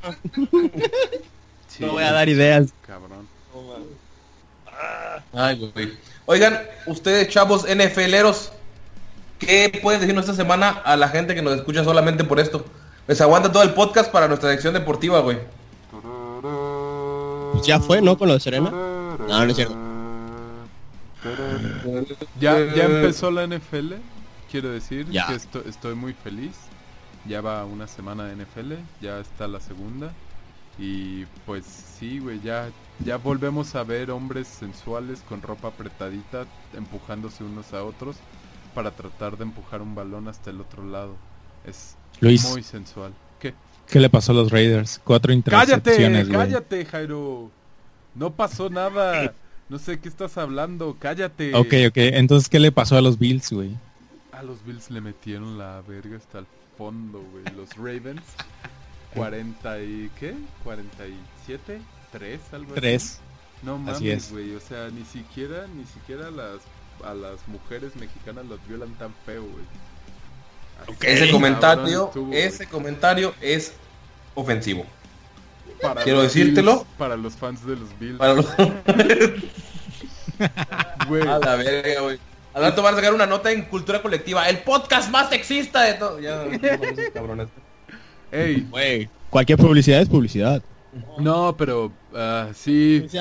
Sí, voy a dar ideas. Cabrón. Ay, güey. Oigan, ustedes chavos NFLeros, ¿qué puedes decirnos esta semana a la gente que nos escucha solamente por esto? Pues aguanta todo el podcast para nuestra sección deportiva, güey. Pues ya fue, ¿no? Con lo de Serena. No, no es cierto. Ya, ya empezó la NFL. Quiero decir Ya. que esto- estoy muy feliz. Ya va una semana de NFL, ya está la segunda. Y pues sí, güey, ya, ya volvemos a ver hombres sensuales con ropa apretadita empujándose unos a otros para tratar de empujar un balón hasta el otro lado. Es Luis. muy sensual. ¿Qué? ¿Qué le pasó a los Raiders? Cuatro ¡Cállate! intercepciones, güey. ¡Cállate, Jairo! No pasó nada. No sé qué estás hablando. ¡Cállate! Ok, ok. Entonces, ¿qué le pasó a los Bills, güey? A los Bills le metieron la verga hasta el fondo, güey. Los Ravens. 40 y... ¿qué? 47, 3, algo así. Tres. No Así mames, es. güey. O sea, ni siquiera, ni siquiera las, a las mujeres mexicanas las violan tan feo, güey. Así, Ese comentario, estuvo, ese comentario es ofensivo. Para quiero decírtelo. Bills, para los fans de los Bills. Para los... Güey, A la verga, güey. Al rato van a sacar una nota en cultura colectiva. El podcast más sexista de todo. Ya, cabrones. ey, Güey, cualquier publicidad es publicidad. no, pero ah, sí. Sí,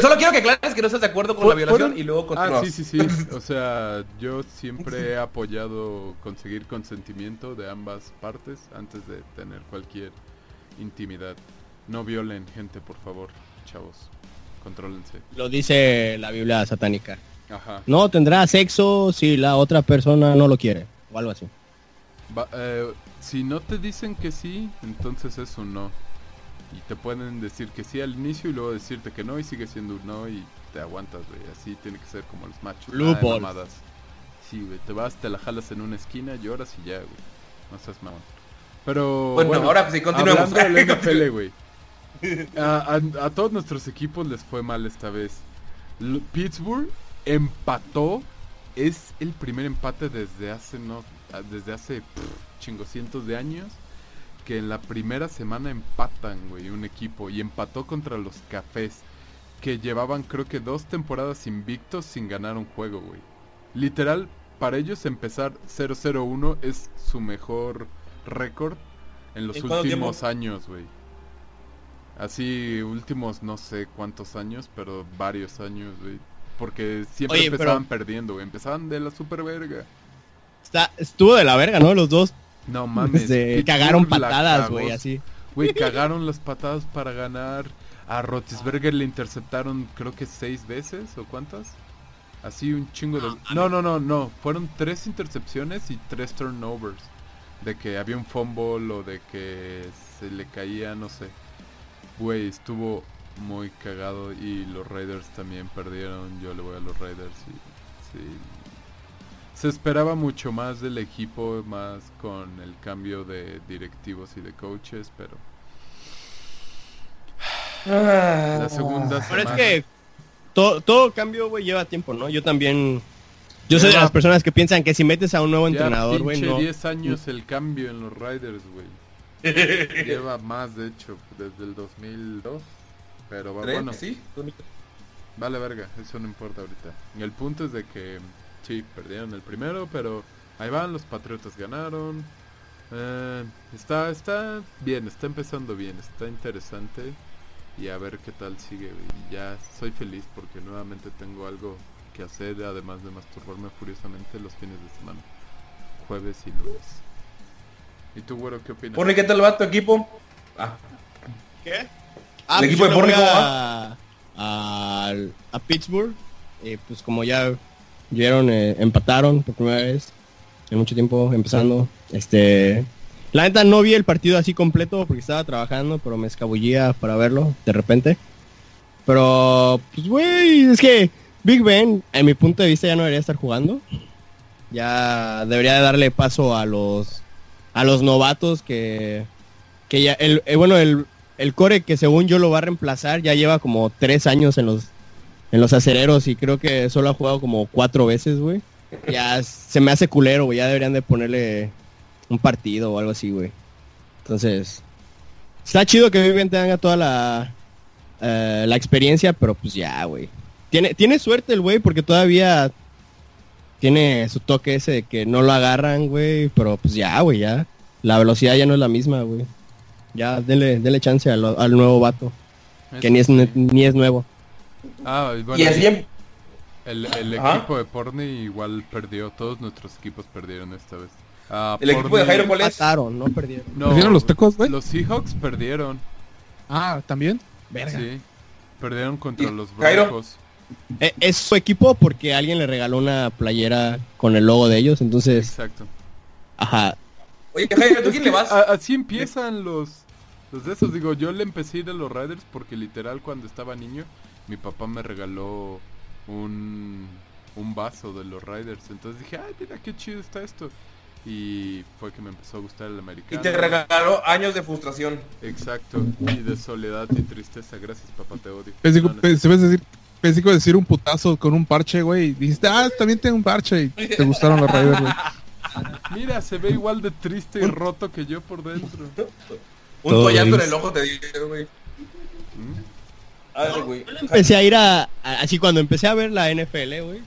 Solo quiero que aclares que no estás de acuerdo con la violación fueron- y luego Ah, continúas. sí, sí, sí. O sea, yo siempre he apoyado conseguir consentimiento de ambas partes antes de tener cualquier intimidad. No violen gente, por favor, chavos. Contrólense. Lo dice la Biblia satánica. Ajá. No tendrá sexo si la otra persona no lo quiere. O algo así. Eh, si no te dicen que sí, entonces es un no. Y te pueden decir que sí al inicio y luego decirte que no y sigue siendo un no y te aguantas, güey. Así tiene que ser como los machos. Blue mamadas. Sí, güey. Te vas, te la jalas en una esquina, lloras y ya, güey. No seas mamón. Pero Bueno, ahora sí, continuemos. Hablando del NFL, güey. A, a- a todos nuestros equipos les fue mal esta vez. Pittsburgh empató. Es el primer empate desde hace no a- desde hace pff, chingocientos de años que en la primera semana empatan, güey, un equipo y empató contra los Cafés que llevaban creo que dos temporadas invictos sin ganar un juego, güey. Literal, para ellos empezar 0-0-1 es su mejor récord en los ¿En cuánto últimos años, güey. Así, últimos no sé cuántos años, pero varios años, güey. Porque siempre Oye, pero- empezaban perdiendo, güey. Empezaban de la super verga. Está, estuvo de la verga, ¿no? Los dos. No mames. Se cagaron patadas, güey, así. Güey, cagaron las patadas para ganar. A Rotisberger le interceptaron creo que seis veces o cuántas. Así un chingo de... No, no, no, no. Fueron tres intercepciones y tres turnovers. De que había un fumble o de que se le caía, no sé. Güey, estuvo muy cagado y los Raiders también perdieron. Yo le voy a los Raiders y... Sí. Se esperaba mucho más del equipo, más con el cambio de directivos y de coaches, pero... La segunda Pero es semana- que todo, todo cambio, güey, lleva tiempo, ¿no? Yo también... Yo soy de las personas que piensan que si metes a un nuevo entrenador, güey, pinche no... 10 años el cambio en los Riders, güey. Lleva más, de hecho, desde el 2002. Pero va- bueno, ¿Sí? vale verga, eso no importa ahorita. Y el punto es de que sí, perdieron el primero, pero ahí van, los Patriotas ganaron. Eh, está, está bien, está empezando bien, está interesante. Y a ver qué tal sigue. güey. Y ya soy feliz porque nuevamente tengo algo que hacer, además de masturbarme furiosamente los fines de semana. Jueves y lunes. ¿Y tú, güero, qué opinas? Porni, ¿qué tal va tu equipo? Ah, ¿Qué? Ah, ¿El pues equipo yo de cómo a, a, a Pittsburgh. eh, pues como ya vieron, eh, empataron por primera vez en mucho tiempo empezando. Este, la neta no vi el partido así completo porque estaba trabajando, pero me escabullía para verlo de repente. Pero, pues güey, es que Big Ben, en mi punto de vista, ya no debería estar jugando. Ya debería de darle paso a los a los novatos que que ya el eh, bueno el el core que según yo lo va a reemplazar ya lleva como tres años en los en los acereros y creo que solo ha jugado como cuatro veces, güey. Ya se me hace culero, güey. Ya deberían de ponerle un partido o algo así, güey. Entonces, está chido que Vivian tenga toda la eh, la experiencia, pero pues ya, güey. Tiene tiene suerte el güey porque todavía tiene su toque ese de que no lo agarran, güey, pero pues ya, güey, ya. La velocidad ya no es la misma, güey. Ya, denle, denle chance al, al nuevo vato, que ni es, sí. ni es nuevo. Ah, y bueno, Y así em- el, el Ajá. equipo de Porni igual perdió. Todos nuestros equipos perdieron esta vez. Ah, el equipo de Jairo, ¿cuál es? Mataron, no perdieron. No, ¿Perdieron los tecos, güey? Los Seahawks perdieron. Ah, ¿también? Verga. Sí. Perdieron contra ¿Y los Jairo? Broncos. Eh, Es su equipo porque alguien le regaló una playera con el logo de ellos, entonces, Exacto. ajá. Oye, ¿tú quién le vas? así empiezan los, los de esos. Digo, yo le empecé a ir a los Riders porque literal cuando estaba niño, mi papá me regaló un, un vaso de los Riders. Entonces dije, ay, mira qué chido está esto. Y fue que me empezó a gustar el Y americano. te regaló años de frustración. Exacto. Y de soledad y tristeza. Gracias, papá, te odio. Pensé, No, no, pensé, pensé decir, pensé que iba a decir un putazo con un parche, güey. Y dijiste, ah, también tengo un parche. Y te gustaron los Raiders, güey. Mira, se ve igual de triste y roto que yo por dentro. Un Todo toallazo en el ojo te dieron, güey. ¿Mm? Ay, güey. Empecé a ir a, a- así cuando empecé a ver la NFL, güey.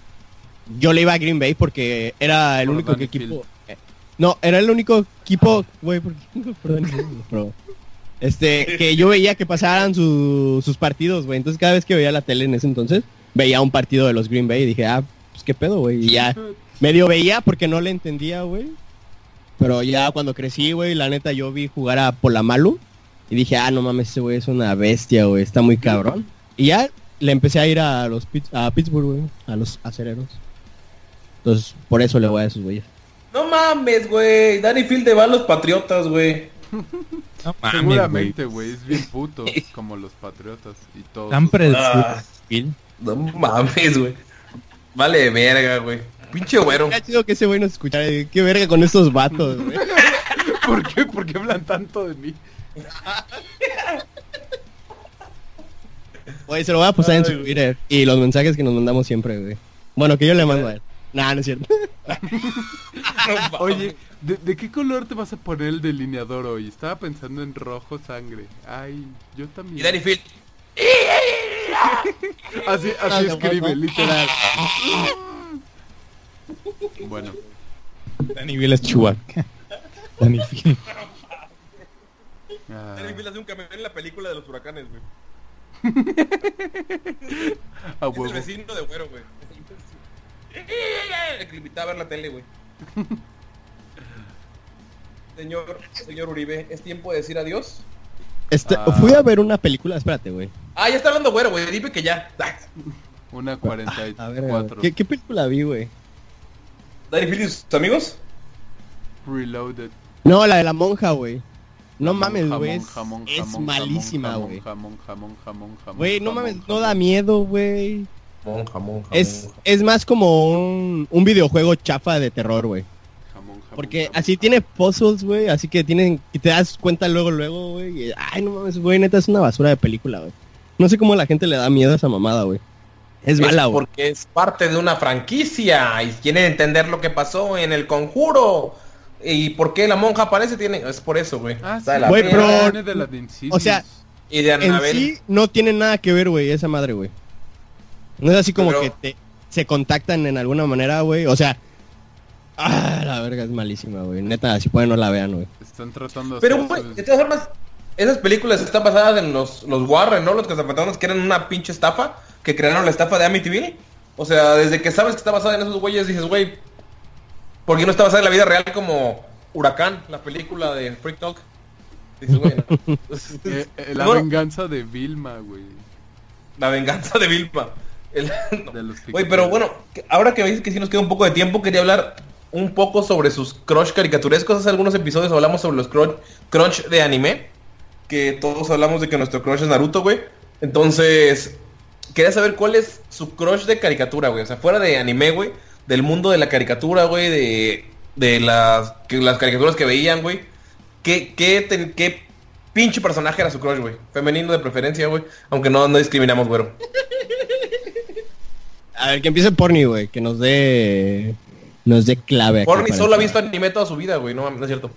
Yo le iba a Green Bay porque era el Por único que equipo. eh, no, era el único equipo, güey, ¿por qué? Por Danny Field, bro. Este, que yo veía que pasaran su- sus partidos, güey. Entonces cada vez que veía la tele en ese entonces, veía un partido de los Green Bay y dije, ah, pues qué pedo, güey. Y ya medio veía porque no le entendía, güey. Pero ya cuando crecí, güey, la neta yo vi jugar a Polamalu y dije, ah, no mames, ese güey es una bestia, güey, está muy cabrón. Y ya le empecé a ir a los a Pittsburgh, güey, a los acereros. Entonces, por eso le voy a esos güeyes. No mames, güey. Danny Field te va a los Patriotas, güey. No mames, Seguramente, güey, es bien puto, como los patriotas y todos. Tan. Ah, no mames, güey. Vale, verga, güey. Pinche güero. Ha sido que ese güey nos escuchara. eh, Qué verga con estos vatos, güey. ¿Por qué? ¿Por qué hablan tanto de mí? Oye, se lo voy a postar en su Ay, güey. Twitter. Y los mensajes que nos mandamos siempre, güey. Bueno, que yo le mando a él. Nah, no es cierto. Oye, ¿de, de qué color te vas a poner el delineador hoy? Estaba pensando en rojo sangre. Ay, yo también. Y Danny Field. Así, Ah, así escribe, literal. Bueno, Danny Bill es Chewbacca. Danny Field. ah, Danny Field hace un cameo en la película de los huracanes, güey. a Es el vecino de güero, güey. El que le invitaba a ver la tele, güey. Señor, señor Uribe, ¿es tiempo de decir adiós? Este, Ah. Fui a ver una película, espérate, güey. Ah, ya está hablando güero, güey. Dime que ya. Una A ver, 44. ¿qué, ¿qué película vi, güey? Danny Field y sus amigos. Reloaded. No, la de la monja, güey. No Jamón, mames, güey. Es, jamón, es jamón, malísima, güey. Jamón, jamón, jamón, jamón. Güey, no jamón, mames, no da miedo, güey. Jamón, jamón, jamón. Es, es más como un, un videojuego chafa de terror, güey. Porque así tiene puzzles, güey. Así que tienen, que te das cuenta luego, luego, güey. Ay, no mames, güey, neta es una basura de película, güey. No sé cómo la gente le da miedo a esa mamada, güey. Es mala, güey. porque es parte de una franquicia y quieren entender lo que pasó en el conjuro. Y por qué la monja aparece, tiene... es por eso, güey. Ah, sí, de la Güey, verga. pero- de la o sea, Y de En sí no tiene nada que ver, güey, esa madre, güey. No es así como Pero- que te, se contactan en alguna manera, güey. O sea, ah, la verga es malísima, güey. Neta, si pueden no la vean, güey. Están tratando de Pero, hacer güey, de todas formas, esas películas están basadas en los, los Warren, ¿no? Los cazafantasmas que eran una pinche estafa, que crearon la estafa de Amityville. O sea, desde que sabes que está basada en esos güeyes, dices, güey, ¿por qué no está basada en la vida real como Huracán, la película de Freak Talk? Dices, güey, no. Eh, eh, la venganza de Vilma, güey. la venganza de Vilma. El- no. De los Güey, pero bueno, ahora que veis que sí nos queda un poco de tiempo, quería hablar un poco sobre sus crush caricaturescos. Hace algunos episodios hablamos sobre los crush, crunch de anime. Que todos hablamos de que nuestro crush es Naruto, güey. Entonces, quería saber cuál es su crush de caricatura, güey. O sea, fuera de anime, güey. Del mundo de la caricatura, güey. De, de las, que, las caricaturas que veían, güey. ¿Qué, qué, ten- qué pinche personaje era su crush, güey? Femenino de preferencia, güey. Aunque no, no discriminamos, güero. A ver, que empiece Porni, güey. Que nos dé. Nos dé clave. aquí Porni para solo ha visto anime toda su vida, güey. No, no es cierto.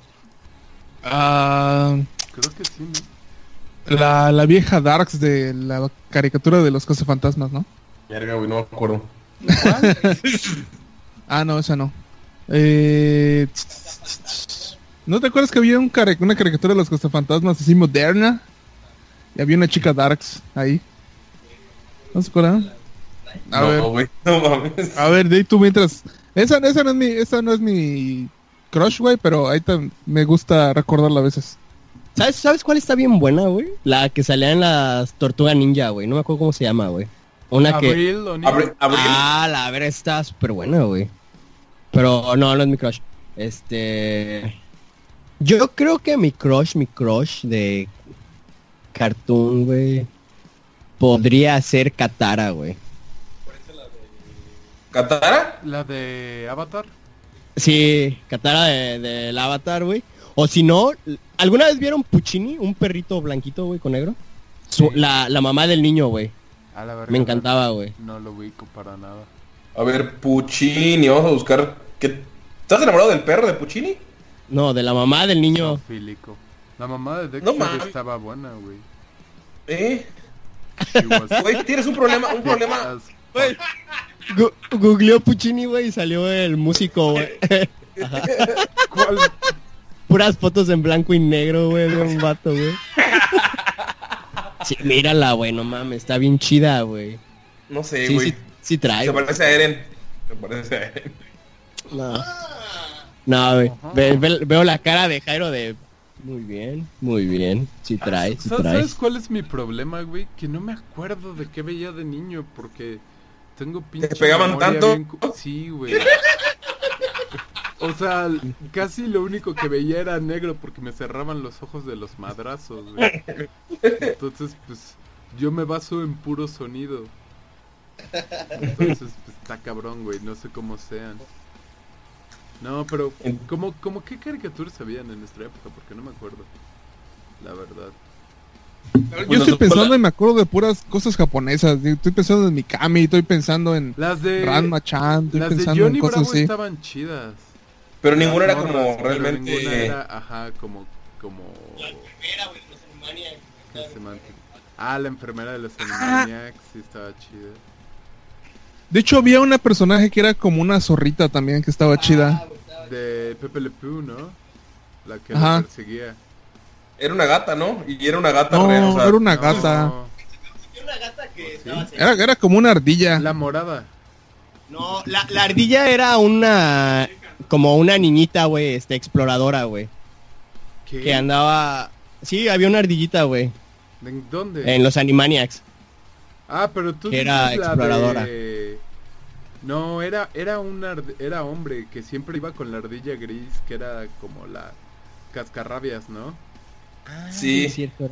Ah, Creo que sí, ¿no? la, la vieja Darks de la caricatura de los cazafantasmas, ¿no? Verga, güey, no me acuerdo. Ah, no, esa no. Eh. ¿No te acuerdas que había un cari- una caricatura de los cazafantasmas así moderna? Y había una chica Darks ahí. ¿No se acuerdan? A ver, No, güey. No mames. a ver, de ahí tú mientras... Esa, esa no es mi, esa no es mi crush, güey, pero ahí me gusta recordarla a veces. ¿Sabes, ¿Sabes cuál está bien buena, güey? La que salía en las Tortuga Ninja, güey. No me acuerdo cómo se llama, güey. Una que... Abril, O'Neil. Abre- Abril. Ah, la verdad está súper buena, güey. Pero no, no es mi crush. Este... Yo creo que mi crush, mi crush de cartoon, güey, podría ser Katara, güey. ¿Katara? La de Avatar. Sí, Katara de- del Avatar, güey. O si no, ¿alguna vez vieron Puccini? Un perrito blanquito, güey, con negro. Su- la, la mamá del niño, güey. Me no- encantaba, güey. No lo ubico para nada. A ver, Puccini. Vamos a buscar. ¿Qué? ¿Estás enamorado del perro de Puccini? No, de la mamá del niño. Zoofílico. La mamá de No Dexter estaba buena, güey. ¿Eh? Was Güey, tienes un problema, un problema. Gu- googleó Puccini, güey, y salió el músico, güey. ¿Cuál? Puras fotos en blanco y negro, güey, de un vato, güey. Sí, mírala, güey, no mames, está bien chida, güey. No sé, Sí, güey. sí, sí trae. Se güey. parece a Eren. Se parece a Eren. No. No, güey. Ve- ve- veo la cara de Jairo de... Muy bien, muy bien. Sí trae, sí Sa- trae. ¿Sabes cuál es mi problema, güey? Que no me acuerdo de qué veía de niño porque tengo pinche pegaban memoria tanto? bien Sí, güey. O sea, casi lo único que veía era negro porque me cerraban los ojos de los madrazos, güey. Entonces, pues, yo me baso en puro sonido. Entonces, pues, está cabrón, güey. No sé cómo sean. No, pero, ¿cómo, cómo qué caricaturas habían en nuestra época? Porque no me acuerdo. La verdad. Yo Bueno, estoy su- pensando y me acuerdo de puras cosas japonesas. Estoy pensando en Mikami, estoy pensando en Las de... Ranma-chan, estoy Las de pensando en Johnny cosas Bravo así. estaban chidas. Pero ninguna era Las como morras, pero realmente. Ninguna era, ajá, como... como... ¿qué se llama? Ah, la enfermera de los Animaniacs, sí estaba chida. De hecho, había una personaje que era como una zorrita también que estaba chida. De Pepe Le Pew, ¿no? La que lo perseguía. Era una gata, ¿no? Y era una gata No, real, o sea, era una No, gata. Era, era como una ardilla. La morada. No, la, la ardilla era una... Como una niñita, güey, este, exploradora, güey. Que andaba... Sí, había una ardillita, güey. ¿En dónde? En los Animaniacs. Ah, pero tú Que era exploradora. de- No, era era un arde- era hombre que siempre iba con la ardilla gris, que era como la cascarrabias, ¿no? Sí. es cierto.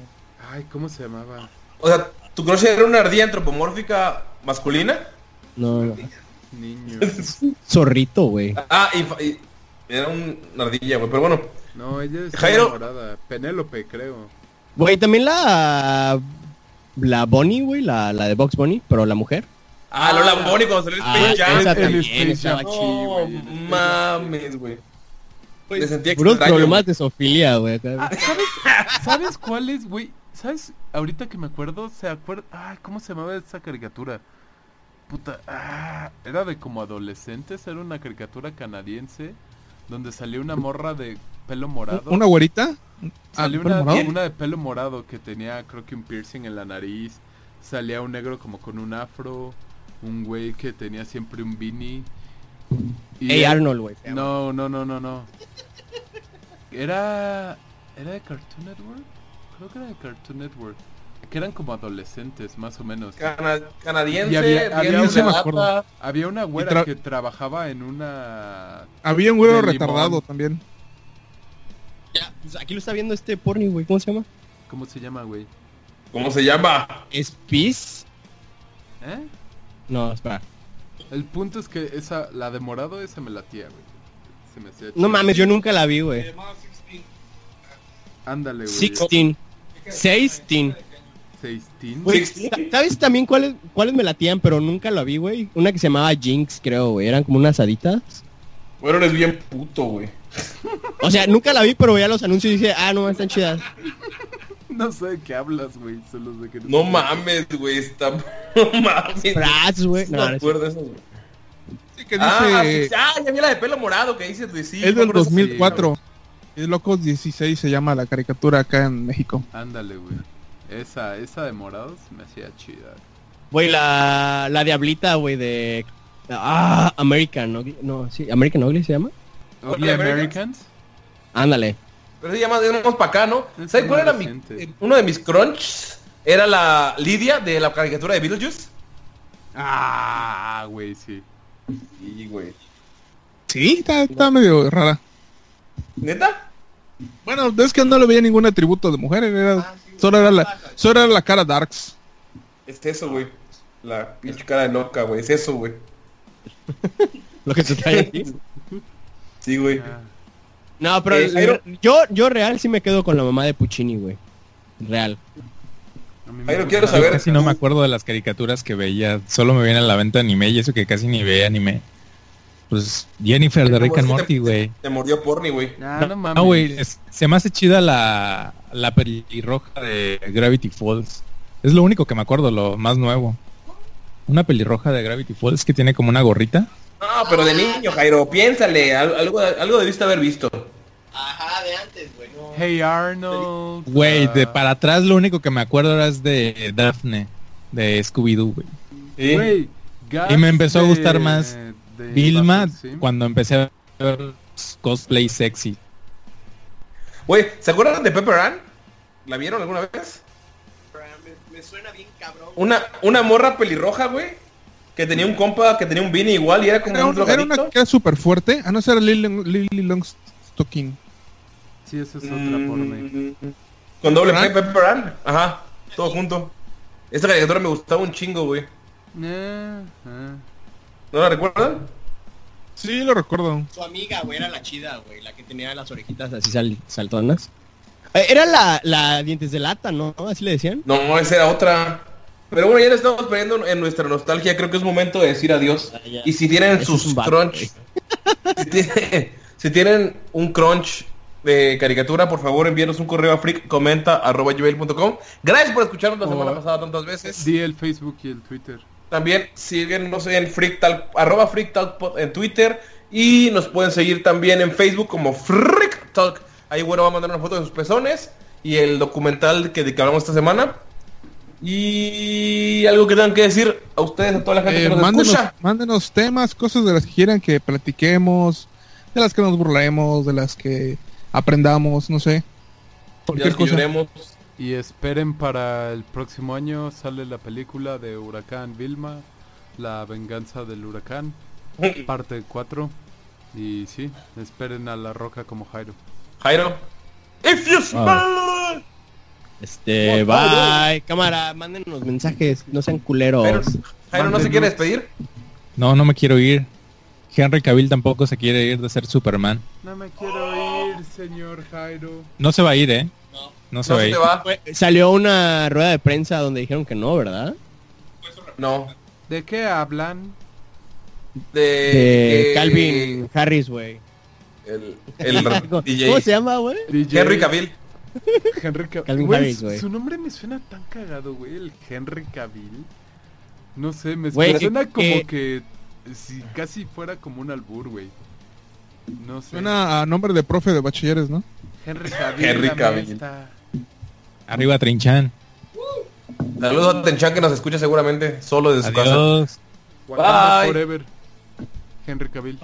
Ay, ¿cómo se llamaba? O sea, ¿tu crush era una ardilla antropomórfica masculina? No, no. Niño. Zorrito, güey. Ah, y, fa- y- era un- una ardilla, güey. Pero bueno, No, ella es Jairo. morada. Penélope, creo. Güey, también la... La Bonnie, güey, la, la de Box Bunny, pero la mujer. Ah, Lola Bonnie cuando salió Ah, Space Jam. esa también estaba güey, Jam. mames, güey. Me sentía extraño. problemas de sofilia, güey. Ah, ¿Sabes, ¿Sabes cuál es, güey? ¿Sabes? Ahorita que me acuerdo, se acuerda... Ay, ¿cómo se llamaba esa caricatura? Puta... Ah, era de como adolescentes, era una caricatura canadiense donde salió una morra de pelo morado. ¿Una güerita? Ah, Salió una de pelo morado que tenía creo que un piercing en la nariz. Salía un negro como con un afro. Un güey que tenía siempre un beanie. Y Hey él- Arnold, güey. No, no, no, no, no. Era... ¿Era de Cartoon Network? Creo que era de Cartoon Network. Que eran como adolescentes, más o menos. Cana- canadiense, Y había- había una-. Había una güera tra- que trabajaba en una... Había un güero retardado también. Ya, pues aquí lo está viendo este porni, güey. ¿Cómo se llama? ¿Cómo se llama, güey? ¿Cómo se llama? ¿Es Peace? ¿Eh? No, espera. El punto es que esa, la de morado, esa me latía, güey. Se me hacía No mames, yo nunca la vi, güey. Ándale, güey. 16. 16. 16. Güey, Sixteen. sa- ¿sabes también cuáles, cuáles me latían, pero nunca la vi, güey? Una que se llamaba Jinx, creo, güey. Eran como unas haditas. Bueno, eres bien puto, güey. O sea, nunca la vi, pero veía los anuncios y dije, ah, no, están chidas. No sé de qué hablas, güey. Solo de que No mames, güey. Está... No mames. Frats, güey. No No, me no, acuerdo de eso, güey. que Ah, sí, ah, ya vi la de pelo morado que dice sí, es del acuerdo de esa 2004. El Locos 16 se llama la caricatura acá en México. Ándale, güey. Esa, esa de morados me hacía chida. Güey, la, la diablita, güey, de... Ah, American, ¿no? no sí, American Ugly se llama. Ugly Americans. Ándale. Pero sí, ya más, más para acá, ¿no? Es ¿Sabes cuál era mi, eh, uno de mis crunchs? Era la Lidia de la caricatura de Beetlejuice. Ah, güey, sí. Sí, güey. Sí, está, está medio rara. ¿Neta? Bueno, es que no le veía ningún atributo de mujer. Era, solo, era la, solo era la cara Darks. Es eso, güey. La pinche cara de loca, güey. Es eso, güey. Lo que se trae aquí. Sí, güey. Ah. No, pero Eh, yo, yo real sí me quedo con la mamá de Puccini, güey. Real. Gusta. quiero Yo saber. casi no me acuerdo de las caricaturas que veía. Solo me viene a la venta anime y eso que casi ni veía anime. Pues Jennifer de Rick and ¿Cómo es que Morty, güey. Te mordió porni, güey. Ah, no mames. No, güey, es- se me hace chida la, la pelirroja de Gravity Falls. Es lo único que me acuerdo, lo más nuevo. Una pelirroja de Gravity Falls que tiene como una gorrita. No, pero de niño, Jairo. Piénsale. al- Algo, algo debiste haber visto. Ajá, de antes, güey. Hey Arnold. Güey, de ah, para atrás lo único que me acuerdo era es de Daphne, de Scooby-Doo, güey. Sí. Y me empezó a gustar más de Vilma Buffett, ¿sí? cuando empecé a ver cosplay sexy. Güey, ¿se acuerdan de Pepper Ann? ¿La vieron alguna vez? Me, suena bien cabrón. Una, una morra pelirroja, güey. Que tenía un compa, que tenía un Vini igual y era como Era, un un- era una que era súper fuerte. Ah, no, esa era Lily, Lily Longstocking. Sí, esa es otra porno. Mm, Con doble P, ¿Pepper Pepper Ann. Ajá, todo junto. Esta caricatura me gustaba un chingo, güey. Eh, eh. ¿No la recuerdan? Sí, lo recuerdo. Su amiga, güey, era la chida, güey. La que tenía las orejitas así sal- saltonas. Eh, Era la, la dientes de lata, ¿no? Así le decían. No, esa era otra. Pero bueno, ya le estamos perdiendo en nuestra nostalgia. Creo que es momento de decir adiós. Ah. Y si tienen Eso sus vato, crunch, si, tiene- si tienen un crunch de caricatura, por favor envíenos un correo a freakcomenta.gmail.com Gracias por escucharnos la Oh. semana pasada tantas veces. Di el Facebook y el Twitter. También síguenos en freaktalk, arroba freaktalk en Twitter. Y nos pueden seguir también en Facebook como freaktalk. Ahí bueno va a mandar una foto de sus pezones. Y el documental que, de que hablamos esta semana. Y algo que tengan que decir a ustedes, a toda la gente Eh, que nos mándenos, escucha. mándenos temas, cosas de las que quieran que platiquemos, de las que nos burlemos, de las que aprendamos, no sé. Ya Cualquier cosa. lloremos. Y esperen para el próximo año sale la película de Huracán Vilma, La venganza del huracán, parte 4. Y sí, esperen a La Roca como Jairo. Jairo. If you smell it. Este, bye. Cámara, mándenos mensajes. No sean culeros. Jairo, Jairo no se quiere despedir. No, no me quiero ir. Henry Cavill tampoco se quiere ir de ser Superman. No me quiero ir, señor Jairo. No se va a ir, ¿eh? No se No va a se ir. va. Salió una rueda de prensa donde dijeron que no, ¿verdad? No. ¿De qué hablan? De, De eh, Calvin Harris, güey. El, el ¿Cómo DJ. se llama, güey? Henry Cavill. Henry Cavill. Su- nombre me suena tan cagado, güey. El Henry Cavill. No sé, me suena como eh, que si casi fuera como un albur, güey. No sé. Suena a nombre de profe de bachilleres, ¿no? Henry Cavill. Henry Cavill. esta. Arriba Trinchan. Saludos a Tenchan que nos escucha seguramente solo desde su casa. Adiós. Wakanda Bye. Forever. Henry Cavill.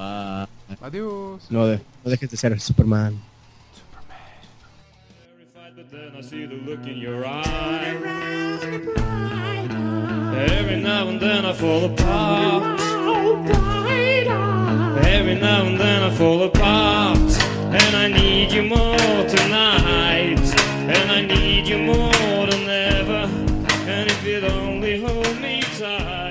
Adiós. no, de- no dejes de ser Superman. I see the look in your eyes. Every now and then I fall apart. Every now and then I fall apart. And I need you more tonight. And I need you more than ever. And if you'd only hold me tight.